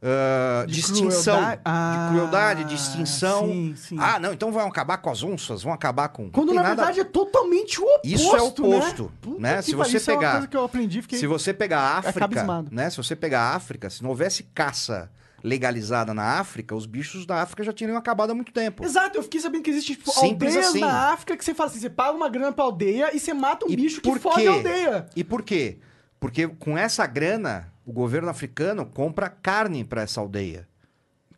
S3: ah, de,
S2: De
S3: extinção.
S2: crueldade. Ah,
S3: de crueldade, de extinção.
S2: sim, sim.
S3: Ah, não, então vão acabar com as onças, vão acabar com.
S2: Quando na
S3: nada-
S2: verdade é totalmente o oposto.
S3: Isso é o oposto,
S2: Né? Puta
S3: né?
S2: que
S3: Se você
S2: isso é uma
S3: pegar-
S2: coisa que eu aprendi, fiquei...
S3: Se você pegar a África, né? Se você pegar a África, se não houvesse caça legalizada na África, os bichos da África já teriam acabado há muito tempo.
S2: Exato, eu fiquei sabendo que existe tipo,
S3: Simples
S2: aldeias
S3: assim.
S2: na África que você fala assim, você paga uma grana pra aldeia e você mata um
S3: E
S2: bicho que foge a aldeia.
S3: E por quê? Porque com essa grana, o governo africano compra carne para essa aldeia.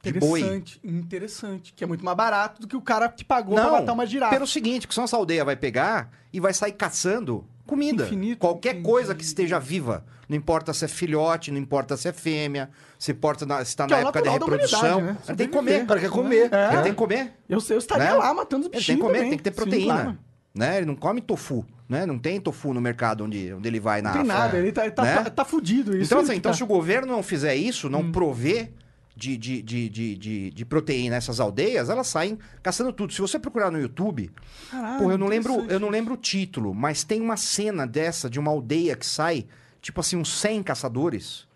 S2: Interessante, interessante. Que é muito mais barato do que o cara que pagou pra
S3: Não,
S2: matar uma girafa.
S3: pelo seguinte, que senão essa aldeia vai pegar e vai sair caçando comida.
S2: Infinito,
S3: Qualquer coisa que esteja viva. Não importa se é filhote, não importa se é fêmea, se importa na- se está
S2: Que é
S3: na
S2: o
S3: época
S2: da
S3: reprodução.
S2: né?
S3: Ele tem que comer.
S1: O cara quer comer.
S2: É.
S3: Ele tem que comer.
S2: Eu, eu estaria
S3: né?
S2: lá matando os
S3: Ele
S2: bichinhos
S3: tem que comer,
S2: também.
S3: tem que ter
S2: Sim,
S3: proteína.
S2: claro.
S3: Né? Ele não come tofu. Né? Não tem tofu no mercado onde, onde ele vai na
S2: Não tem
S3: África.
S2: nada, ele tá, tá,
S3: Né?
S2: tá, tá fudido. Isso
S3: Então, assim, então
S2: tá.
S3: se o governo não fizer isso,
S2: Hum.
S3: não prover de, de, de, de, de, de proteína essas aldeias, elas saem caçando tudo. Se você procurar no YouTube,
S2: Caralho,
S3: porra, eu não lembro, eu não lembro o título, mas tem uma cena dessa de uma aldeia que sai, tipo assim, uns 100 caçadores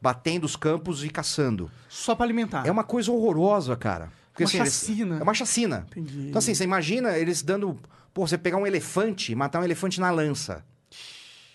S3: batendo os campos e caçando.
S2: Só pra alimentar.
S3: É uma coisa horrorosa, cara. Porque,
S2: Uma
S3: assim, eles-
S2: chacina.
S3: É uma chacina.
S2: Entendi.
S3: Então, assim, você imagina eles dando. Pô, você pegar um elefante e matar um elefante na lança.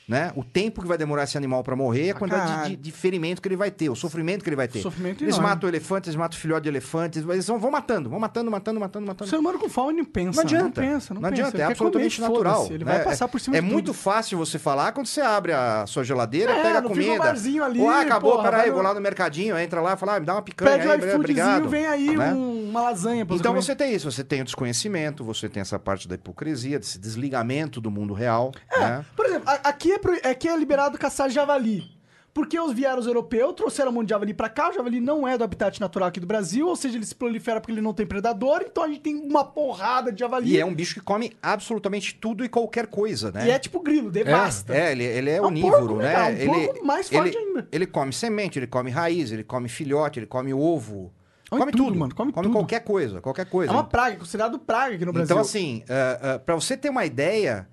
S3: Né? O tempo que vai demorar esse animal pra morrer, a
S2: Pra
S3: quantidade de, de- de ferimento que ele vai ter, o sofrimento que ele vai ter.
S2: Sofrimento
S3: eles
S2: enorme.
S3: matam o elefante, eles matam o filhote de elefante, eles vão, vão matando, vão matando, matando, matando,
S2: O
S3: matando.
S2: ser humano com fome não pensa.
S3: Não adianta.
S2: Não pensa, não, pensa.
S3: adianta, é absolutamente
S2: comer,
S3: natural.
S2: Ele
S3: né?
S2: vai passar por cima
S3: É
S2: de
S3: muito
S2: tudo.
S3: fácil você falar quando você abre a sua geladeira,
S2: É,
S3: pega a comida.
S2: barzinho ali,
S3: Ou, ah, acabou,
S2: porra,
S3: peraí, vou lá no mercadinho, entra lá e fala, ah, me dá uma picanha
S2: Pede o
S3: aí,
S2: iFoodzinho,
S3: obrigado.
S2: vem aí
S3: né?
S2: um- uma lasanha pra
S3: Então você tem isso, você tem o desconhecimento, você tem essa parte da hipocrisia, desse desligamento do mundo real, né?
S2: Por exemplo, a- aqui é, pro- aqui é liberado caçar javali. Porque os vieram os europeus, trouxeram um monte de javali pra cá, o javali não é do habitat natural aqui do Brasil, ou seja, ele se prolifera porque ele não tem predador, então a gente tem uma porrada de javali.
S3: E é um bicho que come absolutamente tudo e qualquer coisa, né?
S2: E é tipo grilo, devasta.
S3: É, ele, ele é,
S2: É um
S3: onívoro,
S2: porco
S3: né?
S2: legal, um
S3: ele,
S2: porco mais forte
S3: ele,
S2: ainda.
S3: Ele come semente, ele come raiz, ele come filhote, ele come ovo.
S2: Come
S3: come
S2: tudo,
S3: tudo,
S2: mano, come tudo.
S3: qualquer coisa, qualquer coisa.
S2: É uma praga, é considerado praga aqui no Brasil.
S3: Então, assim, para você ter uma ideia,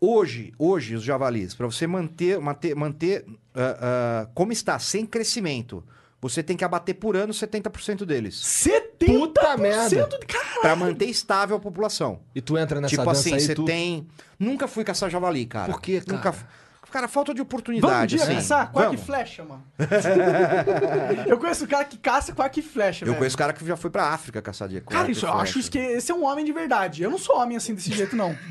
S3: hoje, hoje os javalis, para você manter, manter, manter ah, ah, como está, sem crescimento, você tem que abater por ano 70% deles.
S2: 70%
S1: Puta merda.
S2: de caralho.
S3: Para manter estável a população.
S1: E tu entra nessa
S3: tipo
S1: dança
S3: assim,
S1: aí,
S3: você
S1: tu...
S3: tem. Nunca fui caçar javali, cara.
S1: Por quê, cara?
S3: Nunca... Cara, falta de
S2: Vamos um
S3: oportunidade.
S2: dia
S3: assim.
S2: caçar? Com arco e
S3: Vamos.
S2: flecha, mano. eu conheço um cara que caça com arco e flecha,
S3: Eu
S2: velho.
S3: conheço cara que já foi pra África caçar de com
S2: Cara,
S3: e
S2: isso, eu acho isso que esse é um homem de verdade. Eu não sou homem assim desse jeito, não.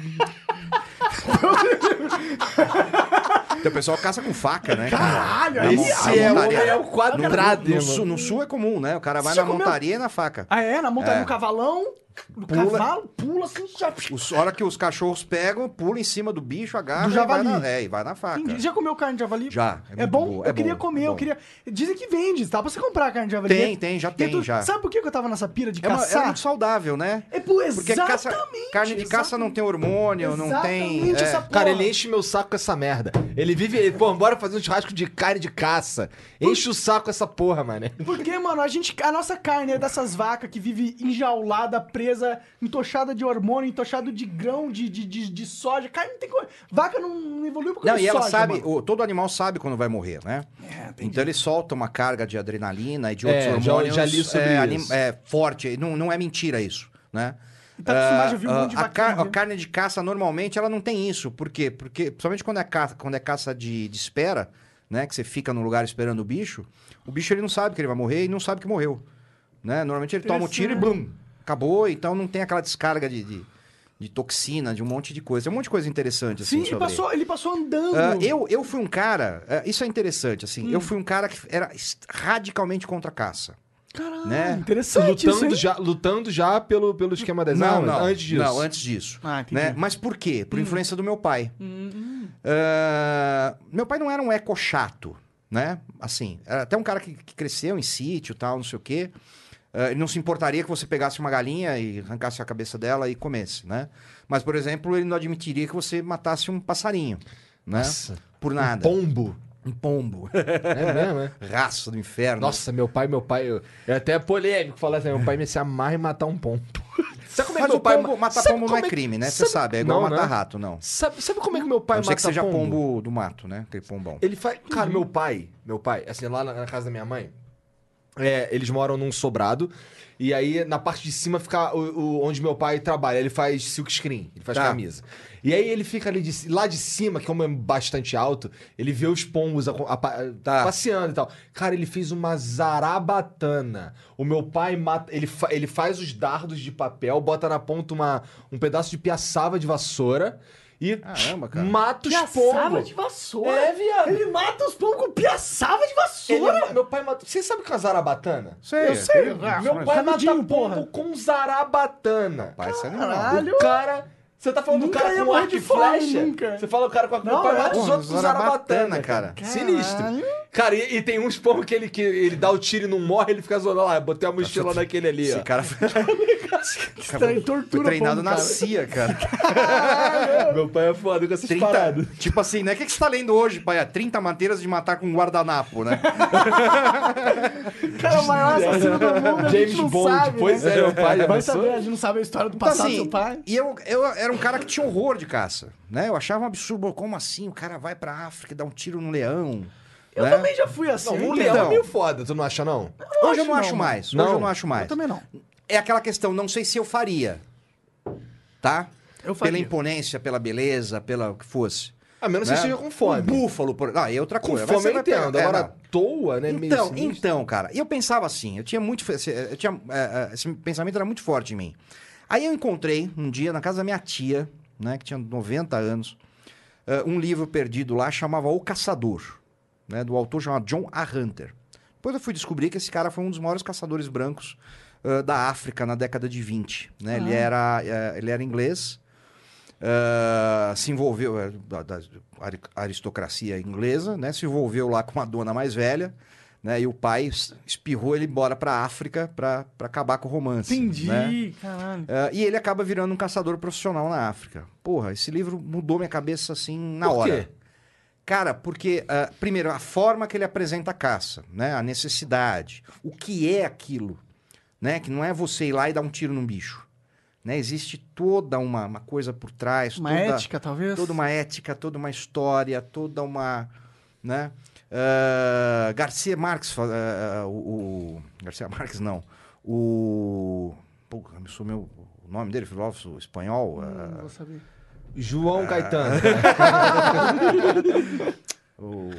S3: Então, o pessoal caça com faca, né?
S2: Caralho, aí
S1: Esse é o,
S3: montaria.
S1: é o quadrado,
S3: No, no,
S1: mano.
S3: sul, no sul é comum, né? O cara vai
S2: Você
S3: na
S2: já comeu?
S3: montaria e na faca.
S2: Ah, é? Na montanha
S3: É.
S2: do cavalão, no
S3: Pula.
S2: cavalo, pula assim, já...
S3: Os, a hora que os cachorros pegam, pula em cima do bicho, agarra
S2: Do
S3: e vai
S2: javali.
S3: na, é, e vai na faca.
S2: Entendi. Já comeu carne de javali?
S3: Já, é
S2: É, bom?
S3: boa,
S2: eu
S3: é
S2: queria
S3: bom,
S2: comer,
S3: é
S2: eu queria... Dizem que vende, dá pra você comprar carne de javali.
S3: Tem, tem, já tem,
S2: tu-
S3: já.
S2: Sabe por que eu tava nessa pira de
S3: É, uma- é
S2: caçar?
S3: muito saudável, né?
S2: É por
S3: Porque
S2: exatamente.
S3: caça, carne de caça não tem hormônio, não tem.
S2: Exatamente
S3: é.
S2: essa porra.
S1: Cara, ele enche meu saco com essa merda. Ele vive, ele, pô, bora fazer um churrasco de carne de caça. Enche o saco com essa porra, mano.
S2: Porque, mano, a gente, a nossa carne é dessas vacas que vive enjaulada, presa, entochada de hormônio, entochada de grão, de, de, de, de soja. Carne não tem coisa. Vaca não, não evoluiu por causa
S3: Não, e ela
S2: soja,
S3: sabe, o- todo animal sabe quando vai morrer, né?
S2: É.
S3: Então ele solta uma carga de adrenalina e de
S1: É,
S3: outros
S1: já-
S3: hormônios.
S1: já li sobre
S3: é, anim-
S1: isso.
S3: é, forte, não, não é mentira isso, né?
S2: Já viu um
S3: Ah,
S2: monte de
S3: a, car- a
S2: morrer.
S3: carne de caça, normalmente, ela não tem isso. Por quê? Porque, principalmente quando é caça, quando é caça de, de espera, né? Que você fica num lugar esperando o bicho, o bicho ele não sabe que ele vai morrer e não sabe que morreu. Né? Normalmente ele toma um tiro e blum, acabou. Então não tem aquela descarga de, de, de toxina, de um monte de coisa. Tem um monte de coisa interessante, assim,
S2: Sim, ele
S3: sobre...
S2: passou, ele passou andando.
S3: Ah, eu, eu fui um cara, ah, isso é interessante, assim,
S2: Hum.
S3: eu fui um cara que era radicalmente contra a caça.
S2: Caralho,
S3: né?
S2: interessante isso,
S1: Lutando
S2: hein?
S1: já, lutando já pelo, pelo esquema das armas, antes disso.
S3: Não, antes disso.
S2: Ah,
S3: né? Mas por quê?
S2: Hum.
S3: Por influência do meu pai. Ah, meu pai não era um eco chato, né? Assim, era até um cara que, que cresceu em sítio e tal, não sei o quê. Ele não se importaria que você pegasse uma galinha e arrancasse a cabeça dela e comesse, né? Mas, por exemplo, ele não admitiria que você matasse um passarinho, né?
S1: Nossa,
S3: Por nada.
S1: Pombo.
S3: Um pombo.
S1: É mesmo, é?
S3: Raça do inferno.
S1: Nossa, meu pai, meu pai. eu- É até polêmico falar assim, meu pai me se amarra em matar um pombo. Sabe como é
S3: Mas
S1: que meu
S3: o
S1: pai...
S3: pombo, matar
S1: sabe
S3: pombo não é
S1: que-
S3: crime, né? Você
S1: sabe-
S3: sabe, é igual
S1: Não,
S3: matar
S1: né?
S3: rato, não.
S1: Sabe, sabe como é que meu pai mata
S3: que seja
S1: pombo?
S3: pombo do mato, né? Aquele pombão.
S1: Ele faz. Cara, meu pai, meu pai, assim, lá na, na casa da minha mãe, é, eles moram num sobrado. E aí, na parte de cima fica o, o- onde meu pai trabalha. Ele faz silk screen, ele faz
S3: Tá.
S1: camisa. E aí ele fica ali de, lá de cima, que como é bastante alto, ele vê os pombos aco- apa-
S3: Tá.
S1: passeando e tal. Cara, ele fez uma zarabatana. O meu pai mata. Ele, fa- ele faz os dardos de papel, bota na ponta uma, um pedaço de piaçava de vassoura e
S3: Caramba, cara.
S1: mata os
S2: Piaçava
S1: pombos.
S2: de vassoura.
S1: É, viado.
S2: Ele mata os pombos com piaçava de
S1: Ele-
S2: vassoura.
S1: meu pai matou. Você sabe o que é zarabatana?
S3: Sei,
S2: Eu sei, ah,
S1: Meu pai mata pombo com zarabatana.
S3: Pai, isso é animal.
S2: Caralho.
S1: O cara. Você tá falando
S2: Nunca
S1: do cara com arco
S2: de
S1: e flecha?
S2: nunca.
S1: Você fala o cara com arco pai
S2: é.
S1: mata os
S3: Porra,
S1: outros com
S3: zarabatana, cara.
S1: cara. Sinistro. Cara, e, e tem uns pombos que ele, que ele dá o tiro e não morre, ele fica zoando lá. Botei a mochila naquele ali,
S3: Esse
S1: ó.
S3: cara foi,
S2: Estranho, tortura
S3: foi treinado
S2: pombo,
S3: na
S2: cara.
S3: CIA, cara.
S1: Meu pai é foda com essas
S3: 30,
S1: paradas.
S3: tipo assim, né? O que, que você tá lendo hoje, pai? É 30 maneiras de matar com um guardanapo, né?
S2: cara, o maior assassino do mundo,
S1: James Bond,
S2: sabe,
S1: pois
S2: né?
S1: é, meu pai
S2: Vai
S1: pensou?
S2: saber, a gente não sabe a história do
S3: Então,
S2: passado do
S3: assim,
S2: seu pai.
S3: e eu, eu era um cara que tinha horror de caça, né? Eu achava um absurdo, como assim? O cara vai pra África e dá um tiro no leão.
S2: Eu
S3: né?
S2: também já fui assim.
S1: Não,
S2: eu
S1: um
S2: entendo.
S1: leão é meio foda, tu não acha, não?
S3: Hoje eu não
S2: acho
S3: acho
S2: não,
S3: mais. Hoje
S1: Não.
S3: eu não acho mais.
S2: Eu também não.
S3: É aquela questão, não sei se eu faria. Tá?
S2: Eu faria.
S3: Pela imponência, pela beleza, pela o que fosse.
S1: A menos que
S3: né?
S1: você esteja com fome.
S3: Um búfalo, por... Ah, é outra
S1: Com
S3: coisa.
S1: fome
S3: Você
S1: eu entendo.
S3: é,
S1: Agora,
S3: não.
S1: toa, né?
S3: Então, então, cara, e eu pensava assim, eu tinha muito, esse- eu tinha, é, é, esse pensamento era muito forte em mim. Aí eu encontrei um dia na casa da minha tia, né, que tinha 90 anos, é, um livro perdido lá chamava O Caçador, né, do autor chamado John A. Hunter. Depois eu fui descobrir que esse cara foi um dos maiores caçadores brancos é, da África na década de 20, né? Ele era é, ele era inglês. se envolveu da, da ari- aristocracia inglesa, né? Se envolveu lá com uma dona mais velha, né? E o pai es- espirrou ele embora para África para acabar com o romance.
S2: Entendi,
S3: né?
S2: caralho.
S3: É, e ele acaba virando um caçador profissional na África. Porra, esse livro mudou minha cabeça assim na
S1: Por
S3: hora.
S1: quê?
S3: Cara, porque, ah, primeiro, a forma que ele apresenta a caça, né? A necessidade, o que é aquilo, né? Que não é você ir lá e dar um tiro num bicho. Né? Existe toda uma, uma coisa por trás.
S2: Uma
S3: toda,
S2: ética, talvez?
S3: Toda uma ética, toda uma história, toda uma... Né? Ah, Garcia Marques, ah, o, o- Garcia Marques não, o... Pô, me sumiu o nome dele, filósofo espanhol. ah,
S2: Não vou saber.
S1: João Caetano.
S3: O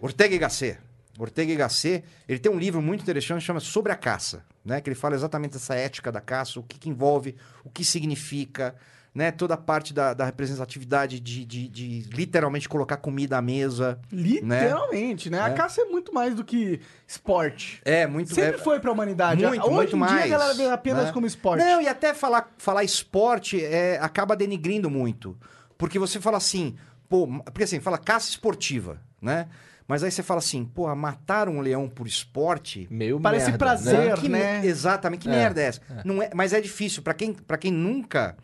S3: Ortega y Gasset. Ortega y Gasset, ele tem um livro muito interessante que chama Sobre a Caça, né? Que ele fala exatamente dessa ética da caça, o que, que envolve, o que significa, né? Toda a parte da, da representatividade de, de, de literalmente colocar comida à mesa.
S2: Literalmente, né? A
S3: É.
S2: caça é muito mais do que esporte.
S3: É, muito...
S2: Sempre
S3: é-
S2: foi pra humanidade.
S3: Muito,
S2: Hoje
S3: muito
S2: em dia
S3: mais.
S2: a galera vê apenas
S3: né?
S2: como esporte.
S3: Não, e até falar, falar esporte é, acaba denigrindo muito. Porque você fala assim, pô, porque assim, fala caça esportiva, né? Mas aí você fala assim, pô, matar um leão por esporte.
S1: Meio
S2: Parece
S1: merda,
S2: prazer.
S1: né?
S3: que
S2: né?
S3: me- Exatamente, que
S1: É,
S3: merda é essa? Não é, mas é difícil. Pra quem, pra quem nunca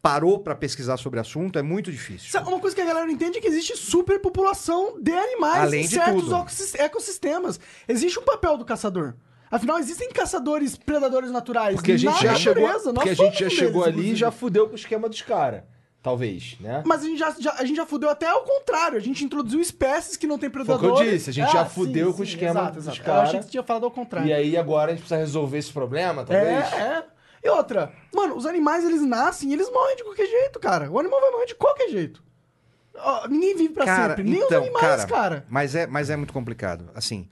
S3: parou pra pesquisar sobre o assunto, é muito difícil.
S2: Sabe, Uma coisa que a galera não entende é que existe superpopulação de animais
S3: Além
S2: em certos ecossistemas. Existe um papel do caçador. Afinal, existem caçadores predadores naturais.
S1: Porque a gente
S2: na
S1: já chegou,
S2: natureza. Nós
S1: porque a gente já chegou
S2: deles,
S1: ali e já fudeu com o esquema dos caras. Talvez, né?
S2: Mas a gente já, já- a gente já fudeu até ao contrário. A gente introduziu espécies que não têm
S1: Foi o
S2: predadores.
S1: que eu disse, a gente já fudeu com o esquema
S2: exato,
S1: dos
S2: exato. Eu
S1: caras.
S2: achei que você tinha falado ao contrário.
S1: E aí agora a gente precisa resolver esse problema,
S2: É,
S1: talvez?
S2: é. E outra, mano, os animais eles nascem e eles morrem de qualquer jeito, cara. O animal vai morrer de qualquer jeito. Ó, ninguém vive pra
S3: Cara,
S2: sempre. Nem
S3: então,
S2: os animais,
S3: cara. Mas é, mas é muito complicado. Assim,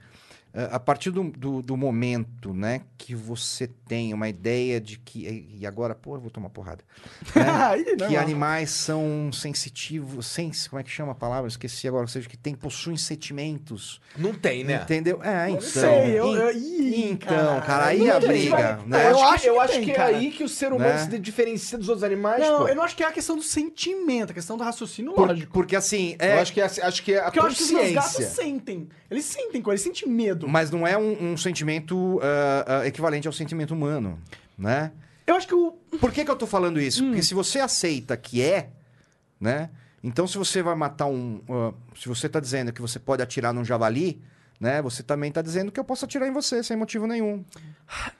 S3: a partir do, do, do momento, né, que você tem uma ideia de que... E agora, pô, eu vou tomar porrada. né,
S2: Aí, não.
S3: que animais são sensitivos, sens, como é que chama a palavra? Esqueci agora, ou seja, que tem, possuem sentimentos.
S1: Não tem, né?
S3: Entendeu? É, então.
S2: sei, eu- eu- ih,
S3: então,
S2: cara,
S3: cara, aí
S2: não
S3: a
S2: tem,
S3: briga, né?
S2: Eu
S1: Eu acho que, eu
S2: que
S1: acho
S2: tem,
S1: que é
S2: cara.
S1: aí que o ser humano
S3: Né?
S1: se diferencia dos outros animais,
S2: Não,
S1: pô.
S2: eu não acho que é a questão do sentimento, a questão do raciocínio
S3: Por-
S2: lógico.
S3: porque assim,
S1: Eu
S3: é,
S1: acho que é, acho que é a
S2: Porque eu acho que os meus gatos
S1: consciência.
S2: sentem. Eles sentem coisa, eles sentem medo.
S3: Mas não é um, um sentimento ah, ah, equivalente ao sentimento humano, né?
S2: Eu acho que o.
S3: Por que, que eu tô falando isso? Porque se você aceita que é, né? Então, se você vai matar um. ah, se você tá dizendo que você pode atirar num javali, né? Você também tá dizendo que eu posso atirar em você sem motivo nenhum.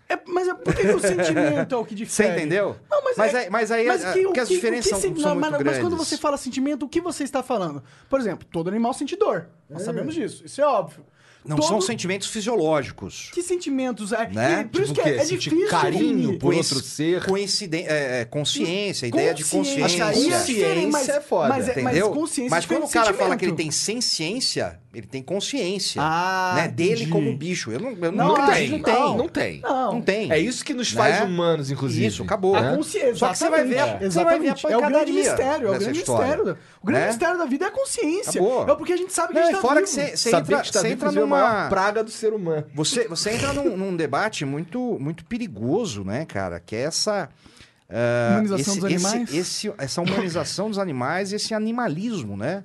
S2: É, mas é por que que o sentimento é o que
S3: Você
S2: difere?
S3: entendeu?
S2: Não, mas,
S3: Mas
S2: é-
S3: aí- mas aí
S2: mas
S3: é-
S2: que-
S3: as
S2: que- o
S3: diferenças
S2: que
S3: são- são
S2: mas,
S3: muito
S2: mas quando você fala sentimento, o que você está falando? Por exemplo, todo animal sente dor. Nós sabemos disso. Isso é óbvio.
S3: Não
S2: Todo-
S3: são sentimentos fisiológicos.
S2: Que sentimentos? É,
S3: Né?
S2: por isso
S1: Tipo
S2: que
S1: o
S2: é, é difícil
S1: carinho por outro ser.
S3: Coinciden é, é, consciência, ideia de
S2: Consciência.
S3: consciência.
S2: Aí é
S1: foda.
S2: Mas, é, mas
S3: Entendeu?
S2: consciência
S3: Mas
S2: é
S3: quando o cara
S2: de
S3: fala que ele
S2: sentimento.
S3: tem ciência, ele tem consciência.
S2: Ah,
S3: né? Dele
S2: entendi.
S3: como bicho. Eu não, eu
S2: Não,
S3: não, tenho.
S2: não
S3: tem.
S2: não.
S1: Não tem.
S2: Não.
S3: Não tem.
S1: É isso que nos faz
S3: Né?
S1: humanos, inclusive.
S3: Isso, acabou.
S2: A
S3: né?
S2: consciência,
S3: Só que você vai ver, a- você vai ver a
S2: Exatamente. É o grande
S3: pancadaria
S2: mistério, é o grande
S3: história.
S2: mistério. da- O grande
S3: Né?
S2: mistério da vida é a consciência.
S3: Acabou.
S2: É porque a gente sabe que
S3: Não,
S2: a gente tá
S3: fora
S2: vivo.
S3: que você, você entra,
S1: que está
S3: você
S1: vivo
S3: entra
S1: inclusive, é a maior
S3: numa...
S1: praga do ser humano.
S3: Você, você entra num, num debate muito, muito perigoso, né, cara? Que é essa. ah,
S2: Humanização
S3: esse-
S2: dos
S3: esse-
S2: animais?
S3: esse- essa humanização dos animais e esse animalismo, né?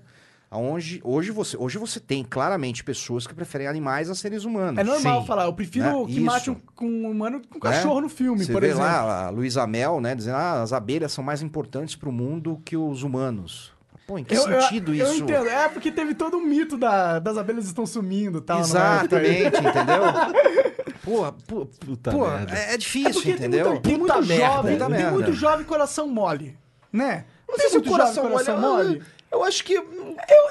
S3: Onde, hoje, você, hoje você tem claramente pessoas que preferem animais a seres humanos.
S2: É normal
S1: Sim.
S2: falar, eu prefiro
S3: Né?
S2: que mate
S3: Isso.
S2: um, com um humano com um
S3: né?
S2: cachorro no filme,
S3: Você
S2: por
S3: vê
S2: exemplo.
S3: lá a Luísa Mel, né, dizendo ah, as abelhas são mais importantes para o mundo que os humanos. Pô, em que
S2: eu, eu-
S3: sentido
S2: eu,
S3: isso?
S2: entendo. É porque teve todo um mito da- das abelhas estão sumindo e tal. não é?
S3: Exatamente, entendeu? Pô, pô,
S1: Puta
S3: pô,
S1: merda.
S3: é, é
S2: É
S3: difícil,
S2: porque
S3: entendeu?
S2: tem, muita, tem muito
S1: merda,
S2: jovem, tem
S3: merda.
S2: muito jovem coração mole, né? Não sei se
S1: muito
S2: o coração,
S1: mole. Eu-
S2: mole.
S1: Eu acho que.
S2: Eu,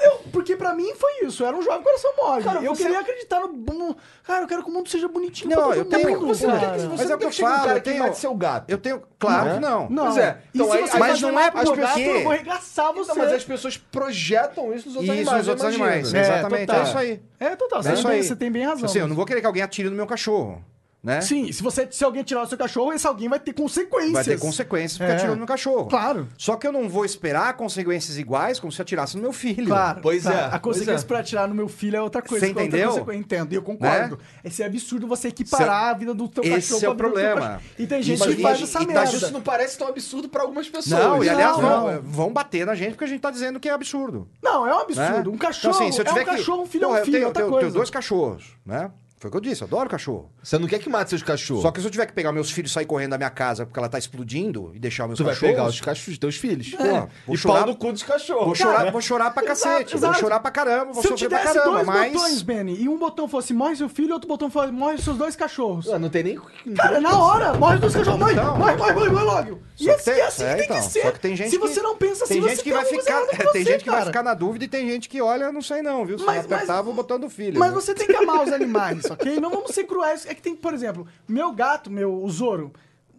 S2: eu, porque pra mim foi isso, eu era um jovem coração mole.
S1: Cara,
S2: eu
S1: você-
S2: queria acreditar no, no- Cara, eu quero que o mundo seja bonitinho
S3: Não,
S2: pra todo
S3: eu
S2: mundo.
S3: tenho-
S1: Você não quer
S2: cara.
S1: você
S3: Mas
S1: não
S3: é o que eu
S1: um
S3: falo,
S1: cara
S3: eu tenho-
S1: mate seu gato.
S3: Eu tenho. Claro
S1: Né?
S3: que não.
S2: Não,
S1: Pois é,
S2: e
S1: então
S2: se
S1: aí-
S2: você
S1: mas
S2: fazer
S3: não é porque-
S2: gato, eu vou arregaçar você.
S1: Então, mas as pessoas projetam isso nos outros
S3: Isso
S1: animais.
S3: nos outros
S1: imagino.
S3: animais.
S2: É,
S3: Exatamente.
S2: total.
S3: É isso aí.
S2: É, total,
S3: É
S2: você,
S3: isso
S2: tem,
S3: aí.
S2: você tem bem razão.
S3: Assim, eu não vou querer que alguém atire no meu cachorro. Né?
S2: Sim, se, você, se alguém tirar o seu cachorro, esse alguém vai ter consequências.
S3: Vai ter consequências porque
S2: É.
S3: atirou no meu cachorro.
S2: Claro.
S3: Só que eu não vou esperar consequências iguais como se atirasse no meu filho.
S2: Claro.
S1: Pois
S2: claro.
S1: é,
S2: A
S1: pois
S2: consequência
S1: é.
S2: pra atirar no meu filho é outra coisa.
S3: Você
S2: outra
S3: entendeu?
S2: consequ- Entendo, e eu concordo. Esse é absurdo você equiparar a vida do teu
S3: Esse
S2: cachorro
S3: é o problema.
S2: E tem gente
S3: Isso
S2: que faz essa
S3: e dá
S2: merda.
S1: Mas isso não parece tão absurdo pra algumas pessoas.
S3: Não, e aliás,
S2: Não,
S3: vão, vão bater na gente porque a gente tá dizendo que é absurdo.
S2: Não, é um absurdo.
S3: né?
S2: Um cachorro
S3: Então, assim, se eu tiver
S2: é um
S3: que-
S2: cachorro, um filho
S3: Porra,
S2: é um filho,
S3: eu tenho,
S2: outra
S3: eu tenho-
S2: coisa.
S3: tenho dois cachorros, né? Foi o que eu disse, eu adoro cachorro.
S1: Você não quer que mate seus cachorros.
S3: Só que se eu tiver que pegar meus filhos e sair correndo da minha casa porque ela tá explodindo e deixar meus
S1: tu vai
S3: cachorros...
S1: pegar os cachorros, teus filhos.
S3: Pô,
S1: É.
S3: vou
S1: e
S3: chorar-
S1: pau no cu dos cachorros.
S3: Vou chorar, vou chorar pra
S2: Exato,
S3: cacete,
S2: exato.
S3: vou chorar pra caramba, vou
S2: Se
S3: sofrer pra caramba,
S2: dois
S3: mas...
S2: botões, Benny, e um botão fosse morre seu filho, e outro botão fosse morre seus dois cachorros.
S1: Ah, Não tem nem.
S2: Cara, na hora, morre os dois cachorros, morre,
S3: Então.
S2: morre, morre, morre, morre logo. E
S3: Só que
S2: assim,
S3: tem-
S2: e assim
S3: é,
S2: tem
S3: então,
S2: que ser.
S3: só que tem gente
S2: Se
S3: que-
S2: você não pensa assim, você
S3: que
S2: tem
S3: vai ficar,
S2: com
S3: tem gente que vai ficar na dúvida e tem gente que olha, não sei não, viu? Você
S2: Mas- mas-
S3: apertava o botão do filho.
S2: Mas
S3: né?
S2: você tem que amar os animais, ok? Não vamos ser cruéis. É que tem, por exemplo, meu gato, meu o Zoro,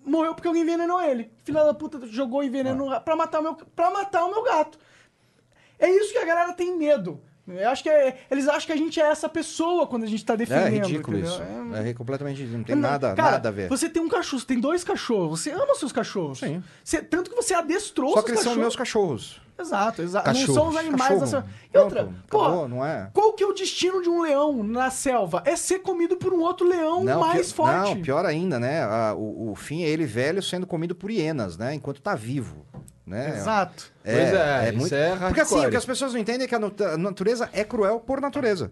S2: morreu porque alguém envenenou ele. Filha da puta jogou veneno
S3: Ah.
S2: pra matar o meu pra matar o meu gato. É isso que a galera tem medo. Eu acho que é- eles acham que a gente é essa pessoa quando a gente tá
S3: É
S2: defendendo.
S3: ridículo
S2: entendeu?
S3: isso.
S2: É-
S3: É, completamente. Não tem
S2: Não,
S3: nada,
S2: cara,
S3: nada a ver.
S2: Você tem um cachorro, você tem dois cachorros, você ama seus cachorros.
S3: Sim.
S2: Você- tanto que você adestrou
S3: Só
S2: seus
S3: que eles são
S2: cachorros.
S3: meus cachorros.
S2: Exato, exato. Não
S1: Cachorros.
S2: são os animais da selva. E outra,
S3: Pronto,
S2: pô,
S3: acabou, não é?
S2: qual que é o destino de um leão na selva? É ser comido por um outro leão mais
S3: pi-
S2: forte.
S3: Não, pior ainda, né? O, o fim é ele velho sendo comido por hienas, né? Enquanto tá vivo. Né?
S2: Exato.
S3: É,
S1: Pois é, isso
S3: muito...
S1: é
S3: Porque assim, o que as pessoas não entendem é que a natureza é cruel por natureza.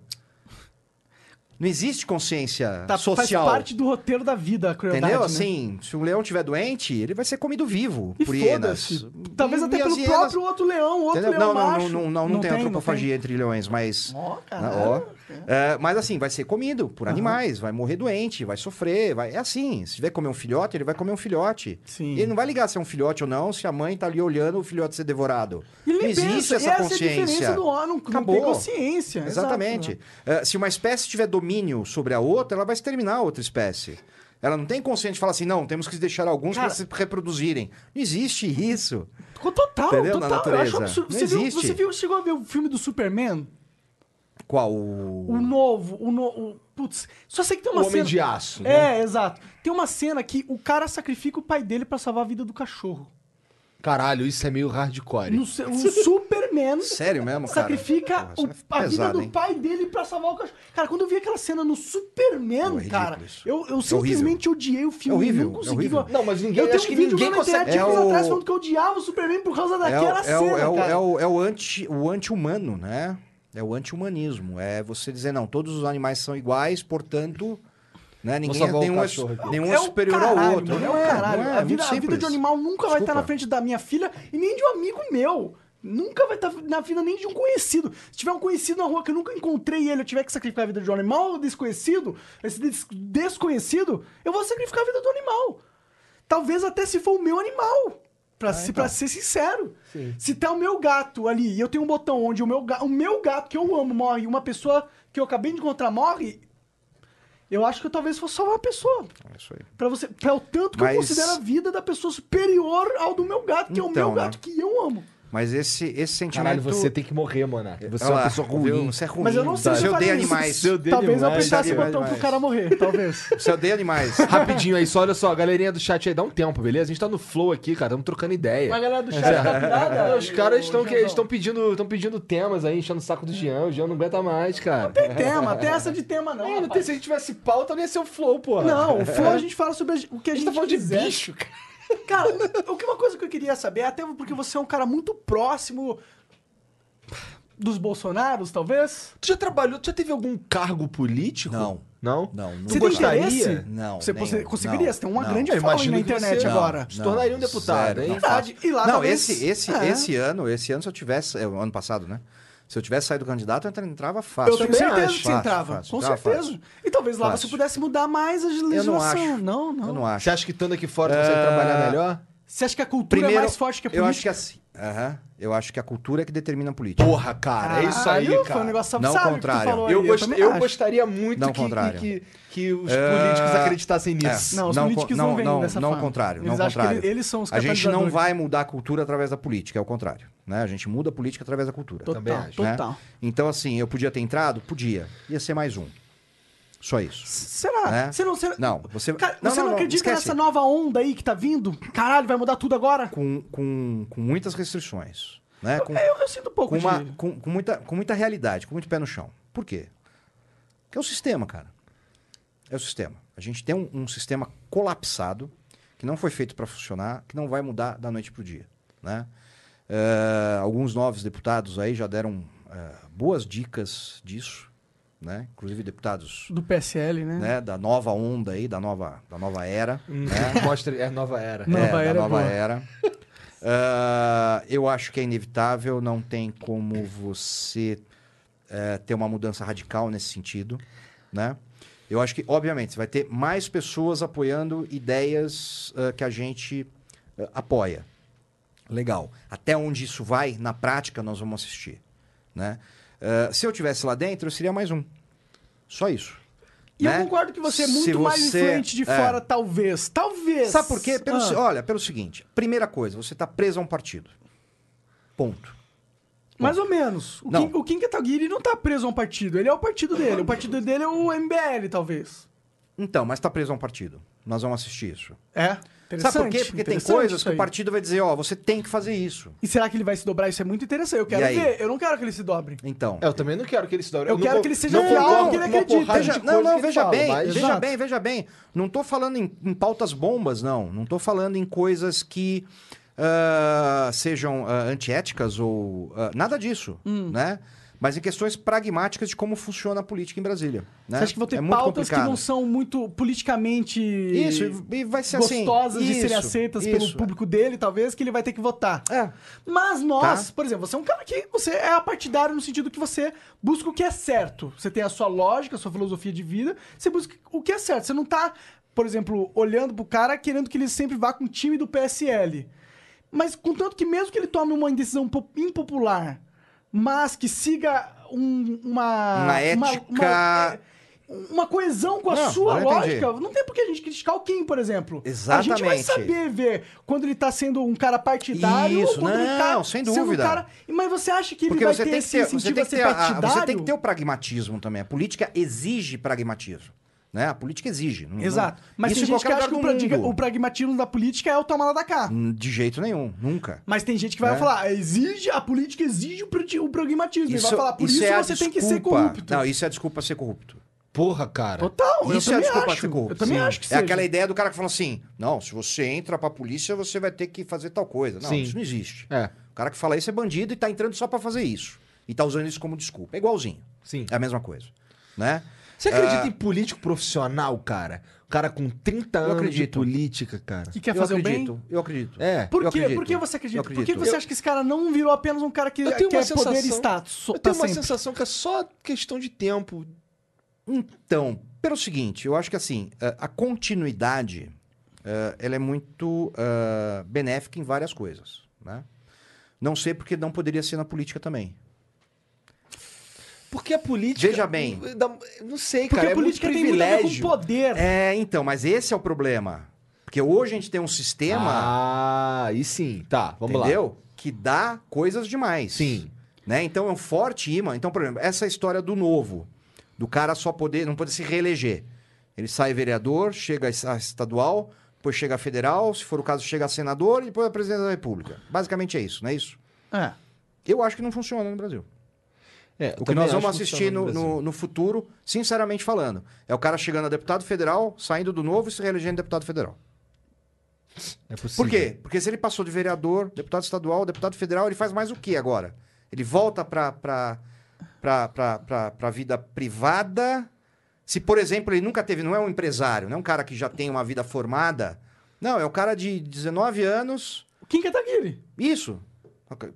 S3: Não existe consciência
S2: Tá,
S3: social.
S2: Faz parte do roteiro da vida, a crueldade,
S3: Entendeu?
S2: né?
S3: Assim, se o leão tiver doente, ele vai ser comido vivo
S2: E
S3: por hienas.
S2: Talvez
S3: E-
S2: até
S3: e
S2: pelo
S3: hienas-
S2: próprio outro leão, outro
S3: Entendeu?
S2: leão
S3: Não, não,
S2: macho.
S3: não, não, não, tem,
S2: não
S3: antropofagia entre leões, mas.
S2: Ó,
S3: né,
S2: caralho.
S3: ó. É, mas assim, vai ser comido por animais, vai morrer doente, vai sofrer, vai. É assim. Se tiver comer um filhote, ele vai comer um filhote.
S2: Sim.
S3: Ele não vai ligar se é um filhote ou não, se a mãe tá ali olhando o filhote ser devorado.
S2: E
S3: não existe
S2: pensa,
S3: essa
S2: e essa é a
S3: consciência.
S2: diferença do homem, não, não
S3: Acabou.
S2: tem consciência.
S3: Exatamente.
S2: Exato, né?
S3: É, se uma espécie tiver domínio sobre a outra, ela vai exterminar a outra espécie. Ela não tem consciência de falar assim, não, temos que deixar alguns para se reproduzirem. Não existe isso.
S2: Total,
S3: Entendeu? Na
S2: total. Eu acho
S3: natureza.
S2: absurdo.
S3: Não
S2: Você, viu,
S3: existe.
S2: você viu, chegou a ver o filme do Superman?
S3: Qual? O...
S2: O novo, o novo. Putz, só sei que tem
S1: O
S2: uma
S1: Homem
S2: cena.
S1: de Aço. né?
S2: É, exato. Tem uma cena que o cara sacrifica o pai dele pra salvar a vida do cachorro.
S1: Caralho, isso é meio hardcore.
S2: No, Superman
S3: Sério mesmo, cara?
S2: sacrifica
S3: Porra,
S2: o-
S3: é
S2: a vida
S3: pesado,
S2: do
S3: hein?
S2: pai dele pra salvar o cachorro. Cara, quando eu vi aquela cena no Superman,
S3: é
S2: cara, eu, eu
S3: É
S2: simplesmente odiei o filme.
S3: É horrível,
S2: não
S3: é
S2: consegui.
S3: horrível.
S1: Não, mas ninguém-
S2: Eu tenho
S1: acho que
S2: um vídeo
S1: ninguém
S2: na
S1: consegue-
S3: É
S2: anos
S3: o-
S2: atrás falando que eu odiava o Superman por causa
S3: É, o-
S2: daquela
S3: é, o,
S2: cena,
S3: é, o,
S2: cara.
S3: é, o, é o anti o anti-humano, né? É o anti-humanismo. É você dizer, não, todos os animais são iguais, portanto, né, ninguém nenhum, é,
S1: aqui.
S3: nenhum é,
S2: É
S3: superior
S2: caralho,
S3: ao outro.
S2: mano,
S3: Não
S2: é o
S3: é,
S2: caralho.
S3: não é,
S2: a,
S3: é
S2: vida,
S3: muito
S2: a vida de um animal nunca vai estar
S3: Desculpa.
S2: na frente da minha filha e nem de um amigo meu. Nunca vai estar na vida nem de um conhecido. Se tiver um conhecido na rua que eu nunca encontrei ele, eu tiver que sacrificar a vida de um animal desconhecido, esse des- desconhecido, eu vou sacrificar a vida do animal. Talvez até se for o meu animal. Pra, se, pra ser sincero. Se tá o meu gato ali e eu tenho um botão onde o meu, o meu gato que eu amo morre e uma pessoa que eu acabei de encontrar morre, eu acho que eu talvez fosse salvar a pessoa.
S3: É isso aí.
S2: Pra você, pra o tanto que
S3: Mas-
S2: eu considero a vida da pessoa superior ao do meu gato, que é o
S3: Então,
S2: meu gato
S3: né?
S2: que eu amo.
S3: Mas esse, esse sentimento...
S1: Caralho, você tem que morrer, mano. Você é
S3: Olha
S1: uma
S3: lá,
S1: pessoa
S3: viu?
S1: ruim.
S3: Você é ruim.
S2: Mas eu não sei se
S3: Você
S2: eu isso.
S3: animais.
S1: Você odeia
S2: Talvez eu
S1: animais.
S2: apertasse o botão pro
S3: animais.
S2: cara morrer, talvez.
S3: Você odeia animais.
S1: Rapidinho aí, só olha só, galerinha do chat aí, dá um tempo, beleza? A gente tá no flow aqui, cara, estamos trocando ideia.
S2: Mas a galera do chat tá pirada.
S1: Os caras estão pedindo, estão pedindo temas aí, enchendo o saco do Jean. O Jean não aguenta mais, cara.
S2: Tem tema, tem essa de tema não.
S1: É, não tem, se a gente tivesse pauta, não ia ser o flow, porra.
S2: Não, o Flow a gente fala sobre o que a
S1: a
S2: gente
S1: gente tá falando
S2: quiser.
S1: de bicho, cara.
S2: Cara, o que uma coisa que eu queria saber, até porque você é um cara muito próximo dos Bolsonaros, talvez.
S1: Tu já trabalhou, tu já teve algum cargo político?
S3: Não.
S1: Não?
S3: Não, não.
S2: Você
S1: gostaria?
S2: interesse?
S3: Não,
S2: Você
S3: nenhum.
S2: conseguiria,
S3: Não,
S2: você tem uma
S3: não.
S2: grande
S1: imagino
S2: na internet
S1: você-
S2: agora.
S1: Se tornaria um deputado,
S3: sério,
S1: hein?
S3: não
S2: Verdade. E lá
S3: não,
S2: talvez-
S3: esse, esse,
S2: É.
S3: esse ano, esse ano, se eu tivesse. É, o ano passado, né? Se eu tivesse saído candidato, eu entra- entrava fácil.
S2: Eu tenho certeza
S1: acho.
S2: que você entrava.
S3: fácil,
S2: com
S3: entrava
S2: certeza.
S3: fácil.
S2: E talvez lá
S3: Fácil.
S2: você pudesse mudar mais a
S3: Eu
S2: legislação.
S3: não acho.
S2: Não, não.
S3: Eu não acho.
S1: Você acha que estando aqui fora tu consegue trabalhar melhor?
S2: Você acha que a cultura é mais forte que a
S3: eu
S2: política?
S3: acho que assim. Aham, eu acho que a cultura é que determina a política.
S1: Porra, cara, é isso aí, cara.
S2: Foi um negócio
S3: Não,
S2: sábio
S3: contrário.
S2: que tu falou
S1: Eu,
S2: aí,
S1: gost-
S2: também
S1: eu
S2: acho.
S1: gostaria muito
S3: Não,
S1: que,
S3: contrário.
S1: que, que, que os
S3: É,
S1: políticos acreditassem
S3: É,
S1: nisso.
S2: Não, os
S3: não,
S2: políticos
S3: não,
S2: não vêm
S3: não,
S2: dessa
S3: não
S2: forma.
S3: contrário,
S2: Eles
S3: não contrário.
S2: eles são os
S3: A gente não vai mudar a cultura através da política, é o contrário, né? A gente muda a política através da cultura.
S1: Também
S2: Total,
S1: acho,
S3: né?
S2: total.
S3: Então assim, eu podia ter entrado, podia, ia ser mais um. Só isso.
S2: Será?
S3: Né?
S2: Você não, você...
S3: Não, você
S2: Cara,
S3: não,
S2: você não,
S3: não, não,
S2: acredita
S3: esquece.
S2: nessa nova onda aí que tá vindo? Caralho, vai mudar tudo agora?
S3: com, com, com muitas restrições, né? Com,
S2: Eu, eu sinto um pouco
S3: com, uma,
S2: de...
S3: com, com muita, com muita realidade, com muito pé no chão. Por quê? Porque é o sistema, cara. É o sistema. A gente tem um, um sistema colapsado, que não foi feito para funcionar, que não vai mudar da noite para o dia. Né? Eh, alguns novos deputados aí já deram eh, boas dicas disso, né? inclusive deputados
S2: Do PSL, né?
S3: né, da nova onda aí, da nova, da nova era. né?
S1: Mostra, é nova era.
S2: Nova
S3: é,
S2: era
S3: da
S2: é
S3: nova
S2: boa.
S3: era. Ah, eu acho que é inevitável, não tem como você eh, ter uma mudança radical nesse sentido, né? Eu acho que, obviamente, você vai ter mais pessoas apoiando ideias ah, que a gente ah, apoia. Legal. Até onde isso vai, na prática, nós vamos assistir, né? Ah, se eu tivesse lá dentro, eu seria mais um. Só isso.
S2: E
S3: né?
S2: eu concordo que você é
S3: Se
S2: muito mais
S3: você-
S2: influente de
S3: é.
S2: fora, talvez. Talvez.
S3: Sabe por quê? Pelo,
S2: Ah.
S3: se- Olha, pelo seguinte: primeira coisa, você está preso a um partido. Ponto.
S2: Mais ou menos. O,
S3: Não.
S2: Kim, o Kim Kataguiri não tá preso a um partido. Ele é o partido dele. O partido dele é o MBL, talvez.
S3: Então, mas está preso a um partido. Nós vamos assistir isso.
S2: É.
S3: Sabe por quê? Porque tem coisas que o partido vai dizer, ó, você tem que fazer isso.
S2: E será que ele vai se dobrar? Isso é muito interessante. Eu quero ver. Eu não quero que ele se dobre.
S3: Então.
S1: É, eu também não quero que ele se dobre.
S2: Eu
S1: não
S2: quero
S1: vou-
S2: que ele seja fiel que ele acredita.
S3: Veja, não, não, veja
S1: fala,
S3: bem,
S1: mas-
S3: veja
S2: Exato.
S3: bem, veja bem. Não tô falando em, em pautas bombas, não. Não tô falando em coisas que ah, sejam ah, antiéticas ou ah, nada disso,
S2: Hum.
S3: né? Mas em questões pragmáticas de como funciona a política em Brasília. Né?
S2: Você acha que vão ter
S3: é
S2: pautas que não são muito politicamente
S3: Isso, e- vai ser assim.
S2: gostosas de serem
S3: isso,
S2: aceitas pelo
S3: isso.
S2: público dele, talvez, que ele vai ter que votar.
S3: É.
S2: Mas nós,
S3: Tá.
S2: por exemplo, você é um cara que você é apartidário no sentido que você busca o que é certo. Você tem a sua lógica, a sua filosofia de vida, você busca o que é certo. Você não tá, por exemplo, olhando pro cara querendo que ele sempre vá com o time do PSL. Mas contanto que mesmo que ele tome uma decisão po- impopular, mas que siga um- uma...
S3: Uma ética-
S2: uma, uma coesão com a
S3: Não,
S2: sua
S3: entendi.
S2: lógica, não tem por que a gente criticar o Kim, por exemplo. A gente vai
S3: Exatamente.
S2: saber ver quando ele tá sendo um cara partidário
S3: Isso,
S2: ou quando ele tá
S3: não, sem
S2: sendo um
S3: dúvida.
S2: cara... Mas você acha que ele
S3: Porque
S2: vai
S3: você
S2: ter
S3: tem,
S2: esse
S3: ter, você,
S2: incentivo
S3: tem
S2: a
S3: que
S2: ser
S3: ter, a-
S2: partidário?
S3: você tem que ter o pragmatismo também. A política exige pragmatismo. Né? A política exige. Não-
S2: Exato. Mas
S3: isso
S2: tem
S3: em
S2: gente que acha que o, o pragmatismo da política é o tomar lá da cá.
S3: Hum, De jeito nenhum, nunca.
S2: Mas tem gente que vai
S3: É.
S2: falar, exige, a política exige o, pragmatismo. e vai falar, por isso,
S3: é a
S2: você tem que ser corrupto.
S3: Não, isso é a desculpa pra ser corrupto.
S1: Porra, cara.
S2: Total,
S3: isso
S2: eu
S3: é desculpa pra
S2: acho.
S3: ser corrupto.
S2: Eu também
S3: Sim.
S2: acho que
S3: É
S2: seja.
S3: aquela ideia do cara que fala assim: não, se você entra pra polícia, você vai ter que fazer tal coisa. Não,
S1: Sim.
S3: isso não existe.
S1: É.
S3: O cara que fala isso é bandido e tá entrando só pra fazer isso. E tá usando isso como desculpa. É igualzinho.
S1: Sim.
S3: É a mesma coisa. Né?
S1: Você acredita em político profissional, cara? O cara com 30 anos
S3: acredito.
S1: de política, cara.
S2: Que quer
S3: eu
S2: fazer o
S3: acredito,
S2: bem?
S3: eu acredito.
S1: É.
S2: Por
S3: Eu
S2: quê?
S3: acredito.
S2: Por que você acredita?
S3: Eu
S2: Por que você acha que esse cara não virou apenas um cara que
S1: Eu tenho
S2: quer
S1: uma sensação.
S2: poder e status?
S1: Eu
S2: pra
S1: tenho uma
S2: sempre?
S1: sensação que é só questão de tempo.
S3: Então, pelo seguinte, eu acho que assim, a- a continuidade, ela é muito benéfica em várias coisas, né? Não sei porque não poderia ser na política também.
S1: Porque a política.
S3: Veja bem.
S1: Não sei,
S2: Porque
S1: cara.
S2: a
S1: é
S2: política
S1: muito
S2: tem muito a ver com
S1: privilégio.
S2: poder.
S3: É, então, mas esse é o problema. Porque hoje a gente tem um sistema,
S1: Ah, aí sim. Tá, vamos lá.
S3: entendeu? Que dá coisas demais.
S1: Sim.
S3: Né? Então é um forte imã. Então, por exemplo, essa história do novo, do cara só poder, não poder se reeleger. Ele sai vereador, chega a estadual, depois chega a federal, se for o caso, chega a senador e depois a presidente da república. Basicamente é isso, não é isso?
S2: É.
S3: Eu acho que não funciona no Brasil.
S1: É,
S3: O que nós vamos assistir no, no, no futuro, sinceramente falando, é o cara chegando a deputado federal, saindo do novo e se reelegendo deputado federal.
S1: É possível.
S3: Por quê? Porque se ele passou de vereador, deputado estadual, deputado federal, ele faz mais o que agora? Ele volta para a vida privada. Se, por exemplo, ele nunca teve, não é um empresário, não é um cara que já tem uma vida formada. Não, é o cara de 19 anos.
S2: O Kim Kataguiri.
S3: Isso.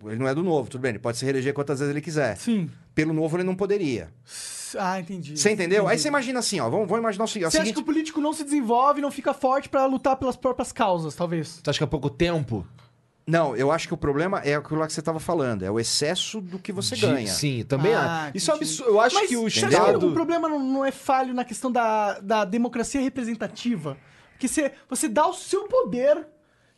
S3: Ele não é do novo, tudo bem, ele pode se reeleger quantas vezes ele quiser.
S2: Sim.
S3: Pelo novo ele não poderia.
S2: Ah, entendi.
S3: Você entendeu? Aí
S2: Entendi.
S3: você imagina assim, ó, vamos, vamos imaginar o seguinte. é o
S2: Você acha que o político não se desenvolve, não fica forte pra lutar pelas próprias causas, talvez?
S1: Você acha que é pouco tempo?
S3: Não, eu acho que o problema é aquilo lá que você estava falando, é o excesso do que você
S1: De-
S3: ganha.
S1: Sim, também
S2: Ah,
S1: acho. Isso é absurdo. Eu acho
S2: Mas
S1: que o
S2: você acha
S1: Estado.
S2: que o problema não, não é falho na questão da, da democracia representativa? Porque você, você dá o seu poder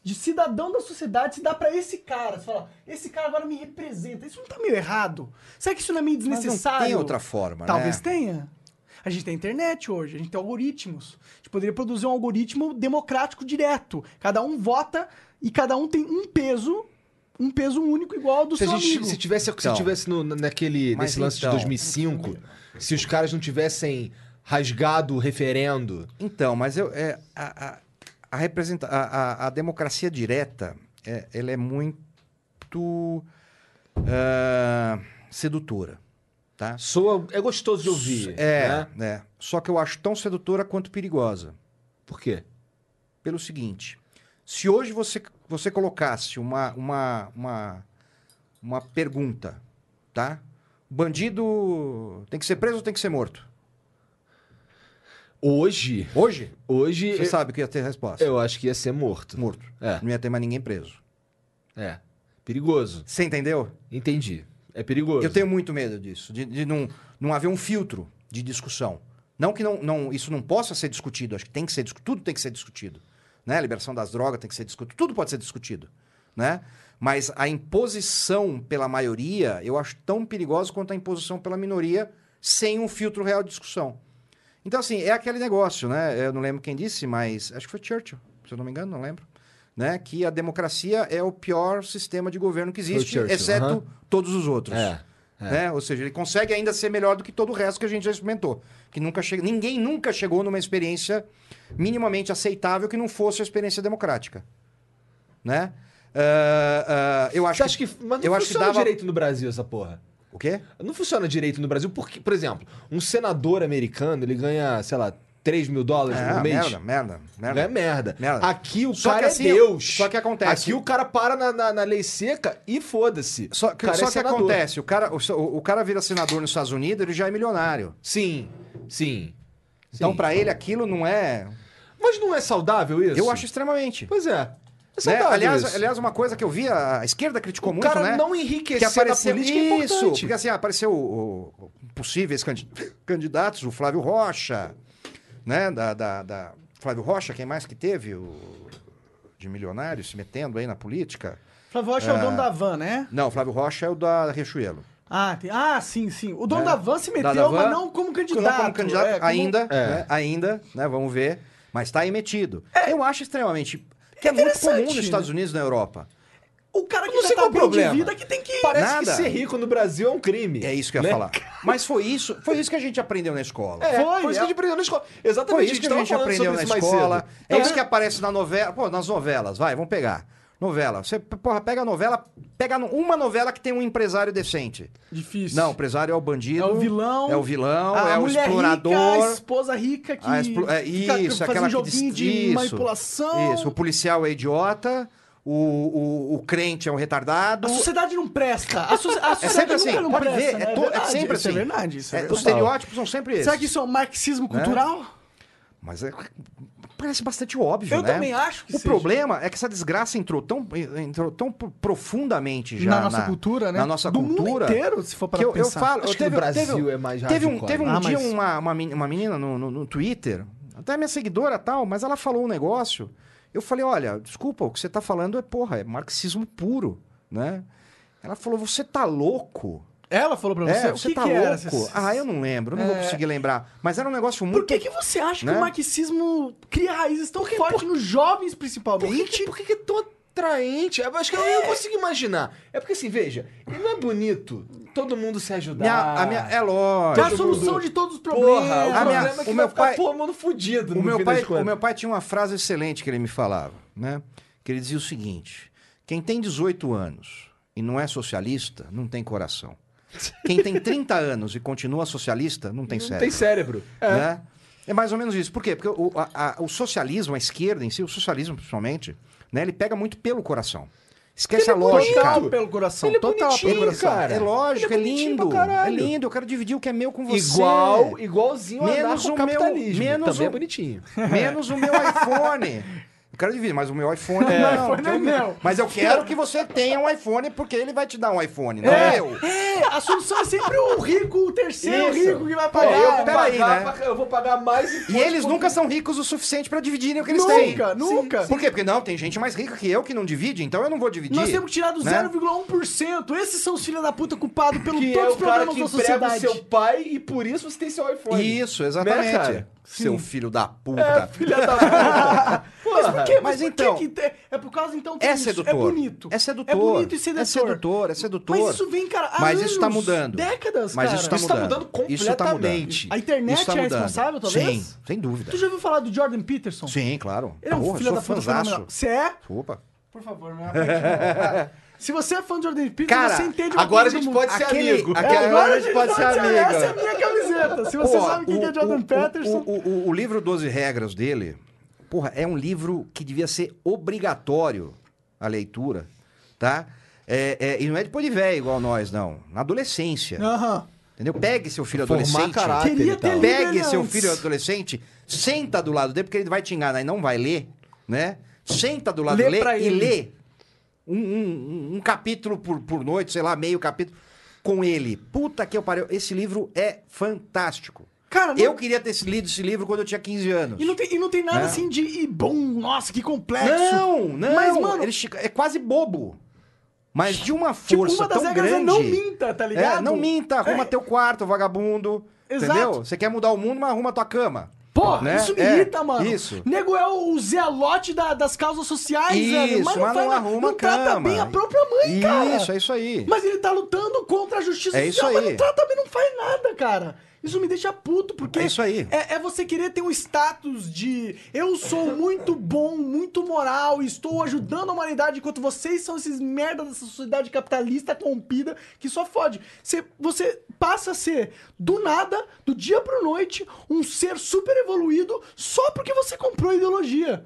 S2: de cidadão da sociedade, se dá pra esse cara. Você fala, esse cara agora me representa. Isso não tá meio errado? Será que isso não é meio
S3: Mas
S2: desnecessário?
S3: não tem outra forma,
S2: Talvez
S3: né?
S2: tenha. A gente tem internet hoje, a gente tem algoritmos. A gente poderia produzir um algoritmo democrático direto. Cada um vota e cada um tem um peso, um peso único igual ao do
S1: Se, a
S2: seu
S1: gente,
S2: amigo.
S1: se tivesse, se
S3: Então.
S1: tivesse no- naquele,
S3: Mas
S1: nesse lance
S3: então.
S1: de 2005, se os caras não tivessem rasgado o referendo.
S3: Então, mas eu, é, a, a, a, representa, a, a, a democracia direta, é, ela é muito ah, sedutora, tá?
S1: Soa, é gostoso de ouvir.
S3: É,
S1: né?
S3: né? Só que eu acho tão sedutora quanto perigosa.
S1: Por quê?
S3: Pelo seguinte, se hoje você, você colocasse uma, uma, uma, uma pergunta, tá? Bandido tem que ser preso ou tem que ser morto?
S1: Hoje,
S3: Hoje,
S1: hoje
S3: você
S1: eu,
S3: sabe que ia ter resposta.
S1: eu acho que ia ser morto.
S3: Morto.
S1: É,
S3: Não ia ter mais ninguém preso.
S1: é. Perigoso.
S3: Você entendeu?
S1: Entendi. É perigoso.
S3: Eu tenho muito medo disso, de, de não, não haver um filtro de discussão. Não que não, não, isso não possa ser discutido, acho que tem que ser discutido, tudo tem que ser discutido. Né? A liberação das drogas tem que ser discutido, tudo pode ser discutido. Né? Mas a imposição pela maioria, eu acho tão perigosa quanto a imposição pela minoria, sem um filtro real de discussão. Então, assim, é aquele negócio, né? Eu não lembro quem disse, mas acho que foi Churchill, se eu não me engano, não lembro. Né? Que a democracia é o pior sistema de governo que existe, exceto todos os outros.
S1: É. é.
S3: Né? Ou seja, ele consegue ainda ser melhor do que todo o resto que a gente já experimentou. Que nunca che... Ninguém nunca chegou numa experiência minimamente aceitável que não fosse a experiência democrática. Né? Ah, ah, eu acho
S1: Você acha que. Mas não
S3: eu acho que dava-
S1: direito no Brasil essa porra.
S3: O quê?
S1: Não funciona direito no Brasil porque, por exemplo, um senador americano, ele ganha, sei lá, 3 mil dólares
S3: É,
S1: por mês.
S3: merda, merda, merda.
S1: É merda.
S3: Merda.
S1: Aqui o
S3: Só
S1: cara
S3: que
S1: é
S3: assim,
S1: Deus.
S3: só que acontece-
S1: Aqui o cara para na, na- na lei seca e foda-se.
S3: Só que,
S1: o cara
S3: só
S1: é
S3: que acontece, o cara, o, o cara vira senador nos Estados Unidos, ele já é milionário.
S1: Sim, sim.
S3: Então, pra ele, aquilo não é.
S1: Mas não é saudável isso?
S3: Eu acho extremamente.
S1: Pois é. É
S3: Né? Aliás, aliás, uma coisa que eu vi, a esquerda criticou
S1: o
S3: muito,
S1: cara
S3: né?
S1: não enriquecer
S3: que apareceu
S1: na política é
S3: isso,
S1: importante.
S3: porque assim, apareceu o, o- possíveis candi- candidatos, o Flávio Rocha, né, da, da, da- Flávio Rocha, quem mais que teve o de milionário se metendo aí na política?
S2: Flávio Rocha é o dono da van, né?
S3: Não, o Flávio Rocha é o da Riachuelo.
S2: Ah, tem- ah, sim, sim. O dono
S3: É.
S2: da van se meteu,
S3: van,
S2: mas não como candidato.
S3: Não como candidato
S2: é, como-
S3: ainda,
S1: É.
S3: né, ainda, né, vamos ver, mas tá aí metido. Eu acho extremamente que é, muito comum nos
S2: né?
S3: Estados Unidos e na Europa.
S2: O cara que
S1: Não
S2: já tá
S1: é problema.
S2: de vida que tem que...
S1: Parece
S3: Nada.
S1: que ser rico no Brasil é um crime.
S3: É isso que eu ia
S1: né?
S3: falar. Mas foi isso, foi isso que a gente aprendeu na escola.
S1: É,
S2: Foi,
S1: foi, isso
S2: é.
S1: que a gente aprendeu na escola.
S3: Foi
S1: Exatamente,
S3: isso que a gente
S1: falando
S3: aprendeu
S1: sobre
S3: na escola. É
S1: Então,
S3: isso que aparece na novela. Pô, nas novelas, vai, vamos pegar. Novela. Você, porra, pega a novela, pega uma novela que tem um empresário decente.
S2: Difícil.
S3: Não, o empresário é o bandido.
S2: É o vilão.
S3: É o vilão,
S2: a
S3: é o explorador.
S2: Rica, a esposa rica que
S3: explo- é, isso, aquela que
S2: joguinho
S3: diz-
S2: de
S3: isso,
S2: manipulação.
S3: Isso, o policial é idiota, o, o, o crente é um retardado.
S2: A sociedade não presta. A, so- a sociedade
S3: É sempre assim,
S2: nunca não
S3: pode
S2: presta,
S3: ver,
S2: né?
S3: é, to- é
S2: verdade,
S3: sempre
S2: isso
S3: assim.
S2: É verdade, isso é,
S3: É,
S2: verdade.
S3: os estereótipos são sempre esses.
S2: Será que isso é um marxismo cultural?
S3: Mas é- parece bastante óbvio,
S2: Eu
S3: né?
S2: também acho que
S3: O
S2: seja.
S3: problema é que essa desgraça entrou tão, entrou tão pro- profundamente já
S2: na nossa cultura, né?
S3: Na nossa
S2: Do
S3: cultura.
S2: mundo inteiro, se for para
S3: que eu, eu
S2: pensar.
S3: falo,
S1: Acho
S3: eu
S1: que
S3: teve,
S1: Brasil
S3: teve,
S1: é mais
S3: teve um, teve um
S2: Ah,
S3: dia
S2: mas-
S3: uma, uma, meni- uma menina no, no, no Twitter, até minha seguidora tal, mas ela falou um negócio. Eu falei, olha, desculpa, o que você tá falando é porra, é marxismo puro, né? Ela falou, você tá louco?
S2: Ela falou pra você?
S3: É, você
S2: que
S3: tá
S2: que
S3: louco? Ah, eu não lembro, eu não vou
S2: É.
S3: conseguir lembrar. Mas era um negócio muito.
S2: Por que, que você acha
S3: Né?
S2: que o marxismo cria raízes tão fortes nos jovens,
S1: Por que,
S2: principalmente?
S1: por que, que é tão atraente? Eu acho que eu não consigo imaginar. É porque assim, veja, não é bonito todo mundo se ajudar.
S3: Minha- a minha, é lógico.
S2: É a solução
S1: mundo-
S2: de todos os problemas.
S1: Porra, o
S3: A minha-
S1: problema é que
S3: o meu pai-
S1: todo mundo fudido
S3: O meu, pai, o meu pai tinha uma frase excelente que ele me falava, né? Que ele dizia o seguinte: quem tem 18 anos e não é socialista, não tem coração. Quem tem 30 anos e continua socialista, não tem
S1: Não
S3: cérebro.
S1: tem cérebro. É.
S3: né? É mais ou menos isso. Por quê? Porque o, a- a- o socialismo, a esquerda em si, o socialismo principalmente, né, ele pega muito pelo coração. Esquece a
S1: é
S3: lógica.
S2: Total pelo coração.
S1: Ele é
S2: total pelo coração.
S1: cara.
S3: É lógico,
S1: Ele
S3: é,
S1: é
S3: lindo. É lindo, eu quero dividir o que é meu com você.
S1: Igual, igualzinho
S3: Menos o meu- menos
S1: Também
S3: o-
S1: é bonitinho.
S3: Menos o meu iPhone. Eu quero dividir, mas o meu iPhone
S2: Meu
S3: não.
S2: iPhone
S3: porque
S2: é
S3: eu-
S2: meu.
S3: Mas eu quero que você tenha um iPhone porque ele vai te dar um iPhone, não
S2: É,
S3: eu.
S2: é, a solução é sempre o rico, o terceiro
S1: Isso.
S2: rico que vai
S1: Pô, eu,
S2: pagar.
S1: vou
S3: peraí,
S1: pagar
S3: né?
S1: pra- eu vou pagar mais
S3: E eles
S1: por-
S3: nunca são ricos o suficiente pra dividirem o que eles têm.
S2: Nunca, nunca.
S3: Por quê? Porque não, tem gente mais rica que eu que não divide, então eu não vou dividir.
S2: Nós temos que tirar do
S3: né?
S2: 0,1%. Esses são os filhos da puta culpados pelo
S1: Que
S2: todos
S1: é
S2: os
S1: o cara
S2: problemas
S1: que
S2: da sociedade.
S1: seu pai e por isso você tem seu iPhone.
S3: Isso, exatamente.
S1: Né?
S3: Seu filho da puta.
S1: É, filha da puta.
S2: Mas por quê? Mas,
S3: Mas
S2: por
S3: então-
S2: que que É por causa, então,
S3: É
S2: disso.
S3: sedutor.
S2: É bonito.
S3: É sedutor.
S2: É bonito e sedutor.
S3: É sedutor, é sedutor.
S2: Mas isso vem, cara, há
S3: Mas isso tá
S2: anos,
S3: mudando.
S2: Décadas,
S3: Mas
S2: cara.
S3: isso tá
S1: Isso tá
S3: mudando.
S1: mudando
S3: Isso tá mudando.
S1: completamente.
S2: A internet
S3: Isso tá
S2: é
S3: mudando.
S2: responsável, talvez?
S3: Sim, sem dúvida.
S2: Tu já ouviu falar do Jordan Peterson?
S3: Sim, claro.
S2: Ele é um
S3: Porra,
S2: filho da puta. Você é?
S3: Opa.
S2: Por favor, me apaixona. Se você é fã do Jordan Peterson,
S3: Cara,
S2: você entende uma
S1: Agora a gente pode ser
S3: Aquele-
S1: amigo.
S2: É, agora a gente pode ser amigo. Essa é a minha camiseta. Se você
S3: Pô,
S2: sabe quem
S3: o-
S2: é Jordan
S3: o-
S2: Peterson...
S3: O, o, o, o livro 12 Regras dele, porra, é um livro que devia ser obrigatório a leitura, tá? É, é, e não é depois de velho igual nós, não. Na adolescência.
S2: Aham.
S3: Entendeu? Pegue seu filho
S1: Formar
S3: adolescente.
S1: caráter
S2: ter
S3: Pegue seu filho adolescente, senta do lado dele, porque ele vai te enganar e não vai ler, né? Senta do lado
S2: Lê
S3: dele e lê um, um- um capítulo por, por noite, sei lá, meio capítulo, com ele. Puta que eu pariu. Esse livro é fantástico.
S2: Cara, não-
S3: Eu queria ter lido esse livro quando eu tinha 15 anos.
S2: E não tem, e não tem nada
S3: Né?
S2: assim de e bom, nossa, que complexo.
S3: Não, não.
S2: Mas, mano,
S3: ele é quase bobo. Mas de uma
S2: tipo,
S3: força
S2: uma das
S3: tão
S2: regras
S3: grande.
S2: é não minta, tá ligado?
S3: É, não minta, arruma
S2: É.
S3: teu quarto, vagabundo.
S2: Exato.
S3: Entendeu? Você quer mudar o mundo, mas arruma tua cama.
S2: Pô,
S3: né?
S2: isso me
S3: É,
S2: irrita, mano.
S3: Isso.
S2: Nego é o zelote da- das causas sociais, velho.
S3: Isso,
S2: Mas não,
S3: mas
S2: faz
S3: não arruma
S2: não trata
S3: cama.
S2: bem a própria mãe, cara.
S3: Isso, é isso aí.
S2: Mas ele tá lutando contra a justiça
S3: É isso
S2: social, mas
S3: aí.
S2: não trata bem, não faz nada, cara. Isso me deixa puto, porque
S3: É isso aí.
S2: É, é você querer ter um status de eu sou muito bom, muito moral, estou ajudando a humanidade, enquanto vocês são esses merda dessa sociedade capitalista corrompida que só fode. Você, você passa a ser, do nada, do dia pro noite, um ser super evoluído só porque você comprou ideologia.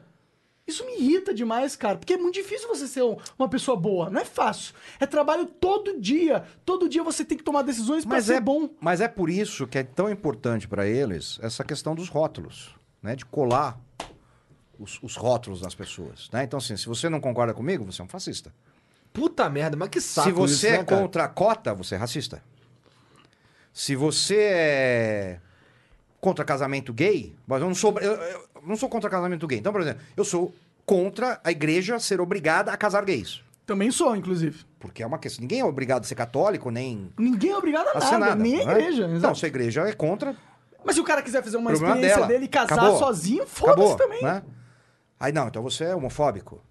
S2: Isso me irrita demais, cara, porque é muito difícil você ser um- uma pessoa boa. Não é fácil. É trabalho todo dia. Todo dia você tem que tomar decisões pra
S3: Mas
S2: ser
S3: é
S2: bom.
S3: Mas é por isso que é tão importante para eles essa questão dos rótulos, né? De colar os, os rótulos nas pessoas, né? Então, assim, se você não concorda comigo, você é um fascista.
S1: Puta merda, mas que saco
S3: se você
S1: isso,
S3: é
S1: né, cara?
S3: contra a cota, você é racista. Se você é contra casamento gay, mas eu não sou, eu, eu não sou contra casamento gay. Então, por exemplo, eu sou contra a igreja ser obrigada a casar gays.
S2: Também sou, inclusive.
S3: Porque é uma questão. Ninguém é obrigado a ser católico, nem
S2: Ninguém é obrigado a
S3: a
S2: nada,
S3: nada.
S2: nem a
S3: né?
S2: igreja.
S3: Não,
S2: exato.
S3: se a igreja é contra,
S2: Mas se o cara quiser fazer uma
S3: problema
S2: experiência
S3: dela.
S2: dele e casar
S3: Acabou.
S2: sozinho, foda-se também.
S3: Né? Aí não, então você é homofóbico.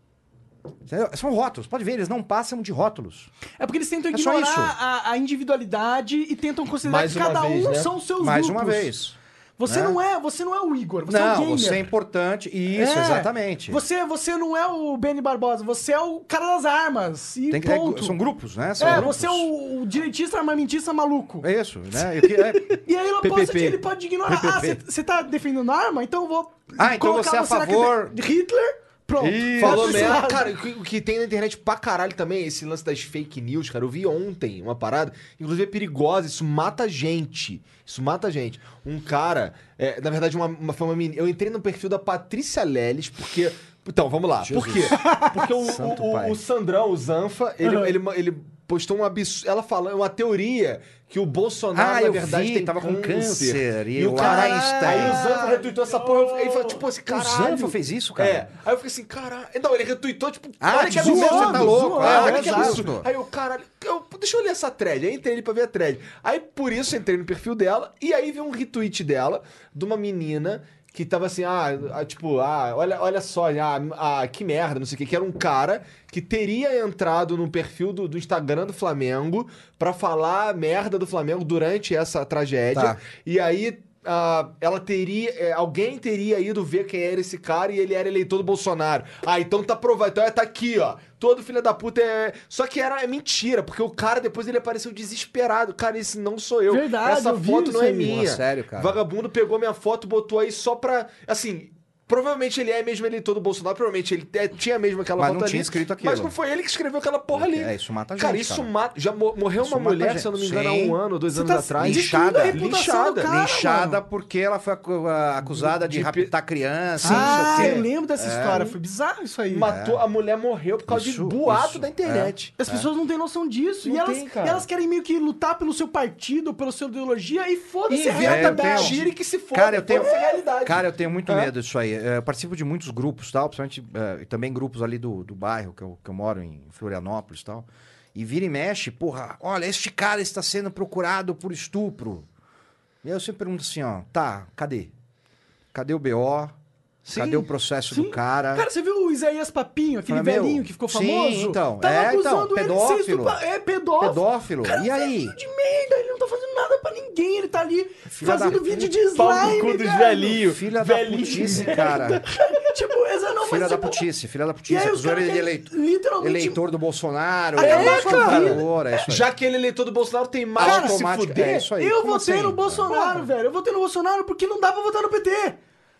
S3: São rótulos, pode ver, eles não passam de rótulos.
S2: É porque eles tentam
S3: É
S2: ignorar
S3: isso.
S2: a, a individualidade e tentam considerar
S1: Mais
S2: que cada
S1: vez,
S2: um
S1: né?
S2: são os seus
S3: Mais
S2: grupos.
S3: uma vez.
S2: Você
S3: né?
S2: não é, você não é o Igor, você é o
S3: não,
S2: gamer.
S3: você é importante. Isso,
S2: É.
S3: exatamente.
S2: Você, você não é o Benny Barbosa, você é o cara das armas. E
S3: Tem que- é,
S2: ponto.
S3: são grupos, né? São
S2: É,
S3: grupos.
S2: você é o, o direitista armamentista maluco.
S3: É isso, né? Que- é-
S2: E aí aposta
S1: PPP.
S2: que ele pode ignorar. Ah, você tá defendendo arma? Então eu vou.
S3: Ah, então
S2: colocar
S3: você é a favor-
S2: de Hitler? Pronto.
S3: Isso.
S1: Falou merda.
S2: lado.
S1: Cara, o que, o que tem na internet pra caralho também, esse lance das fake news, cara. Eu vi ontem uma parada, inclusive é perigosa, isso mata gente. Isso mata gente. Um cara, é, na verdade, uma, uma, foi uma menina. Eu entrei no perfil da Patrícia Leles, porque. Então, vamos lá. Por quê? Porque o, o- o- o Sandrão, o Zanfa, ele,
S2: Aham.
S1: ele, ele postou um absurdo. Ela falando, uma teoria que o Bolsonaro,
S3: Ah,
S1: na verdade,
S3: vi,
S1: tem
S3: tava com câncer, e
S1: E, o
S3: o
S1: cara. Aí o Zanfa retweetou essa porra. Aí falou, tipo assim,
S3: O
S1: caralho.
S3: Zanfa fez isso, cara?
S1: É. Aí eu fiquei assim, caralho. Não, ele retweetou, tipo,
S3: Ah,
S1: olha que absurdo.
S3: você tá louco.
S1: zoando.
S3: Ah,
S1: É, olha
S3: é,
S1: que absurdo. Aí eu, caralho, eu, deixa eu ler essa thread. Aí entrei ali pra ver a thread. Aí por isso entrei no perfil dela e aí vi um retweet dela de uma menina que tava assim, ah, ah, tipo, ah, olha, olha só, ah, ah, que merda, não sei o que, que era um cara que teria entrado no perfil do, do Instagram do Flamengo pra falar merda do Flamengo durante essa tragédia.
S3: Tá.
S1: E aí ah, ela teria. é, alguém teria ido ver quem era esse cara e ele era eleitor do Bolsonaro. Ah, então tá provado. Então é, tá aqui, ó. Todo filho da puta é. Só que era é mentira, porque o cara depois ele apareceu desesperado. Cara, esse não sou eu.
S2: Verdade,
S1: Essa
S2: eu vi
S1: foto
S2: isso
S1: não é
S2: aí.
S1: minha.
S3: Porra, sério, cara.
S1: Vagabundo pegou minha foto, botou aí só pra. Assim. Provavelmente ele é mesmo eleitor do Bolsonaro, provavelmente ele é- tinha mesmo aquela
S3: Mas não
S1: ali.
S3: tinha escrito aquilo.
S1: Mas não foi ele que escreveu aquela porra ali.
S3: É, isso mata
S1: Cara,
S3: gente,
S1: isso
S3: cara.
S1: mata. Já mo- morreu
S3: Isso
S1: uma mulher,
S3: gente.
S1: se eu não me engano, há
S3: Sim.
S1: um ano, dois
S2: Você
S1: anos
S2: tá
S1: atrás.
S2: destruindo
S3: Linchada,
S2: a reputação do cara,
S3: Linchada
S2: mano.
S3: porque ela foi acu- acusada de,
S1: De
S3: raptar criança.
S2: Ah, eu lembro dessa história. Foi bizarro isso aí.
S1: Matou, a mulher morreu por causa
S3: Isso,
S1: de boato
S3: isso,
S1: da internet.
S2: As pessoas não têm noção disso.
S1: Não
S2: e, elas,
S1: tem, cara.
S2: e elas querem meio que lutar pelo seu partido, pela sua ideologia e foda-se a
S3: É,
S2: realidade.
S1: e que se foda.
S3: Cara, eu tenho, cara, muito
S1: É.
S3: medo disso aí. É, Eu participo de muitos grupos, tal, principalmente é, também grupos ali do, do bairro que eu, que eu moro em Florianópolis, tal. E vira e mexe, porra, olha, este cara está sendo procurado por estupro. E aí eu sempre pergunto assim, ó, tá, cadê? Cadê o BO?
S1: Sim,
S3: Cadê o processo
S2: Sim.
S3: do cara?
S2: Cara, você viu o Isaías Papinho, aquele
S3: Fala, meu,
S2: velhinho que ficou
S3: sim,
S2: famoso?
S3: então,
S2: Tava
S3: é, então,
S2: acusando ele de ser
S3: pedófilo.
S2: estupra- É, pedófilo.
S3: Pedófilo.
S2: Cara,
S3: e aí?
S2: velhinho de merda, ele não tá fazendo nada pra ninguém, ele tá ali
S3: Filha
S2: fazendo
S3: da
S2: vídeo de
S1: Pau
S2: slime,
S1: no cu dos
S2: velho.
S1: velhinhos.
S3: Filha
S1: Velhinho
S3: da putice, cara.
S2: tipo, essa não
S3: Filha
S2: mas,
S3: da
S2: tipo,
S3: putice, filha da
S2: E
S3: putice. Acusou ele de
S2: querem
S3: eleitor,
S2: literalmente...
S3: eleitor do Bolsonaro.
S2: É,
S3: é,
S2: cara.
S3: É isso aí.
S1: Já que ele é eleitor do Bolsonaro, tem mais
S2: Cara,
S1: que se fuder.
S3: é isso aí.
S2: Eu votei
S3: assim?
S2: no Bolsonaro, velho. Eu votei no Bolsonaro porque não dá pra votar no PT.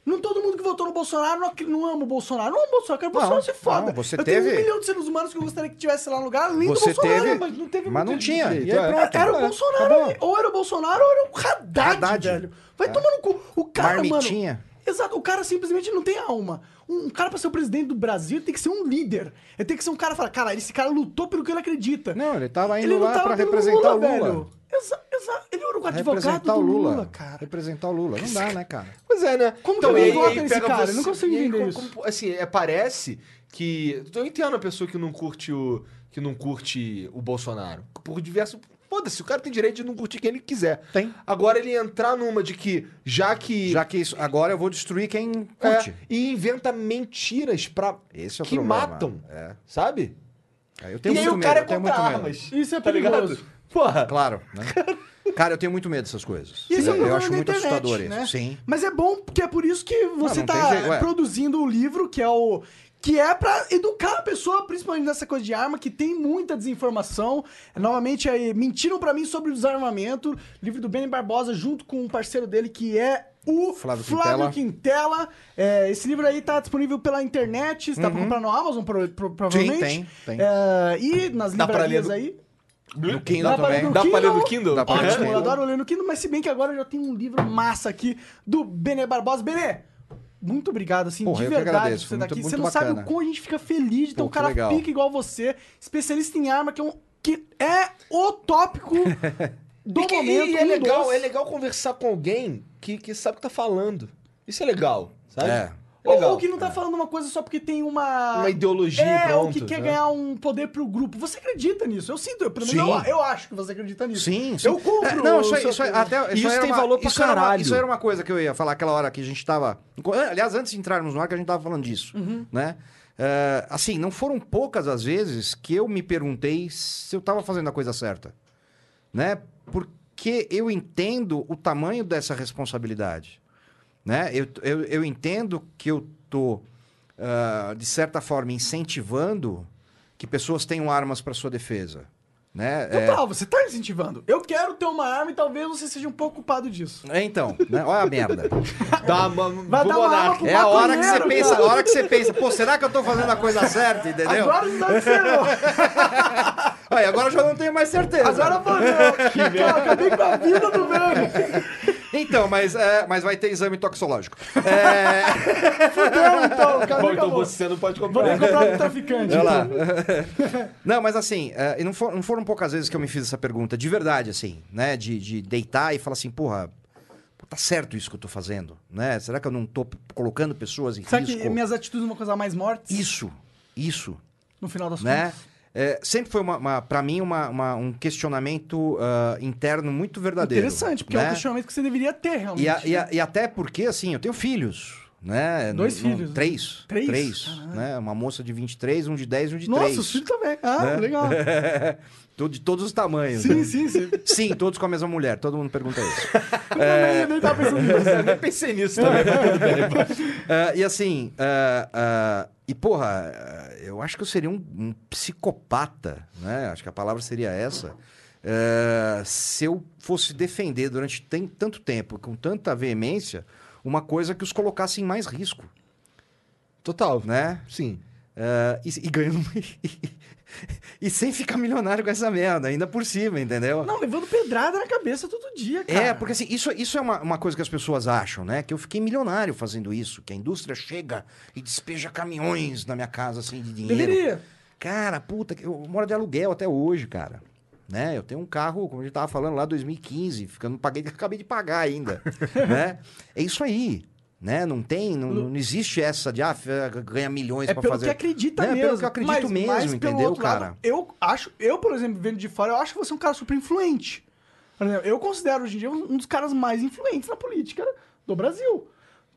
S2: Não todo mundo que votou no Bolsonaro não, não ama o Bolsonaro. Não ama o Bolsonaro, quero o Bolsonaro se foda.
S3: não, você
S2: eu
S3: teve-
S2: tenho um milhão de seres humanos que eu gostaria que tivesse lá no lugar, além do Bolsonaro.
S3: teve,
S2: mas não teve
S3: mas não tinha. aí
S1: é.
S3: pronto.
S2: Era o
S3: É,
S2: Bolsonaro,
S3: acabou.
S2: ou era o Bolsonaro ou era o Haddad,
S3: Haddad.
S2: velho. Vai
S3: É.
S2: tomar no cu. O cara,
S3: Marmitinha.
S2: mano... Exato, o cara simplesmente não tem alma. Um cara pra ser o presidente do Brasil ele tem que ser um líder. Ele tem que ser um cara que fala, cara, esse cara lutou pelo que ele acredita.
S3: Não, ele tava indo
S2: Ele
S3: lá pra
S2: pelo
S3: representar o Lula.
S2: velho. Exa, exa, ele era o advogado
S3: Representar
S2: do
S3: o Lula.
S2: Lula, cara.
S3: Representar o Lula. Não dá, né, cara?
S1: Pois é, né?
S2: Como que alguém vota nesse
S1: pega
S2: cara? Eu não consigo
S1: aí,
S2: entender
S1: como-
S2: isso.
S1: como- assim, é, parece que... Eu entendo a pessoa que não curte o... Que não curte o Bolsonaro. Por diversos... Foda-se, o cara tem direito de não curtir quem ele quiser.
S3: Tem.
S1: Agora ele entrar numa de que, já que...
S3: Já que isso, agora eu vou destruir quem
S1: é,
S3: curte.
S1: e inventa mentiras pra...
S3: Esse é o
S1: que
S3: problema.
S1: matam.
S3: É.
S1: Sabe?
S3: Aí eu
S1: E
S3: tenho
S1: aí
S3: muito
S1: o
S3: medo.
S1: cara é
S3: eu
S1: contra
S3: muito medo.
S1: armas.
S2: Isso é
S1: tá ligado?
S2: perigoso.
S1: Porra.
S3: Claro, né? Cara, eu tenho muito medo dessas coisas.
S2: E esse é o
S3: eu acho
S2: da
S3: muito
S2: internet,
S3: assustador
S2: né?
S3: isso. Sim.
S2: Mas é bom porque é por isso que você tá
S3: ué.
S2: produzindo o livro, que é o. Que é pra educar a pessoa, principalmente nessa coisa de arma, que tem muita desinformação. Novamente, aí, mentiram pra mim sobre o desarmamento. Livro do Benny Barbosa, junto com um parceiro dele, que é o
S3: Flávio
S2: Flávio Quintela. É, esse livro aí tá disponível pela internet, você dá pra comprar no Amazon, pro- pro- provavelmente.
S3: Uhum. tem, tem.
S2: É, e nas
S1: Dá pra ler
S2: livrarias
S1: do-
S2: aí.
S3: No Kindle
S2: Dá pra ler
S3: também.
S2: no
S1: Dá pra ler no
S2: Kindle?
S1: Kindle?
S3: Dá pra ler no
S2: Ótimo, eu
S3: Kindle.
S2: adoro ler no Kindle, mas se bem que agora eu já tenho um livro massa aqui do Benê Barbosa. Benê, muito obrigado, assim,
S3: Porra,
S2: de verdade
S3: agradeço,
S2: por você estar
S3: muito-
S2: aqui.
S3: muito
S2: Você não sabe o como a gente fica feliz de ter um cara
S3: legal.
S2: pica igual você, especialista em arma, que é, um, que é o tópico do
S1: que-
S2: momento.
S1: e é
S2: um
S1: legal,
S2: dos.
S1: é legal conversar com alguém que, que sabe o que tá falando. Isso é legal, sabe?
S3: É.
S2: Ou,
S1: legal.
S2: ou que não tá falando uma coisa só porque tem uma...
S1: Uma ideologia
S2: É,
S1: pronto,
S2: ou que quer
S1: né?
S2: ganhar um poder pro grupo. Você acredita nisso? Eu sinto, eu, pelo menos
S3: Sim.
S2: eu, eu acho que você acredita nisso.
S3: Sim, sim.
S2: Eu compro.
S3: É, não, isso aí, isso aí- até,
S1: Isso
S3: era
S1: tem
S3: uma-
S1: valor pra
S3: isso era uma-
S1: caralho.
S3: isso era uma coisa que eu ia falar aquela hora que a gente tava. Aliás, antes de entrarmos no ar, que a gente tava falando disso.
S2: Uhum.
S3: Né? É, assim, não foram poucas as vezes que eu me perguntei se eu tava fazendo a coisa certa. Né? Porque eu entendo o tamanho dessa responsabilidade. Né? Eu, eu, eu entendo que eu tô, ah, de certa forma, incentivando que pessoas tenham armas para sua defesa. Né? É-
S2: Total, você tá incentivando. Eu quero ter uma arma e talvez você seja um pouco culpado disso.
S3: É, então, né? olha a merda.
S1: Dá uma,
S2: Vai dar uma arma pro
S3: É a hora que você pensa,
S2: cara.
S3: a hora que você pensa, pô, será que eu tô fazendo a coisa certa, entendeu?
S2: Agora não dá ser, não.
S3: Aí, agora eu já não tenho mais certeza.
S2: Agora fodeu. Cara, acabei com a vida do velho.
S3: Então, mas, é, mas vai ter exame toxicológico. É,
S2: Fudeu, então. Acabei
S1: Bom, então você não pode
S2: Vou
S1: comprar.
S2: nem comprar do traficante.
S3: Olha lá.
S2: então.
S3: Não, mas assim, é, e não, for- não foram poucas vezes que eu me fiz essa pergunta, de verdade, assim, né? De, de deitar e falar assim, porra, tá certo isso que eu tô fazendo, né? Será que eu não tô colocando pessoas em
S2: Sabe
S3: risco?
S2: que minhas atitudes uma coisa mais morte
S3: Isso, isso,
S2: no final das
S3: né?
S2: contas?
S3: É, sempre foi, uma, uma, para mim, uma, uma- um questionamento ah, interno muito verdadeiro.
S2: Interessante, porque é
S3: né?
S2: um questionamento que você deveria ter, realmente.
S3: E, a- e a- e até porque, assim, eu tenho filhos, né?
S2: Dois
S3: Não-
S2: filhos, né?
S3: Três.
S2: Três?
S3: Três,
S2: Caralho.
S3: né? Uma moça de 23, um de 10 e um de
S2: Nossa,
S3: 3.
S2: os filhos também. Ah,
S3: Né?
S2: legal.
S3: De todos os tamanhos.
S2: Sim,
S3: né?
S2: sim, sim.
S3: Sim, todos com a mesma mulher. Todo mundo pergunta isso.
S2: Eu nem tava pensando nisso.
S1: Eu nem pensei nisso também, mas tudo bem.
S3: Ah, e assim, ah, ah, e porra, eu acho que eu seria um, um psicopata, né? Acho que a palavra seria essa. ah, se eu fosse defender durante tem- tanto tempo, com tanta veemência, uma coisa que os colocasse em mais risco,
S1: Total.
S3: né?
S1: Sim.
S3: Ah, e, e ganhando. e sem ficar milionário com essa merda, ainda por cima, entendeu?
S2: Não, levando pedrada na cabeça todo dia, cara.
S3: É, porque assim, isso, isso é uma, uma coisa que as pessoas acham, né? Que eu fiquei milionário fazendo isso, que a indústria chega e despeja caminhões na minha casa, assim, de dinheiro.
S2: Deveria.
S3: Cara, puta, eu moro de aluguel até hoje, cara. Né? Eu tenho um carro, como a gente tava falando lá, 2015, ficando, paguei, acabei de pagar ainda, né? É isso aí, né? Não tem, não, não existe essa de, ah, ganha milhões
S2: É pelo
S3: fazer...
S2: que acredita
S3: Né?
S2: mesmo.
S3: Pelo que eu acredito
S2: mas,
S3: mesmo,
S2: mas pelo
S3: entendeu, cara?
S2: Lado, eu acho, eu, por exemplo, vendo de fora, eu acho que você é um cara super influente. Exemplo, eu considero hoje em dia um dos caras mais influentes na política do Brasil.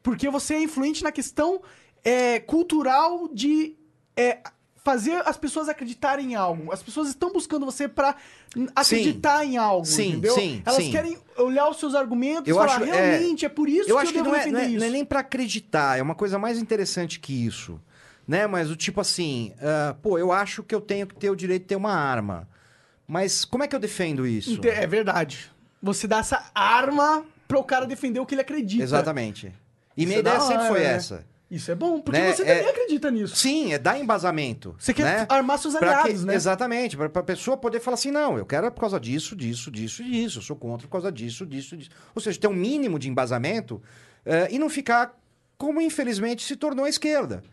S2: Porque você é influente na questão é, cultural de é, fazer as pessoas acreditarem em algo. As pessoas estão buscando você pra n- acreditar em algo,
S3: Sim,
S2: entendeu?
S3: sim,
S2: Elas
S3: sim.
S2: querem olhar os seus argumentos
S3: Eu
S2: e falar,
S3: acho, é,
S2: realmente, é, por isso
S3: eu
S2: que
S3: acho
S2: eu
S3: que não é, não, é,
S2: isso.
S3: não é nem pra acreditar, é uma coisa mais interessante que isso. Né? Mas o tipo assim, ah, pô, eu acho que eu tenho que ter o direito de ter uma arma. Mas como é que eu defendo isso?
S2: É verdade. Você dá essa arma pro cara defender o que ele acredita.
S3: Exatamente. E minha
S2: é
S3: ideia sempre foi
S2: né?
S3: essa.
S2: Isso é bom, porque
S3: Né,
S2: você
S3: é-
S2: também acredita nisso.
S3: Sim, é dar embasamento.
S2: Você quer
S3: né?
S2: armar seus aliados,
S3: que-
S2: né?
S3: Exatamente, para a pessoa poder falar assim, não, eu quero é por causa disso, disso, disso e disso, eu sou contra por causa disso, disso, disso. Ou seja, ter um mínimo de embasamento eh, e não ficar como infelizmente se tornou a esquerda.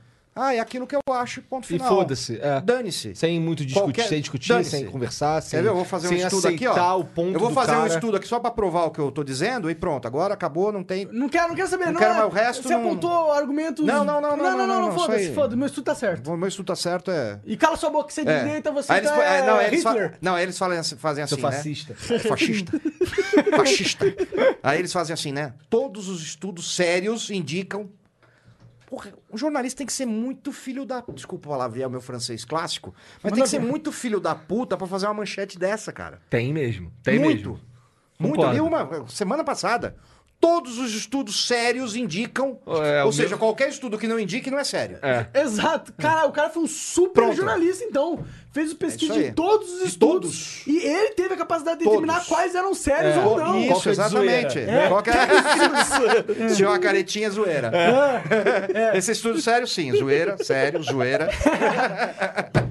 S3: Ah, é aquilo que eu acho, ponto
S1: E
S3: final.
S1: foda-se. É.
S3: Dane-se.
S1: Sem muito discutir,
S3: Qualquer-
S1: sem discutir, sem conversar, sem,
S3: Quer ver? Eu vou fazer um estudo aqui, ó.
S1: o ponto
S3: eu vou fazer um
S1: cara.
S3: estudo aqui só para provar o que eu tô dizendo e pronto, agora acabou, não tem...
S2: Não quero, não quero saber,
S3: Não
S2: não.
S3: quero
S2: é-
S3: mais o resto,
S2: Você
S3: não-
S2: apontou argumentos.
S3: Não, não, não, não,
S2: Não,
S3: não,
S2: não,
S3: não, não,
S2: foda-se, foda-se. Meu estudo tá certo.
S3: O meu estudo tá certo, é...
S2: E cala sua boca, você é,
S3: É.
S2: direita, você
S3: Aí eles,
S2: tá
S3: é, não, eles fa- não, eles falam fazem assim,
S1: Seu
S3: né?
S1: fascista.
S3: Fascista. Fascista. Aí eles fazem assim, né? Todos os estudos sérios indicam. Porra, o jornalista tem que ser muito filho da. Desculpa o palavrear o meu francês clássico, mas tem que ser muito filho da puta pra fazer uma manchete dessa, cara.
S1: Tem mesmo. Tem
S3: muito.
S1: mesmo.
S3: Muito.
S1: Concordo.
S3: uma semana passada. Todos os estudos sérios indicam.
S1: É,
S3: ou seja,
S1: meu-
S3: qualquer estudo que não indique não é sério.
S1: É.
S2: Exato. Cara, o cara foi um super
S3: Pronto.
S2: jornalista, então. Fez pesquisa
S3: É
S2: de todos os
S3: De
S2: estudos.
S3: todos.
S2: E ele teve a capacidade de
S3: Todos.
S2: determinar quais eram sérios
S1: É.
S2: ou não.
S3: Isso,
S1: Qual que é
S3: exatamente.
S1: zoeira,
S2: né?
S3: Qualquer... Se uma caretinha, zoeira. Esse estudo sério, sim. Zoeira, sério, zoeira.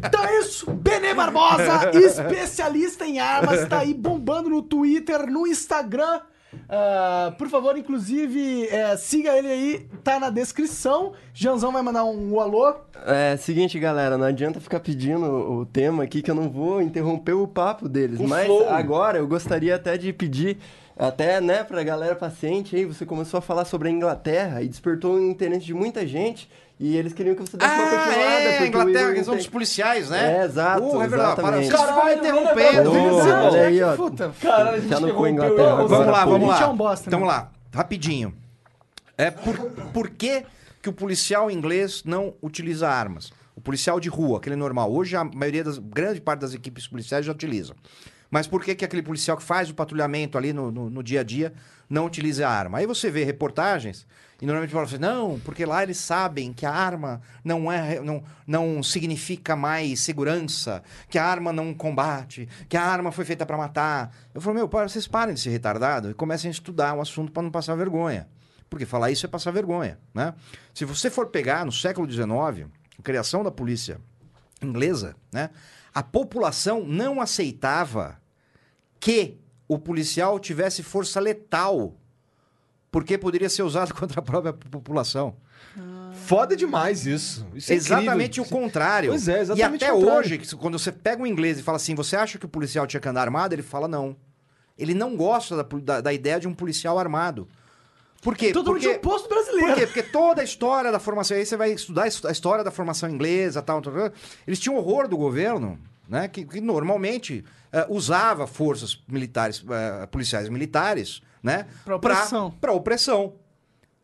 S2: Então é isso. Benê Barbosa, especialista em armas, tá aí bombando no Twitter, no Instagram. Ah, por favor, inclusive, é, siga ele aí, tá na descrição. Janzão vai mandar um alô.
S4: É, seguinte, galera, não adianta ficar pedindo o tema aqui que eu não vou interromper o papo deles.
S1: O
S4: mas
S1: flow.
S4: agora eu gostaria até de pedir, até, né, pra galera paciente aí, você começou a falar sobre a Inglaterra e despertou o interesse de muita gente. E eles queriam que você desse uma continuada.
S3: é, Inglaterra,
S4: Igor
S3: que são
S4: tem-
S3: dos policiais, né?
S4: É, exato,
S3: Uh, é verdade. Para, ficam me
S2: Caralho,
S3: interrompendo.
S4: olha aí,
S2: que
S4: ó.
S2: puta.
S1: Caralho, a gente
S4: Já não
S1: interrompeu
S4: foi Inglaterra agora.
S3: Vamos lá, vamos
S2: A gente
S3: lá.
S2: é um bosta,
S3: Então,
S2: né?
S3: vamos lá, rapidinho. É por, por que, que o policial inglês não utiliza armas? O policial de rua, aquele normal. Hoje a maioria das grande parte das equipes policiais já utiliza. Mas por que, que aquele policial que faz o patrulhamento ali no, no, no dia a dia não utilize a arma. Aí você vê reportagens e normalmente fala assim, não, porque lá eles sabem que a arma não é não, não significa mais segurança, que a arma não combate, que a arma foi feita para matar. Eu falo, meu, vocês parem de ser retardado e comecem a estudar o assunto para não passar vergonha. Porque falar isso é passar vergonha, né? Se você for pegar no século XIX, a criação da polícia inglesa, né? A população não aceitava que o policial tivesse força letal, porque poderia ser usado contra a própria população.
S1: Foda demais isso. Isso é
S3: exatamente
S1: incrível.
S3: o contrário.
S1: Pois é, exatamente
S3: E até
S1: o contrário.
S3: hoje, que quando você pega um inglês e fala assim, você acha que o policial tinha que andar armado? Ele fala não. Ele não gosta da, da- da ideia de um policial armado. Por quê?
S2: Totalmente
S3: Porque-
S2: oposto brasileiro.
S3: Por quê? Porque toda a história da formação, aí você vai estudar a his- a história da formação inglesa, tal, tal, tal, eles tinham horror do governo, né? Que, que normalmente eh, usava forças militares, eh, policiais militares, né?
S2: Pra opressão.
S3: Para opressão.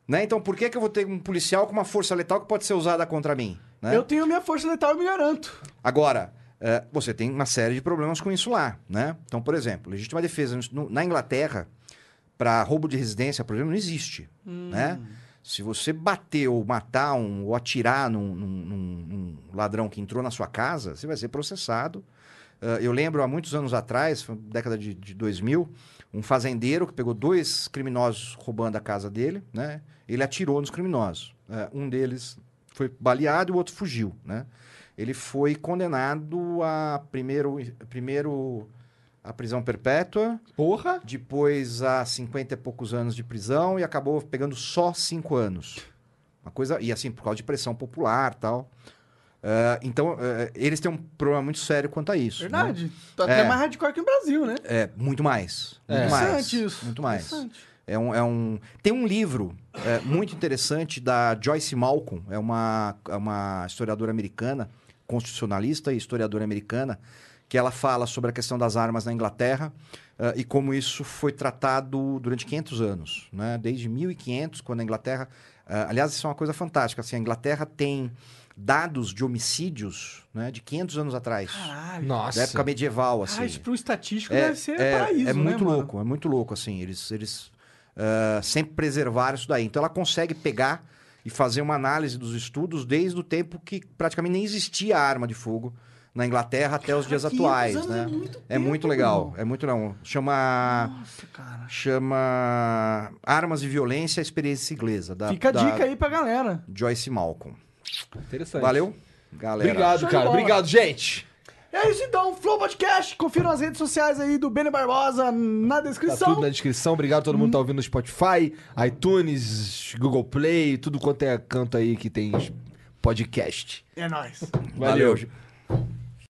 S3: Né? Então, por que, que eu vou ter um policial com uma força letal que pode ser usada contra mim? né?
S2: Eu tenho minha força letal e me garanto.
S3: Agora, eh, você tem uma série de problemas com isso lá, né? Então, por exemplo, legítima defesa no- na Inglaterra, para roubo de residência, por exemplo, não existe, né? Se você bater ou matar um, ou atirar num, num- num- num ladrão que entrou na sua casa, você vai ser processado. Eh, eu lembro, há muitos anos atrás, década de, de 2000, um fazendeiro que pegou dois criminosos roubando a casa dele, né? Ele atirou nos criminosos. Eh, um deles foi baleado e o outro fugiu, né? Ele foi condenado a primeiro, primeiro a prisão perpétua,
S1: Porra!
S3: depois a 50 e poucos anos de prisão e acabou pegando só cinco anos. Uma coisa e assim por causa de pressão popular, tal. Eh, então eh, eles têm um problema muito sério quanto a isso. né?
S2: Verdade. Tá até
S3: É.
S2: mais hardcore que no Brasil, né?
S3: É, muito mais. Muito
S1: É.
S3: mais.
S2: Interessante isso.
S3: Muito mais. É um, é um... Tem um livro é, muito interessante da Joyce Malcolm, é uma, é uma historiadora americana, constitucionalista e historiadora americana, que ela fala sobre a questão das armas na Inglaterra eh, e como isso foi tratado durante 500 anos, né? Desde 1500, quando a Inglaterra... aliás, isso é uma coisa fantástica, assim, a Inglaterra tem dados de homicídios né, de 500 anos atrás,
S2: Caralho.
S1: Nossa.
S3: da época medieval, assim.
S2: Ah, isso pro estatístico
S3: É,
S2: deve ser
S3: é,
S2: paraíso,
S3: é
S2: né,
S3: muito
S2: mano?
S3: louco, é muito louco, assim. Eles, eles ah, sempre preservaram isso daí. Então ela consegue pegar e fazer uma análise dos estudos desde o tempo que praticamente nem existia arma de fogo na Inglaterra até os dias
S2: 500
S3: atuais,
S2: anos
S3: né?
S2: é muito
S3: É muito
S2: tempo,
S3: legal,
S2: irmão.
S3: é muito legal. Chama
S2: Nossa, cara.
S3: chama Armas e Violência, a experiência inglesa da,
S2: Fica a
S3: da
S2: dica aí pra galera.
S3: Joyce Malcolm.
S1: Interessante.
S3: Valeu, galera.
S1: Obrigado, cara. Obrigado, gente.
S2: É isso então, Flow Podcast. Confiram as redes sociais aí do Bene Barbosa na
S1: Tá
S2: descrição.
S1: tudo na descrição. Obrigado a todo mundo que tá ouvindo no Spotify, iTunes, Google Play, tudo quanto é canto aí que tem podcast.
S2: É nóis.
S3: Valeu.